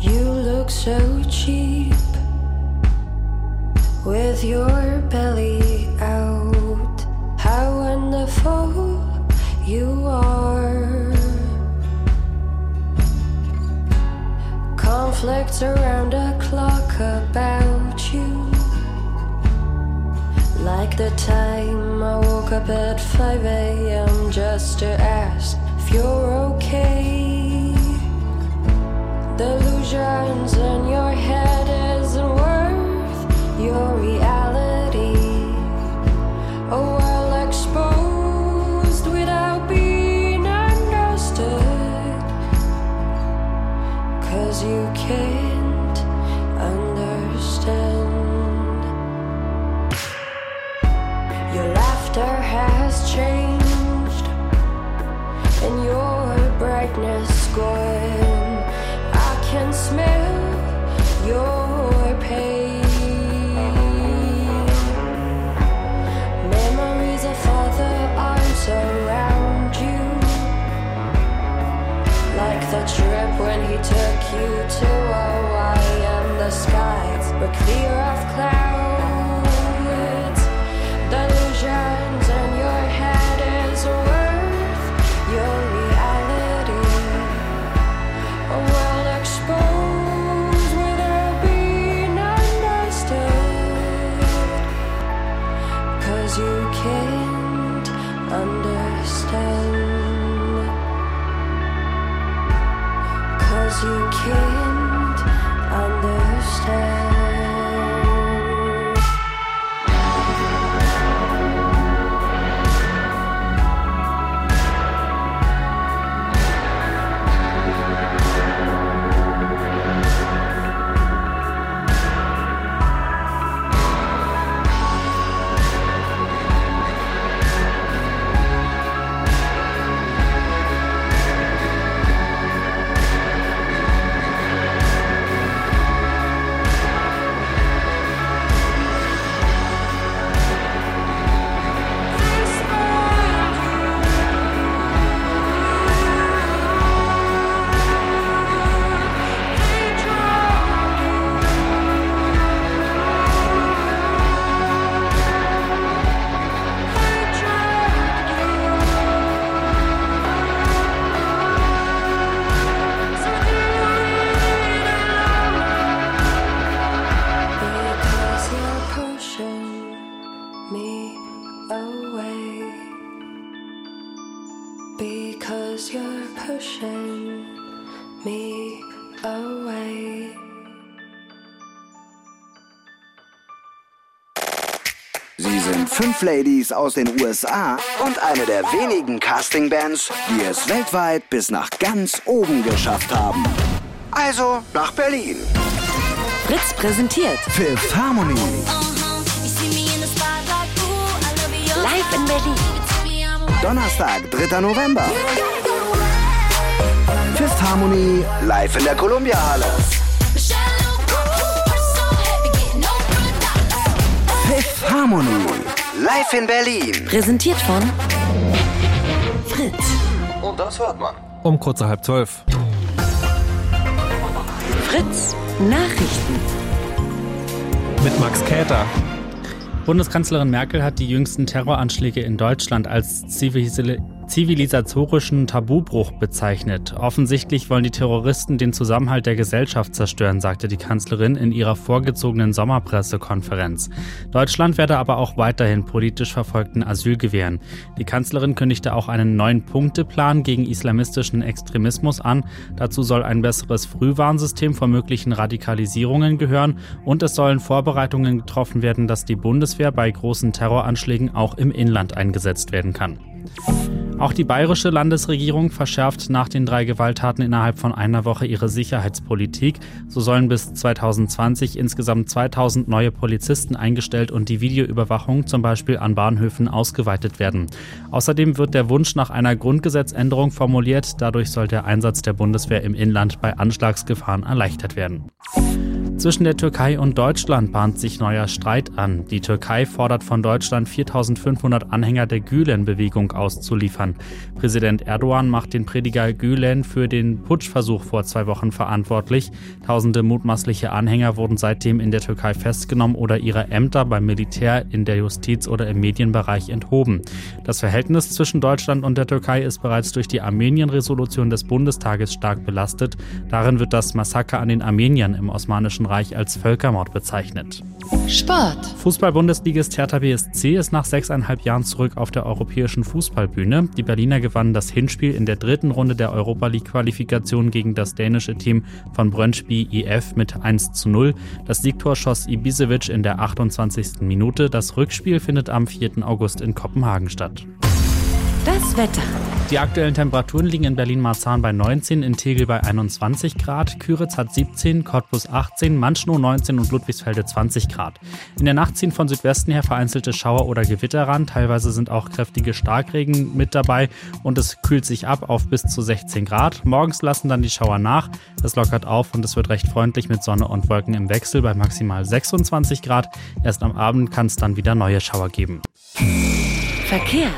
S12: You look so cheap with your belly out how wonderful you are. Conflicts around the clock about you. Like the time I woke up at 5 a.m. just to ask if you're okay. Delusions in your head isn't worth your reality. Took you to Hawaii and the skies were clear of clouds.
S6: Sind fünf Ladies aus den USA und eine der wenigen Castingbands, die es weltweit bis nach ganz oben geschafft haben. Also nach Berlin.
S7: Fritz präsentiert
S6: Fifth Harmony.
S7: live in Berlin.
S6: Donnerstag, 3. November. Fifth Harmony live in der Columbia Halle. Harmony live in Berlin.
S7: Präsentiert von Fritz.
S9: Und das hört man.
S2: Um kurz nach halb zwölf.
S7: Fritz Nachrichten.
S2: Mit Max Käter.
S8: Bundeskanzlerin Merkel hat die jüngsten Terroranschläge in Deutschland als zivilis zivilisatorischen Tabubruch bezeichnet. Offensichtlich wollen die Terroristen den Zusammenhalt der Gesellschaft zerstören, sagte die Kanzlerin in ihrer vorgezogenen Sommerpressekonferenz. Deutschland werde aber auch weiterhin politisch verfolgten Asyl gewähren. Die Kanzlerin kündigte auch einen neuen Punkteplan gegen islamistischen Extremismus an. Dazu soll ein besseres Frühwarnsystem vor möglichen Radikalisierungen gehören und es sollen Vorbereitungen getroffen werden, dass die Bundeswehr bei großen Terroranschlägen auch im Inland eingesetzt werden kann. Auch die bayerische Landesregierung verschärft nach den drei Gewalttaten innerhalb von einer Woche ihre Sicherheitspolitik. So sollen bis 2020 insgesamt 2000 neue Polizisten eingestellt und die Videoüberwachung zum Beispiel an Bahnhöfen ausgeweitet werden. Außerdem wird der Wunsch nach einer Grundgesetzänderung formuliert. Dadurch soll der Einsatz der Bundeswehr im Inland bei Anschlagsgefahren erleichtert werden. Zwischen der Türkei und Deutschland bahnt sich neuer Streit an. Die Türkei fordert von Deutschland 4500 Anhänger der Gülen-Bewegung auszuliefern. Präsident Erdogan macht den Prediger Gülen für den Putschversuch vor zwei Wochen verantwortlich. Tausende mutmaßliche Anhänger wurden seitdem in der Türkei festgenommen oder ihre Ämter beim Militär, in der Justiz oder im Medienbereich enthoben. Das Verhältnis zwischen Deutschland und der Türkei ist bereits durch die Armenien-Resolution des Bundestages stark belastet. Darin wird das Massaker an den Armeniern im Osmanischen Reich als Völkermord bezeichnet.
S7: Sport.
S8: Fußball-Bundesligist Hertha BSC ist nach sechseinhalb Jahren zurück auf der europäischen Fußballbühne. Die Berliner gewannen das Hinspiel in der dritten Runde der Europa League-Qualifikation gegen das dänische Team von Brøndby IF mit 1 zu 0. Das Siegtor schoss Ibisevic in der 28. Minute. Das Rückspiel findet am 4. August in Kopenhagen statt.
S7: Das Wetter.
S8: Die aktuellen Temperaturen liegen in Berlin-Marzahn bei 19, in Tegel bei 21 Grad, Küritz hat 17, Cottbus 18, Manschnow 19 und Ludwigsfelde 20 Grad. In der Nacht ziehen von Südwesten her vereinzelte Schauer oder Gewitter ran, teilweise sind auch kräftige Starkregen mit dabei und es kühlt sich ab auf bis zu 16 Grad. Morgens lassen dann die Schauer nach, es lockert auf und es wird recht freundlich mit Sonne und Wolken im Wechsel bei maximal 26 Grad. Erst am Abend kann es dann wieder neue Schauer geben.
S7: Verkehr.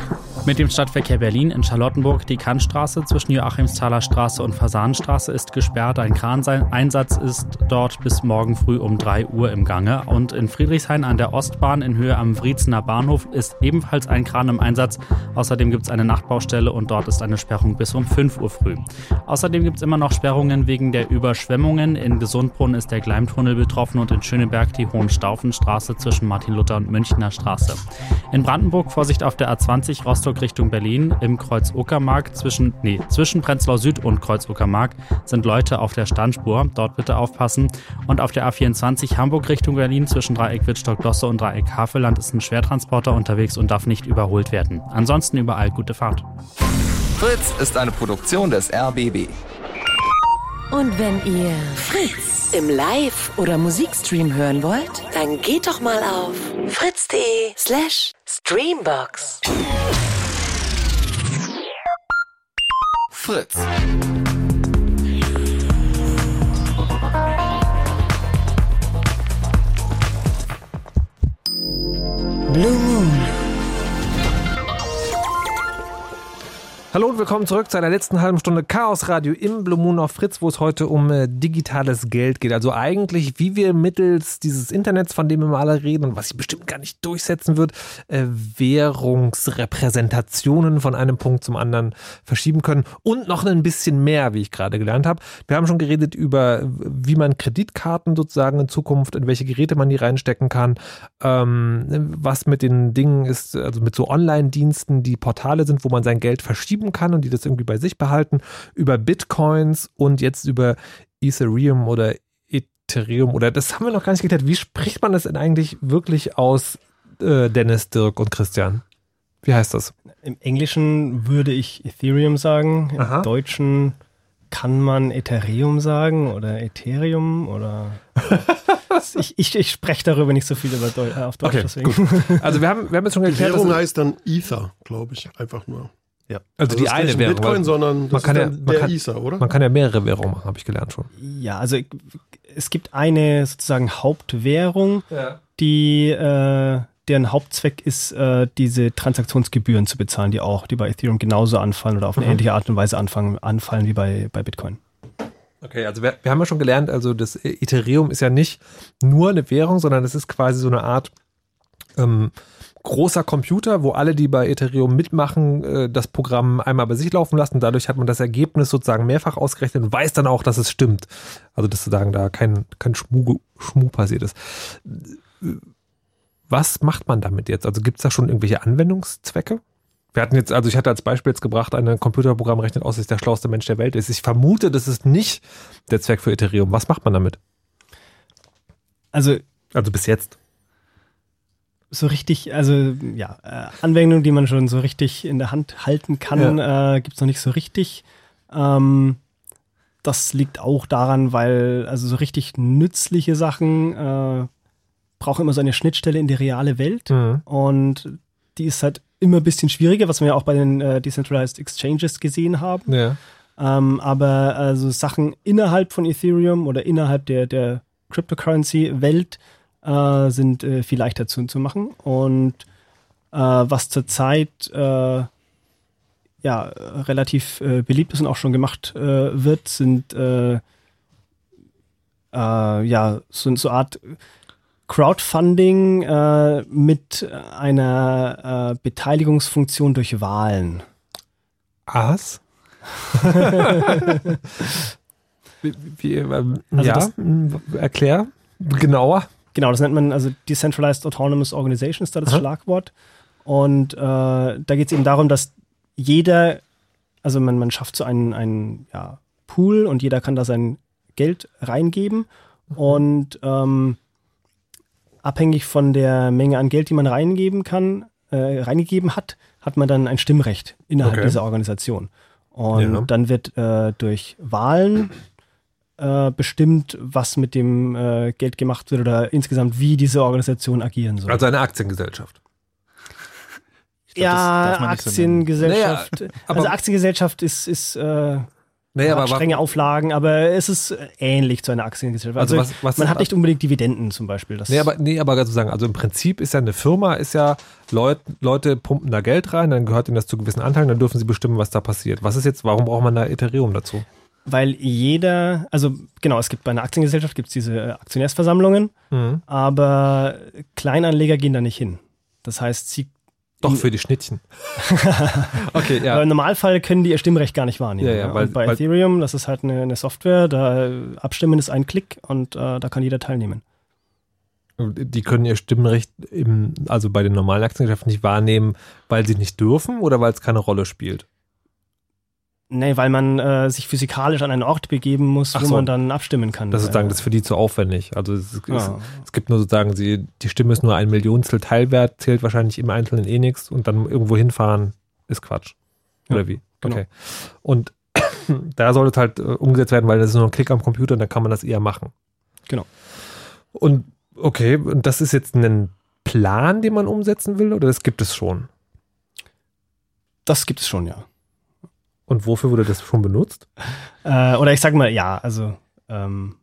S8: Mit dem Stadtverkehr Berlin in Charlottenburg die Kantstraße zwischen Joachimsthaler Straße und Fasanenstraße ist gesperrt. Ein Kraneinsatz ist dort bis morgen früh um 3 Uhr im Gange. Und in Friedrichshain an der Ostbahn in Höhe am Wriezener Bahnhof ist ebenfalls ein Kran im Einsatz. Außerdem gibt es eine Nachtbaustelle und dort ist eine Sperrung bis um 5 Uhr früh. Außerdem gibt es immer noch Sperrungen wegen der Überschwemmungen. In Gesundbrunn ist der Gleimtunnel betroffen und in Schöneberg die Hohenstaufenstraße zwischen Martin-Luther und Münchner Straße. In Brandenburg Vorsicht auf der A20 Rostock Richtung Berlin im Kreuz Uckermark zwischen, nee, zwischen Prenzlau Süd und Kreuz Uckermark sind Leute auf der Standspur. Dort bitte aufpassen. Und auf der A24 Hamburg Richtung Berlin zwischen Dreieck Wittstock-Dosse und Dreieck Havelland ist ein Schwertransporter unterwegs und darf nicht überholt werden. Ansonsten überall gute Fahrt.
S9: Fritz ist eine Produktion des RBB.
S7: Und wenn ihr Fritz im Live- oder Musikstream hören wollt, dann geht doch mal auf fritz.de slash Streambox.
S9: Fritz.
S2: Hallo und willkommen zurück zu einer letzten halben Stunde Chaos Radio im Blue Moon auf Fritz, wo es heute um äh, digitales Geld geht. Also eigentlich, wie wir mittels dieses Internets, von dem wir alle reden und was sich bestimmt gar nicht durchsetzen wird, äh, Währungsrepräsentationen von einem Punkt zum anderen verschieben können und noch ein bisschen mehr, wie ich gerade gelernt habe. Wir haben schon geredet über, wie man Kreditkarten sozusagen in Zukunft, in welche Geräte man die reinstecken kann, ähm, was mit den Dingen ist, also mit so Online-Diensten, die Portale sind, wo man sein Geld verschieben kann und die das irgendwie bei sich behalten, über Bitcoins und jetzt über Ethereum oder Ethereum oder das haben wir noch gar nicht geklärt. Wie spricht man das denn eigentlich wirklich aus, äh, Dennis, Dirk und Christian? Wie heißt das?
S5: Im Englischen würde ich Ethereum sagen. Im
S2: Aha.
S5: Deutschen kann man Ethereum sagen oder Ethereum oder. ich, ich, ich spreche darüber nicht so viel über Deu äh, auf Deutsch,
S2: Okay,
S5: deswegen.
S2: Also wir haben, wir haben jetzt schon geklärt,
S4: Währung
S2: dass-
S4: heißt dann Ether, glaube ich, einfach nur.
S1: Ja.
S2: also die
S4: das ist
S2: eine
S4: nicht
S2: Währung.
S4: Bitcoin,
S2: weil
S4: sondern
S2: man
S4: das
S2: kann
S4: ist
S2: ja, man
S4: der
S2: kann,
S4: Ether, oder?
S2: Man kann ja mehrere Währungen machen, habe ich gelernt schon.
S5: Ja, also es gibt eine sozusagen Hauptwährung, die äh, deren Hauptzweck ist, äh, diese Transaktionsgebühren zu bezahlen, die auch, die bei Ethereum genauso anfallen oder auf eine
S2: Mhm.
S5: ähnliche Art und Weise anfangen, anfallen wie bei, bei Bitcoin.
S2: Okay, also wir, wir haben ja schon gelernt, also das Ethereum ist ja nicht nur eine Währung, sondern es ist quasi so eine Art ähm, großer Computer, wo alle, die bei Ethereum mitmachen, äh, das Programm einmal bei sich laufen lassen. Dadurch hat man das Ergebnis sozusagen mehrfach ausgerechnet und weiß dann auch, dass es stimmt. Also dass sozusagen da kein, kein Schmu, Schmu passiert ist. Was macht man damit jetzt? Also gibt es da schon irgendwelche Anwendungszwecke? Wir hatten jetzt, also ich hatte als Beispiel jetzt gebracht, ein Computerprogramm rechnet aus, dass der schlauste Mensch der Welt ist. Ich vermute, das ist nicht der Zweck für Ethereum. Was macht man damit?
S5: Also
S2: Also bis jetzt.
S5: So richtig, also ja, äh, Anwendungen, die man schon so richtig in der Hand halten kann, äh, gibt es noch nicht so richtig. Ähm, das liegt auch daran, weil also so richtig nützliche Sachen äh, brauchen immer so eine Schnittstelle in die reale Welt
S2: Mhm.
S5: und die ist halt immer ein bisschen schwieriger, was wir ja auch bei den äh, Decentralized Exchanges gesehen haben.
S2: Ja.
S5: Ähm, aber also Sachen innerhalb von Ethereum oder innerhalb der, der Cryptocurrency-Welt äh, sind äh, viel leichter zu, zu machen. Und äh, was zurzeit äh, ja, relativ äh, beliebt ist und auch schon gemacht äh, wird, sind ja, so, so eine Art Crowdfunding mit einer Beteiligungsfunktion durch Wahlen.
S2: Was? wie, wie, ähm,
S5: Also
S2: ja,
S5: das-
S2: erklär genauer.
S5: Genau, das nennt man also Decentralized Autonomous Organization ist da das
S2: Aha.
S5: Schlagwort. Und äh, da geht es eben darum, dass jeder, also man, man schafft so einen, einen ja, Pool und jeder kann da sein Geld reingeben. Und ähm, abhängig von der Menge an Geld, die man reingeben kann, äh, reingegeben hat, hat man dann ein Stimmrecht innerhalb
S2: Okay.
S5: dieser Organisation. Und
S2: Ja.
S5: dann wird äh, durch Wahlen äh, bestimmt, was mit dem äh, Geld gemacht wird oder insgesamt, wie diese Organisation agieren soll.
S2: Also eine Aktiengesellschaft.
S1: glaub, das
S5: ja,
S1: darf man nicht so
S5: Aktiengesellschaft.
S2: Naja, aber-
S5: also Aktiengesellschaft ist, ist äh,
S2: Nee,
S5: hat
S2: aber
S5: strenge Auflagen, aber es ist ähnlich zu einer Aktiengesellschaft.
S2: Also
S5: Also,
S2: was- was
S5: man hat nicht unbedingt Dividenden zum Beispiel. Das
S2: Nee, aber, nee, aber sozusagen, also im Prinzip ist ja eine Firma, ist ja, Leut, Leute pumpen da Geld rein, dann gehört ihnen das zu gewissen Anteilen, dann dürfen sie bestimmen, was da passiert. Was ist jetzt, warum braucht man da Ethereum dazu?
S5: Weil jeder, also genau, es gibt bei einer Aktiengesellschaft gibt's diese äh, Aktionärsversammlungen,
S2: Mhm.
S5: aber Kleinanleger gehen da nicht hin. Das heißt, sie
S2: Doch für die Schnittchen. okay, ja.
S5: im Normalfall können die ihr Stimmrecht gar nicht wahrnehmen.
S2: Ja, ja, weil-
S5: bei
S2: weil-
S5: Ethereum, das ist halt eine, eine Software, da äh, abstimmen ist ein Klick und äh, da kann jeder teilnehmen.
S2: Die können ihr Stimmrecht im, also bei den normalen Aktiengesellschaften nicht wahrnehmen, weil sie nicht dürfen oder weil es keine Rolle spielt.
S5: Nee, weil man äh, sich physikalisch an einen Ort begeben muss,
S2: Ach
S5: wo
S2: so.
S5: man dann abstimmen kann.
S2: Das ist sozusagen, das ist für die zu aufwendig. Also es,
S5: Ja.
S2: es gibt nur sozusagen, sie, die Stimme ist nur ein Millionstel Teilwert, zählt wahrscheinlich im Einzelnen eh nichts und dann irgendwo hinfahren ist Quatsch. Oder
S5: Ja,
S2: wie?
S5: genau.
S2: Okay. Und da soll es halt äh, umgesetzt werden, weil das ist nur ein Klick am Computer und dann kann man das eher machen.
S5: Genau.
S2: Und okay, und das ist jetzt ein Plan, den man umsetzen will oder das gibt es schon?
S5: Das gibt es schon, ja.
S2: Und wofür wurde das schon benutzt?
S5: Äh, oder ich sag mal, ja, also ähm,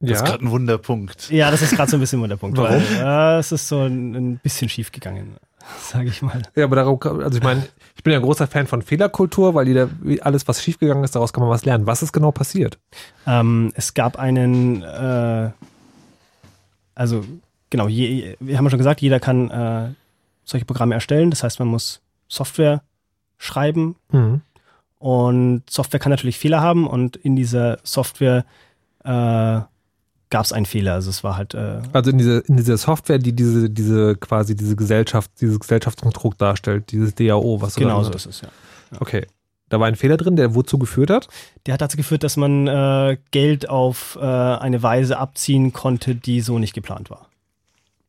S1: Das ist gerade ein Wunderpunkt.
S5: ja, das ist gerade so ein bisschen der Punkt.
S2: Warum?
S5: Weil, äh, es ist so ein, ein bisschen schief gegangen, sage ich mal.
S2: Ja, aber darauf, kann- also ich meine, ich bin ja ein großer Fan von Fehlerkultur, weil jeder, alles, was schiefgegangen ist, daraus kann man was lernen. Was ist genau passiert?
S5: Ähm, es gab einen, äh, also genau, je, wir haben ja schon gesagt, jeder kann äh, solche Programme erstellen. Das heißt, man muss Software schreiben
S2: Mhm.
S5: und Software kann natürlich Fehler haben und in dieser Software äh, gab es einen Fehler. Also es war halt äh,
S2: Also in dieser, in dieser Software, die diese, diese quasi diese Gesellschaft, dieses Gesellschaftskonstrukt darstellt, dieses DAO, was
S5: genau so ist es, ja.
S2: Okay. Da war ein Fehler drin, der wozu geführt hat?
S5: Der hat dazu geführt, dass man äh, Geld auf äh, eine Weise abziehen konnte, die so nicht geplant war.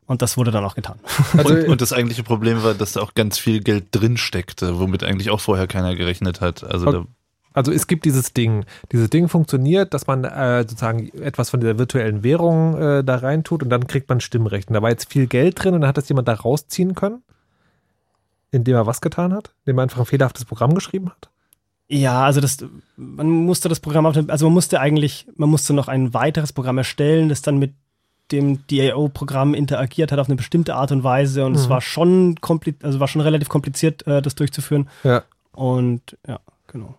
S5: Und das wurde dann auch getan.
S2: Also,
S1: und, und das eigentliche Problem war, dass da auch ganz viel Geld drin steckte, womit eigentlich auch vorher keiner gerechnet hat. Also
S2: Okay. also es gibt dieses Ding. Dieses Ding funktioniert, dass man äh, sozusagen etwas von dieser virtuellen Währung äh, da reintut und dann kriegt man Stimmrecht. Und da war jetzt viel Geld drin und dann hat das jemand da rausziehen können, indem er was getan hat? Indem er einfach ein fehlerhaftes Programm geschrieben hat?
S5: Ja, also das, man musste das Programm auf, also man musste eigentlich, man musste noch ein weiteres Programm erstellen, das dann mit dem DAO-Programm interagiert hat auf eine bestimmte Art und Weise und es
S2: Mhm.
S5: war schon kompli- also war schon relativ kompliziert, äh, das durchzuführen.
S2: Ja.
S5: Und ja, genau.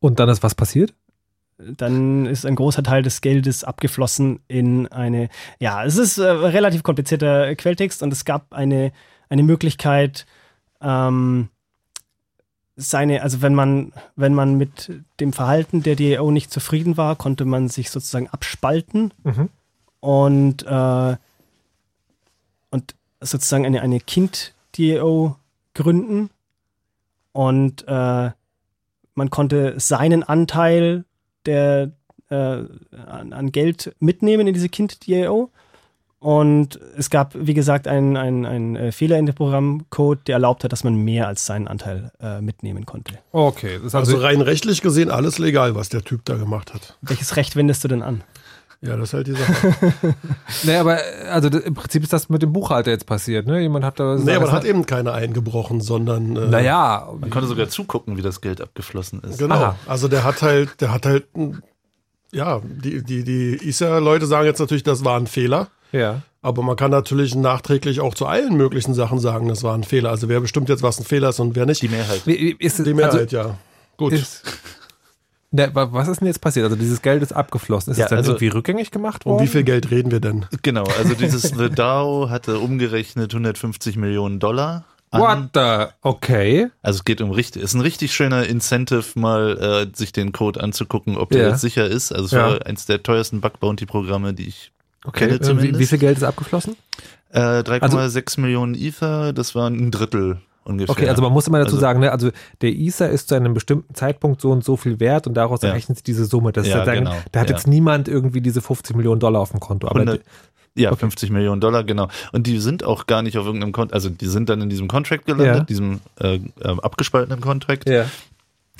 S2: Und dann ist was passiert?
S5: Dann ist ein großer Teil des Geldes abgeflossen in eine, ja, es ist äh, relativ komplizierter Quelltext und es gab eine, eine Möglichkeit, ähm, seine, also wenn man, wenn man mit dem Verhalten der DAO nicht zufrieden war, konnte man sich sozusagen abspalten
S2: Mhm.
S5: Und, äh, und sozusagen eine, eine Kind-DAO gründen. Und äh, man konnte seinen Anteil der, äh, an, an Geld mitnehmen in diese Kind-DAO. Und es gab, wie gesagt, einen ein, äh, Fehler in dem Programmcode, der erlaubt hat, dass man mehr als seinen Anteil äh, mitnehmen konnte.
S2: Okay. Das ist
S4: Also
S2: also,
S4: rein rechtlich gesehen alles legal, was der Typ da gemacht hat.
S5: Welches Recht wendest du denn an?
S4: Ja, das ist halt die Sache.
S2: nee, aber also im Prinzip ist das mit dem Buchhalter jetzt passiert, ne? Jemand hat da.
S4: nee, aber man hat eben keine eingebrochen, sondern äh,
S2: Naja,
S1: man konnte sogar zugucken, wie das Geld abgeflossen ist.
S4: Genau.
S2: Aha.
S4: Also der hat halt, der hat halt, ein- Ja, die, die, die ISA-Leute sagen jetzt natürlich, das war ein Fehler.
S2: Ja.
S4: Aber man kann natürlich nachträglich auch zu allen möglichen Sachen sagen, das war ein Fehler. Also wer bestimmt jetzt, was ein Fehler ist und wer nicht?
S1: Die Mehrheit.
S2: Wie- Ist,
S4: Die Mehrheit, ja. Gut.
S2: Ist, Ne, wa- was ist denn jetzt passiert? Also dieses Geld ist abgeflossen. Ist
S1: Ja,
S2: es dann
S1: also-
S2: irgendwie rückgängig gemacht
S4: um
S2: worden?
S4: wie viel Geld reden wir denn?
S1: Genau, also dieses The DAO hatte umgerechnet 150 Millionen Dollar. an.
S2: What the? Okay.
S1: Also es geht um richtig, ist ein richtig schöner Incentive, mal äh, sich den Code anzugucken, ob der
S2: Ja.
S1: jetzt sicher ist. Also es
S2: Ja.
S1: war eins der teuersten Bug Bounty Programme, die ich
S2: Okay.
S1: kenne
S2: Äh, Wie,
S1: zumindest.
S2: wie viel Geld ist abgeflossen?
S1: Äh, 3,6 Millionen Ether, das war ein Drittel ungefähr.
S2: Okay, also man muss immer dazu
S1: Also-
S2: sagen, ne, also der Ether ist zu einem bestimmten Zeitpunkt so und so viel wert und daraus
S1: Ja.
S2: errechnet sich diese Summe. Das
S1: Ja,
S2: sozusagen,
S1: genau.
S2: Da hat
S1: Ja.
S2: jetzt niemand irgendwie diese 50 Millionen Dollar auf dem Konto. Aber
S1: 100, ja, 50 Millionen Dollar, genau. Und die sind auch gar nicht auf irgendeinem Konto, also die sind dann in diesem Contract gelandet,
S2: Ja.
S1: diesem äh, äh, abgespaltenen Contract.
S2: ja.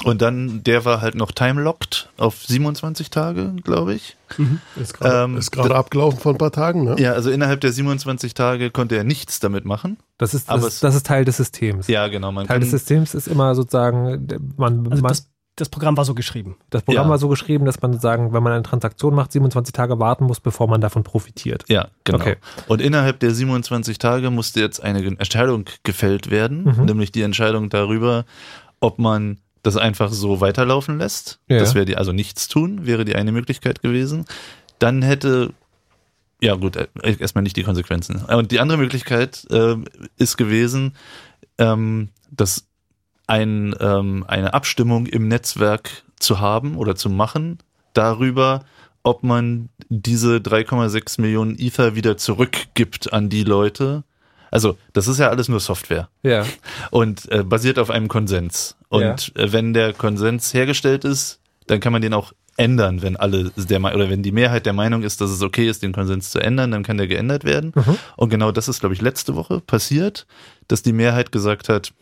S1: Und dann, der war halt noch time-locked auf 27 Tage, glaube ich.
S4: Ist gerade
S1: Ähm,
S4: abgelaufen vor ein paar Tagen, ne?
S1: Ja, also innerhalb der 27 Tage konnte er nichts damit machen.
S2: Das ist,
S1: Aber
S2: das,
S1: es-
S2: das ist Teil des Systems.
S1: Ja, genau. Man
S2: Teil
S1: kann,
S2: des Systems ist immer sozusagen, man,
S5: Also
S2: man,
S5: das, das Programm war so geschrieben.
S2: das Programm
S1: Ja.
S2: war so geschrieben, dass man sozusagen, wenn man eine Transaktion macht, 27 Tage warten muss, bevor man davon profitiert.
S1: ja, genau.
S2: Okay.
S1: Und innerhalb der 27 Tage musste jetzt eine Entscheidung gefällt werden,
S2: Mhm.
S1: nämlich die Entscheidung darüber, ob man das einfach so weiterlaufen lässt.
S2: Ja.
S1: Das wäre die, also nichts tun, wäre die eine Möglichkeit gewesen. Dann hätte, ja gut, äh, erstmal nicht die Konsequenzen. Und die andere Möglichkeit äh, ist gewesen, ähm, dass ein, ähm, eine Abstimmung im Netzwerk zu haben oder zu machen darüber, ob man diese 3,6 Millionen Ether wieder zurückgibt an die Leute. Also, das ist ja alles nur Software
S2: Ja.
S1: und äh, basiert auf einem Konsens. Und äh, wenn der Konsens hergestellt ist, dann kann man den auch ändern, wenn alle der oder wenn die Mehrheit der Meinung ist, dass es okay ist, den Konsens zu ändern, dann kann der geändert werden. Und genau das ist, glaube ich, letzte Woche passiert, dass die Mehrheit gesagt hat,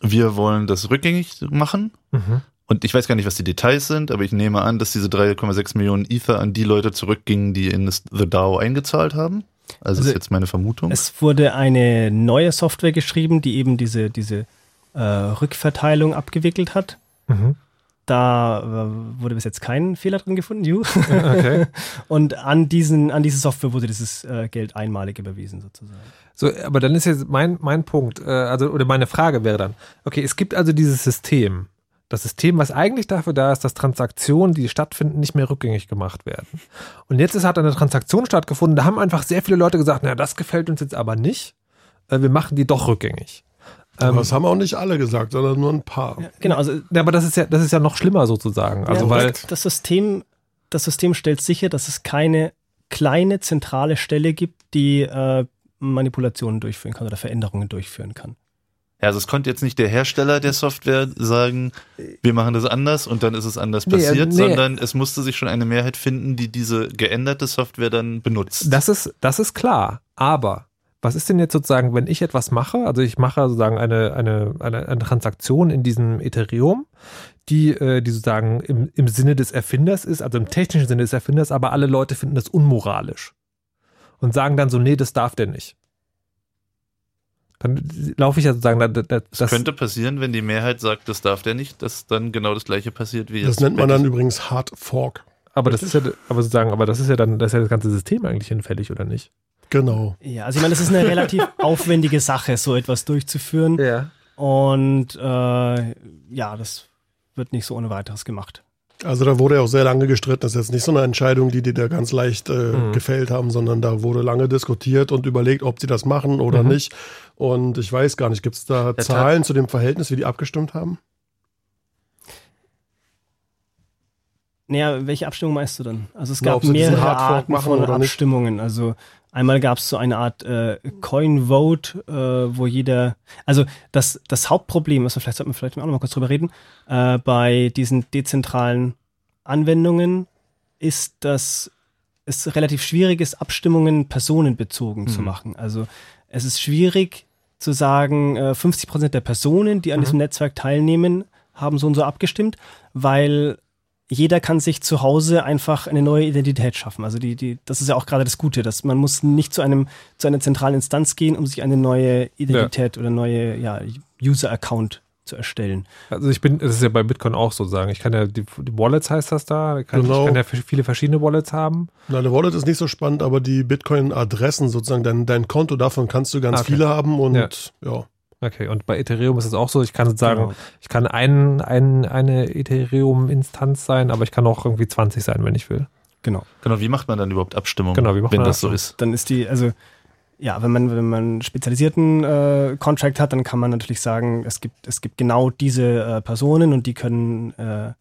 S1: wir wollen das rückgängig machen.
S2: Mhm.
S1: Und ich weiß gar nicht, was die Details sind, aber ich nehme an, dass diese 3,6 Millionen Ether an die Leute zurückgingen, die in das The DAO eingezahlt haben. Also,
S5: Also
S1: ist jetzt meine Vermutung.
S5: Es wurde eine neue Software geschrieben, die eben diese, diese äh, Rückverteilung abgewickelt hat.
S2: Mhm.
S5: Da äh, wurde bis jetzt kein Fehler drin gefunden, Ju.
S2: Okay.
S5: Und an, diesen, an diese Software wurde dieses äh, Geld einmalig überwiesen, sozusagen.
S2: So, aber dann ist jetzt mein, mein Punkt, äh, also, oder meine Frage wäre dann, okay, es gibt also dieses System. Das System, was eigentlich dafür da ist, dass Transaktionen, die stattfinden, nicht mehr rückgängig gemacht werden. Und jetzt ist, hat eine Transaktion stattgefunden, da haben einfach sehr viele Leute gesagt, na, das gefällt uns jetzt aber nicht. Wir machen die doch rückgängig.
S4: Aber
S2: Ähm,
S4: das haben auch nicht alle gesagt, sondern nur ein paar.
S5: Genau, also
S2: ja, aber das ist ja, das ist ja noch schlimmer sozusagen. Also,
S5: ja,
S2: weil,
S5: das, das, System, das System stellt sicher, dass es keine kleine zentrale Stelle gibt, die äh, Manipulationen durchführen kann oder Veränderungen durchführen kann.
S1: Ja, also es konnte jetzt nicht der Hersteller der Software sagen, wir machen das anders und dann ist es anders
S2: Nee,
S1: passiert,
S2: nee.
S1: sondern es musste sich schon eine Mehrheit finden, die diese geänderte Software dann benutzt.
S2: Das ist, das ist klar. Aber was ist denn jetzt sozusagen, wenn ich etwas mache? Also ich mache sozusagen eine, eine, eine, eine Transaktion in diesem Ethereum, die, äh, die sozusagen im, im Sinne des Erfinders ist, also im technischen Sinne des Erfinders, aber alle Leute finden das unmoralisch. Und sagen dann so, nee, das darf der nicht. Dann laufe ich ja sozusagen, da- da- da-
S1: das,
S2: das,
S1: könnte passieren, wenn die Mehrheit sagt, das darf der nicht, dass dann genau das gleiche passiert wie
S4: Das
S1: jetzt.
S4: nennt man dann übrigens Hard Fork.
S2: aber das ist ja, aber sozusagen, aber das ist ja dann, das ist ja das ganze System eigentlich hinfällig, oder nicht?
S4: Genau.
S5: Ja, also ich meine, das ist eine relativ aufwendige Sache, so etwas durchzuführen.
S2: Ja.
S5: Und äh, ja, das wird nicht so ohne weiteres gemacht.
S4: Also da wurde ja auch sehr lange gestritten. Das ist jetzt nicht so eine Entscheidung, die die da ganz leicht äh,
S2: Mhm.
S4: gefällt haben, sondern da wurde lange diskutiert und überlegt, ob sie das machen oder
S2: Mhm.
S4: nicht. Und ich weiß gar nicht, gibt es da
S1: Tat-
S4: Zahlen zu dem Verhältnis, wie die abgestimmt haben?
S5: Naja, welche Abstimmung meinst du dann? Also es
S4: Na,
S5: gab
S4: diesen
S5: mehrere Arten
S4: machen
S5: von. Abstimmungen. Also einmal gab es so eine Art äh, Coin Vote, äh, wo jeder, also das, das Hauptproblem, also vielleicht sollten wir vielleicht auch noch mal kurz drüber reden, äh, bei diesen dezentralen Anwendungen ist, dass es relativ schwierig ist, Abstimmungen personenbezogen zu
S1: Mhm.
S5: machen. Also es ist schwierig zu sagen, äh, 50 Prozent der Personen, die an
S2: Mhm.
S5: diesem Netzwerk teilnehmen, haben so und so abgestimmt, weil jeder kann sich zu Hause einfach eine neue Identität schaffen. Also die, die, das ist ja auch gerade das Gute, dass man muss nicht zu einem, zu einer zentralen Instanz gehen, um sich eine neue Identität oder neue ja, User-Account zu erstellen.
S2: Also ich bin, das ist ja bei Bitcoin auch so sagen. Ich kann ja, die, die Wallets heißt das da, kann,
S4: Genau.
S2: ich kann ja viele verschiedene Wallets haben.
S4: Na, der Wallet ist nicht so spannend, aber die Bitcoin-Adressen sozusagen, dein, dein Konto, davon kannst du ganz
S2: Okay.
S4: viele haben und
S2: Ja.
S4: ja.
S2: Okay, und bei Ethereum ist es auch so, ich kann sagen,
S5: Genau.
S2: ich kann ein, ein, eine Ethereum-Instanz sein, aber ich kann auch irgendwie 20 sein, wenn ich will.
S5: Genau.
S1: Genau, wie macht man dann überhaupt Abstimmung,
S2: Genau, wie macht
S1: wenn
S2: man
S1: das so? ist?
S5: Dann ist die, also ja, wenn man, wenn man einen spezialisierten äh, Contract hat, dann kann man natürlich sagen, es gibt, es gibt genau diese äh, Personen und die können äh,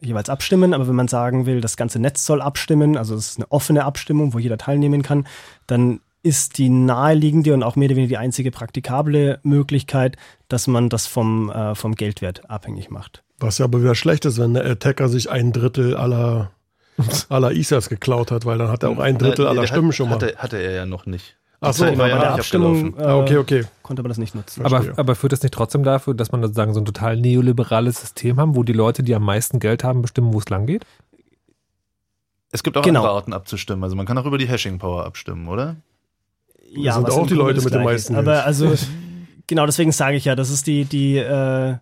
S5: jeweils abstimmen. Aber wenn man sagen will, das ganze Netz soll abstimmen, also es ist eine offene Abstimmung, wo jeder teilnehmen kann, dann ist die naheliegende und auch mehr oder weniger die einzige praktikable Möglichkeit, dass man das vom, äh, vom Geldwert abhängig macht.
S4: Was ja aber wieder schlecht ist, wenn der Attacker sich ein Drittel aller, aller Ethers geklaut hat, weil dann hat er auch ein Drittel
S1: Nee,
S4: aller
S1: der
S4: Stimmen
S1: hat,
S4: schon mal.
S1: Hatte, hatte er ja noch nicht.
S4: Ach so,
S1: Zeit war ja
S5: bei der
S1: nicht
S5: Abstimmung
S1: abgelaufen.
S5: äh,
S4: okay, okay.
S5: konnte man das nicht nutzen.
S2: Aber, aber führt das nicht trotzdem dafür, dass man sozusagen so ein total neoliberales System haben, wo die Leute, die am meisten Geld haben, bestimmen, wo es lang geht?
S1: Es gibt auch
S5: Genau.
S1: andere Arten abzustimmen. Also man kann auch über die Hashing Power abstimmen, oder?
S5: Ja,
S4: sind auch die Leute mit
S5: Gleiche
S4: meisten
S5: ist. Aber
S4: Geld.
S5: also, genau deswegen sage ich ja, das ist die, die äh,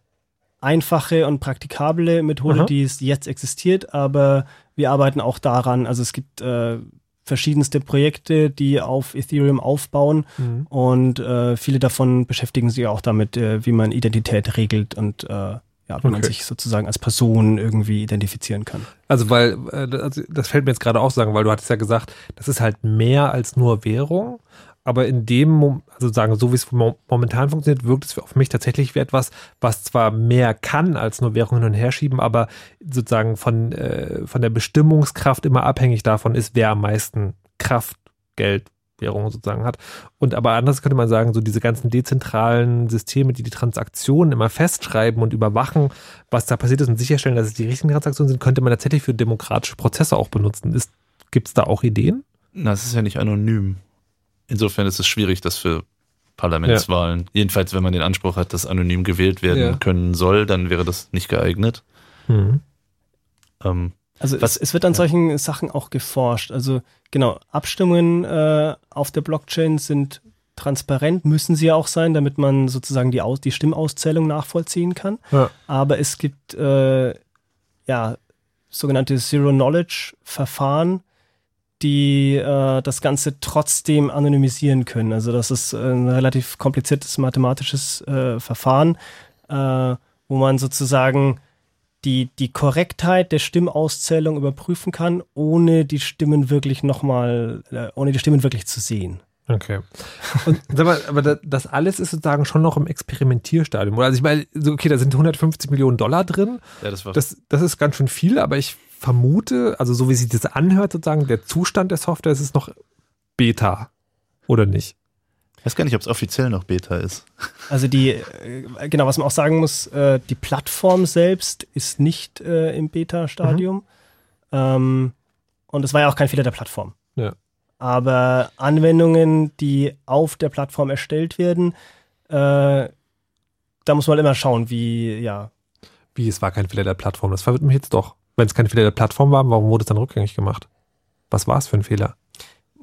S5: einfache und praktikable Methode,
S2: Aha.
S5: die es jetzt existiert, aber wir arbeiten auch daran, also es gibt äh, verschiedenste Projekte, die auf Ethereum aufbauen
S2: Mhm.
S5: und äh, viele davon beschäftigen sich auch damit, äh, wie man Identität regelt und äh, ja, wie man
S2: Okay.
S5: sich sozusagen als Person irgendwie identifizieren kann.
S2: Also, weil, äh, das fällt mir jetzt gerade auch sagen, weil du hattest ja gesagt, das ist halt mehr als nur Währung. Aber in dem, also sagen, so wie es mo- momentan funktioniert, wirkt es auf mich tatsächlich wie etwas, was zwar mehr kann als nur Währung hin und her schieben, aber sozusagen von, äh, von der Bestimmungskraft immer abhängig davon ist, wer am meisten Kraft, Geld, Währung sozusagen hat. Und aber anders könnte man sagen, so diese ganzen dezentralen Systeme, die die Transaktionen immer festschreiben und überwachen, was da passiert ist und sicherstellen, dass es die richtigen Transaktionen sind, könnte man tatsächlich für demokratische Prozesse auch benutzen. Gibt es da auch Ideen?
S1: Na, es ist ja nicht anonym. Insofern ist es schwierig, das für Parlamentswahlen. Jedenfalls, wenn man den Anspruch hat, dass anonym gewählt werden
S2: Ja.
S1: können soll, dann wäre das nicht geeignet.
S2: Mhm.
S1: Ähm,
S5: Also
S1: Was-
S5: es, es wird an solchen Sachen auch geforscht. Also genau, Abstimmungen äh, auf der Blockchain sind transparent, müssen sie ja auch sein, damit man sozusagen die, Aus die Stimmauszählung nachvollziehen kann.
S2: Ja.
S5: Aber es gibt äh, ja sogenannte Zero-Knowledge-Verfahren, die äh, das Ganze trotzdem anonymisieren können. Also das ist ein relativ kompliziertes mathematisches äh, Verfahren, äh, wo man sozusagen die, die Korrektheit der Stimmauszählung überprüfen kann, ohne die Stimmen wirklich nochmal, äh, ohne die Stimmen wirklich zu sehen.
S2: Okay. Und sag mal, aber da- das alles ist sozusagen schon noch im Experimentierstadium. Oder? Also ich meine, okay, da sind 150 Millionen Dollar drin.
S1: ja, das war
S2: Das, das ist ganz schön viel, aber ich vermute, also so wie sich das anhört, sozusagen, der Zustand der Software, es ist noch Beta. Oder nicht?
S1: Ich weiß gar nicht, ob es offiziell noch Beta ist.
S5: Also die, äh, genau, was man auch sagen muss, äh, die Plattform selbst ist nicht äh, im Beta-Stadium. Ähm, und es war ja auch kein Fehler der Plattform.
S2: Ja.
S5: Aber Anwendungen, die auf der Plattform erstellt werden, da muss man immer schauen, wie, ja,
S2: Wie, es war kein Fehler der Plattform. Das verwirrt mich jetzt doch. Wenn es kein Fehler der Plattform war, warum wurde es dann rückgängig gemacht? Was war es für ein Fehler?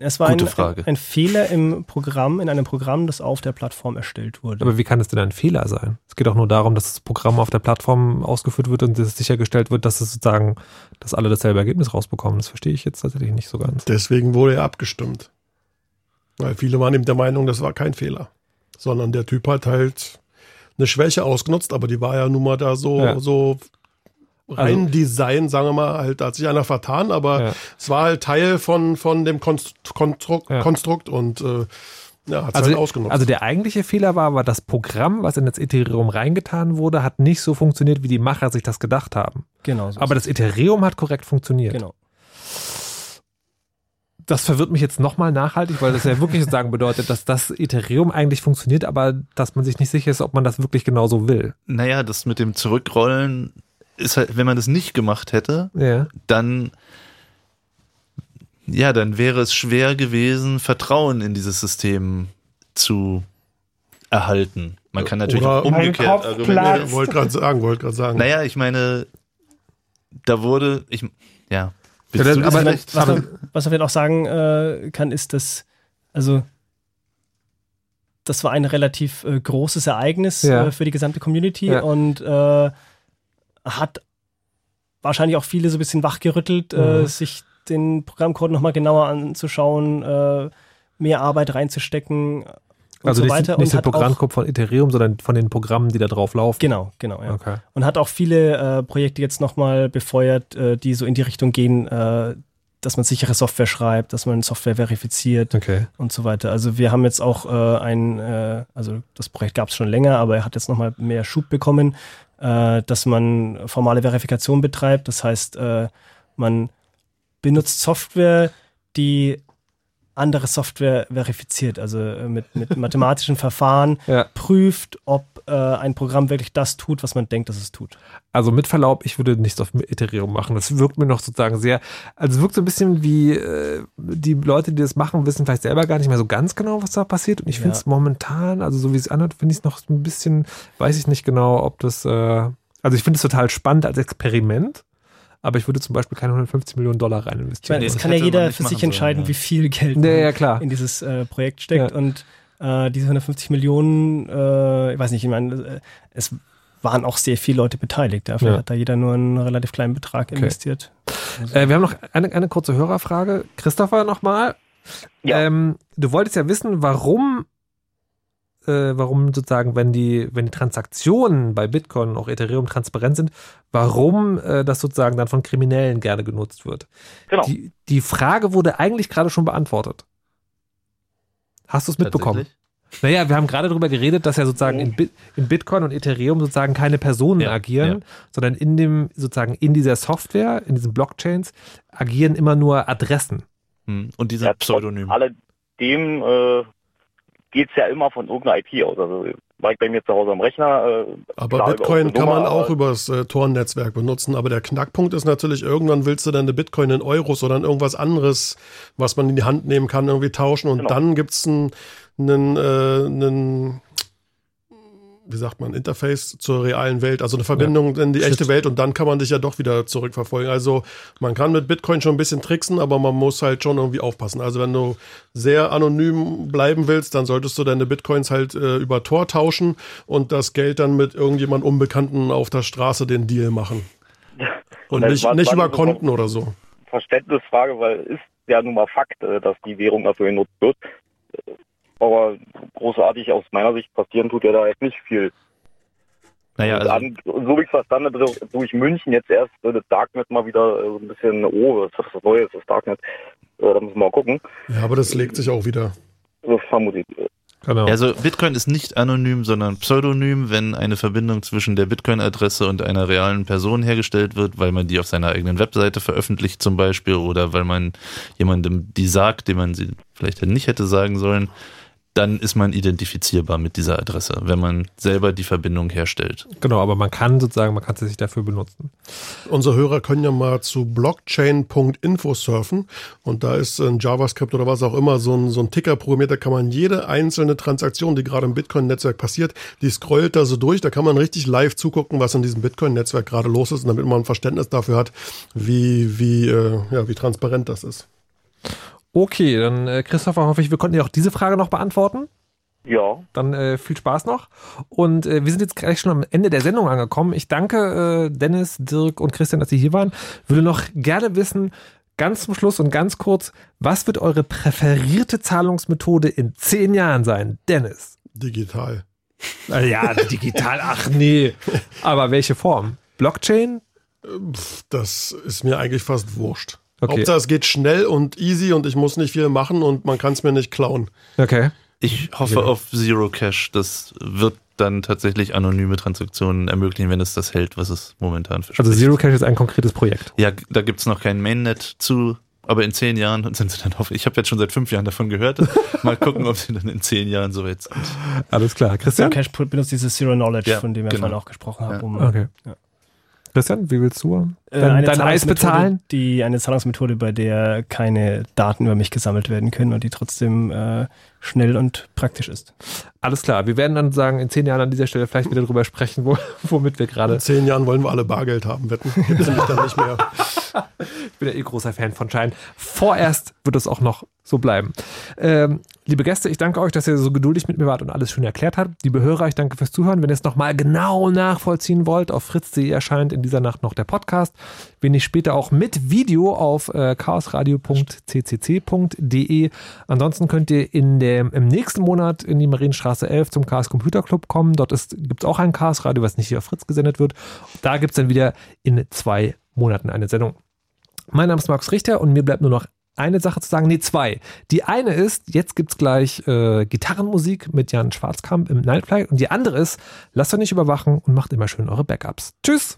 S5: es war
S1: Gute
S5: ein,
S1: Frage.
S5: ein Fehler im Programm, in einem Programm, das auf der Plattform erstellt wurde.
S2: Aber wie kann es denn ein Fehler sein? Es geht doch nur darum, dass das Programm auf der Plattform ausgeführt wird und dass es sichergestellt wird, dass es sozusagen, dass alle dasselbe Ergebnis rausbekommen. Das verstehe ich jetzt tatsächlich nicht so ganz.
S4: Deswegen wurde er abgestimmt. Weil viele waren eben der Meinung, das war kein Fehler. Sondern der Typ hat halt eine Schwäche ausgenutzt, aber die war ja nun mal da so,
S2: Ja.
S4: so rein
S2: Also-
S4: Design, sagen wir mal, halt, da hat sich einer vertan, aber
S2: Ja.
S4: es war halt Teil von, von dem Konst Konstrukt,
S2: Ja.
S4: Konstrukt und äh, ja, hat es
S2: Also,
S4: halt ausgenutzt.
S2: also der eigentliche Fehler war aber, das Programm, was in das Ethereum reingetan wurde, hat nicht so funktioniert, wie die Macher sich das gedacht haben.
S5: genau so.
S2: Aber das Ethereum hat korrekt funktioniert.
S5: genau.
S2: Das verwirrt mich jetzt nochmal nachhaltig, weil das ja wirklich sozusagen bedeutet, dass das Ethereum eigentlich funktioniert, aber dass man sich nicht sicher ist, ob man das wirklich genauso will.
S1: Naja, das mit dem Zurückrollen ist halt, wenn man das nicht gemacht hätte,
S2: Ja.
S1: dann ja, dann wäre es schwer gewesen, Vertrauen in dieses System zu erhalten. Man kann natürlich
S4: Oder-
S1: umgekehrt argumentieren.
S4: wollte gerade sagen, wollte gerade sagen.
S1: Naja, ich meine, da wurde, ich, ja.
S2: Ja,
S1: das
S2: aber-?
S5: Was man, was man vielleicht auch sagen äh, kann, ist, dass, also das war ein relativ äh, großes Ereignis
S2: Ja.
S5: äh, für die gesamte Community
S2: Ja.
S5: und äh, hat wahrscheinlich auch viele so ein bisschen wachgerüttelt, äh,
S2: Mhm.
S5: sich den Programmcode nochmal genauer anzuschauen, äh, mehr Arbeit reinzustecken und
S2: Also
S5: so
S2: nicht,
S5: weiter.
S2: nicht
S5: auch,
S2: Programmcode von Ethereum, sondern von den Programmen, die da drauf laufen.
S5: Genau, genau, ja.
S2: Okay.
S5: Und hat auch viele äh, Projekte jetzt nochmal befeuert, äh, die so in die Richtung gehen, äh, dass man sichere Software schreibt, dass man Software verifiziert
S2: Okay.
S5: und so weiter. Also wir haben jetzt auch äh, ein, äh, also das Projekt gab es schon länger, aber er hat jetzt nochmal mehr Schub bekommen, äh, dass man formale Verifikation betreibt. Das heißt, äh, man benutzt Software, die andere Software verifiziert, also äh, mit, mit mathematischen Verfahren
S2: Ja.
S5: prüft, ob äh, ein Programm wirklich das tut, was man denkt, dass es tut.
S2: Also mit Verlaub, ich würde nichts auf Ethereum machen. Das wirkt mir noch sozusagen sehr, also es wirkt so ein bisschen wie äh, die Leute, die das machen, wissen vielleicht selber gar nicht mehr so ganz genau, was da passiert. Und ich
S5: Ja.
S2: finde es momentan, also so wie es anhört, finde ich es noch ein bisschen, weiß ich nicht genau, ob das, äh, also ich finde es total spannend als Experiment. Aber ich würde zum Beispiel keine 150 Millionen Dollar rein
S5: Ich
S2: investieren.
S5: meine, es
S1: das
S5: kann ja jeder für sich
S1: machen sollen,
S5: entscheiden,
S1: ja.
S5: wie viel Geld
S2: Ja,
S5: man
S2: ja, klar.
S5: in dieses äh, Projekt steckt.
S2: Ja.
S5: Und äh, diese 150 Millionen, äh, ich weiß nicht, ich meine, äh, es waren auch sehr viele Leute beteiligt. Dafür
S2: Ja.
S5: hat da jeder nur einen relativ kleinen Betrag investiert.
S2: Äh, wir haben noch eine, eine kurze Hörerfrage. Christopher nochmal.
S11: Ja.
S2: Ähm, du wolltest ja wissen, warum, äh, warum sozusagen, wenn die, wenn die Transaktionen bei Bitcoin und auch Ethereum transparent sind, warum äh, das sozusagen dann von Kriminellen gerne genutzt wird.
S11: Genau.
S2: Die, die Frage wurde eigentlich gerade schon beantwortet. Hast du es mitbekommen? Naja, wir haben gerade darüber geredet, dass ja sozusagen in, Bit, in Bitcoin und Ethereum sozusagen keine Personen
S1: Ja,
S2: agieren,
S1: ja.
S2: sondern in dem, sozusagen in dieser Software, in diesen Blockchains, agieren immer nur Adressen.
S1: Hm. Und die sind
S11: Ja, trotz
S1: pseudonym.
S11: alledem äh, geht's ja immer von irgendeiner IP aus. Also war ich bei mir zu Hause am Rechner. Äh,
S4: Aber
S11: klar,
S4: Bitcoin kann man
S11: Nummer,
S4: auch
S11: aber-
S4: über das äh, Tor-Netzwerk benutzen. Aber der Knackpunkt ist natürlich, irgendwann willst du deine Bitcoin in Euros oder in irgendwas anderes, was man in die Hand nehmen kann, irgendwie tauschen. Und
S11: Genau.
S4: dann gibt's ein, einen, äh, einen, wie sagt man, Interface zur realen Welt, also eine Verbindung in die echte Welt. Und dann kann man dich ja doch wieder zurückverfolgen. Also man kann mit Bitcoin schon ein bisschen tricksen, aber man muss halt schon irgendwie aufpassen. Also wenn du sehr anonym bleiben willst, dann solltest du deine Bitcoins halt äh, über Tor tauschen und das Geld dann mit irgendjemand Unbekannten auf der Straße den Deal machen. Und nicht,
S11: war-
S4: nicht
S11: war
S4: über
S11: so-
S4: Konten oder so.
S11: Verständnisfrage, weil ist ja nun mal Fakt, äh, dass die Währung dafür genutzt wird. Äh, Aber großartig aus meiner Sicht passieren tut ja da jetzt nicht viel.
S1: Naja, also,
S11: an, so wie ich es verstanden habe, durch- München jetzt erst äh, das Darknet mal wieder äh, so ein bisschen, oh, was ist das Neue, das Darknet. Äh, da müssen wir mal gucken.
S4: Ja, aber das legt sich auch wieder.
S11: So vermute ich.
S2: Genau.
S1: also Bitcoin ist nicht anonym, sondern pseudonym, wenn eine Verbindung zwischen der Bitcoin-Adresse und einer realen Person hergestellt wird, weil man die auf seiner eigenen Webseite veröffentlicht zum Beispiel oder weil man jemandem die sagt, dem man sie vielleicht nicht hätte sagen sollen, dann ist man identifizierbar mit dieser Adresse, wenn man selber die Verbindung herstellt.
S2: Genau, aber man kann sozusagen, man kann sie sich dafür benutzen.
S4: Unsere Hörer können ja mal zu blockchain.info surfen und da ist ein JavaScript oder was auch immer so ein, so ein Ticker programmiert, da kann man jede einzelne Transaktion, die gerade im Bitcoin-Netzwerk passiert, die scrollt da so durch, da kann man richtig live zugucken, was in diesem Bitcoin-Netzwerk gerade los ist, und damit man ein Verständnis dafür hat, wie, wie, äh, ja, wie transparent das ist.
S2: Okay, dann äh, Christopher, hoffe ich, wir konnten dir auch diese Frage noch beantworten.
S11: Ja,
S2: Dann äh, viel Spaß noch. Und äh, wir sind jetzt gleich schon am Ende der Sendung angekommen. Ich danke äh, Dennis, Dirk und Christian, dass Sie hier waren. Würde noch gerne wissen, ganz zum Schluss und ganz kurz, was wird eure präferierte Zahlungsmethode in zehn Jahren sein? Dennis.
S4: Digital.
S2: Ja, digital, ach nee. Aber welche Form? Blockchain?
S4: Das ist mir eigentlich fast wurscht.
S2: Okay.
S4: Hauptsache es geht schnell und easy und ich muss nicht viel machen und man kann es mir nicht klauen.
S2: Okay.
S1: Ich hoffe
S2: Genau.
S1: auf Zero Cash. Das wird dann tatsächlich anonyme Transaktionen ermöglichen, wenn es das hält, was es momentan verspricht.
S2: Also Zero Cash ist ein konkretes Projekt.
S1: Ja, da gibt's noch kein Mainnet zu, aber in zehn Jahren sind sie dann hoffentlich. Ich habe jetzt schon seit fünf Jahren davon gehört. Mal gucken, ob sie dann in zehn Jahren soweit sind.
S2: Alles klar. Christian?
S5: Cash benutzt dieses Zero Knowledge,
S1: Ja,
S5: von dem wir
S1: genau.
S5: vorhin auch gesprochen haben.
S1: Ja.
S5: Um,
S2: Okay.
S5: Ja.
S2: Christian, wie willst du? Dein-
S5: eine
S2: dein Eis
S5: Zahlungsmethode,
S2: bezahlen?
S5: Die, eine Zahlungsmethode, bei der keine Daten über mich gesammelt werden können und die trotzdem äh, schnell und praktisch ist.
S2: Alles klar. Wir werden dann sagen, in zehn Jahren an dieser Stelle vielleicht wieder drüber sprechen, wo, womit wir gerade.
S4: In zehn Jahren wollen wir alle Bargeld haben, wetten. Gibt's nämlich dann nicht mehr.
S2: Ich bin ja eh großer Fan von Schein. Vorerst wird es auch noch so bleiben. Ähm, liebe Gäste, ich danke euch, dass ihr so geduldig mit mir wart und alles schön erklärt habt. Liebe Hörer, ich danke fürs Zuhören. Wenn ihr es nochmal genau nachvollziehen wollt, auf fritz.de erscheint in dieser Nacht noch der Podcast. Wenn ich später auch mit Video auf äh, chaosradio.ccc.de. Ansonsten könnt ihr in dem, im nächsten Monat in die Marienstraße 11 zum Chaos Computer Club kommen. Dort gibt es auch ein Chaos Radio, was nicht hier auf Fritz gesendet wird. Da gibt es dann wieder in zwei Monaten eine Sendung. Mein Name ist Markus Richter und mir bleibt nur noch eine Sache zu sagen, nee, zwei. Die eine ist, jetzt gibt's gleich äh, Gitarrenmusik mit Jan Schwarzkamp im Nightfly und die andere ist, lasst euch nicht überwachen und macht immer schön eure Backups. Tschüss!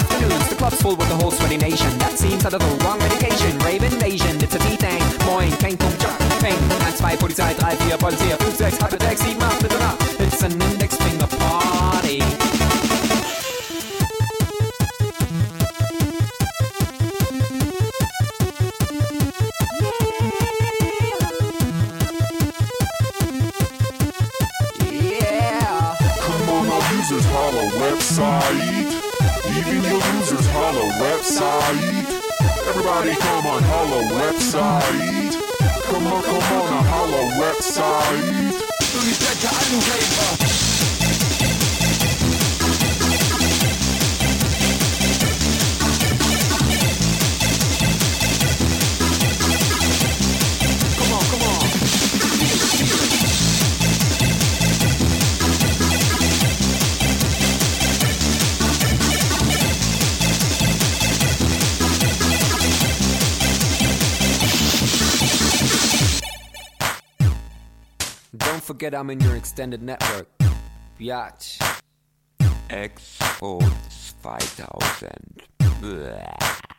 S13: afternoons. The club's full with the whole sweaty nation. That seems out of the wrong medication. Rave invasion, it's a D-Thing. Moin, Peng, Pum, Chop, Peng. 1, 2, Polizei, 3, 4, Polizei, 5, 6, halbe 6, 7, 8, bitte nach. It's an index finger party. Yeah.
S14: Come on, our users holla website your losers, holla website. Everybody come on, holla website. Come on, come on, a holla website.
S13: Soon as that guy, I knew Don't forget I'm in your extended network. Biatch.
S15: Expo 2000. Blah.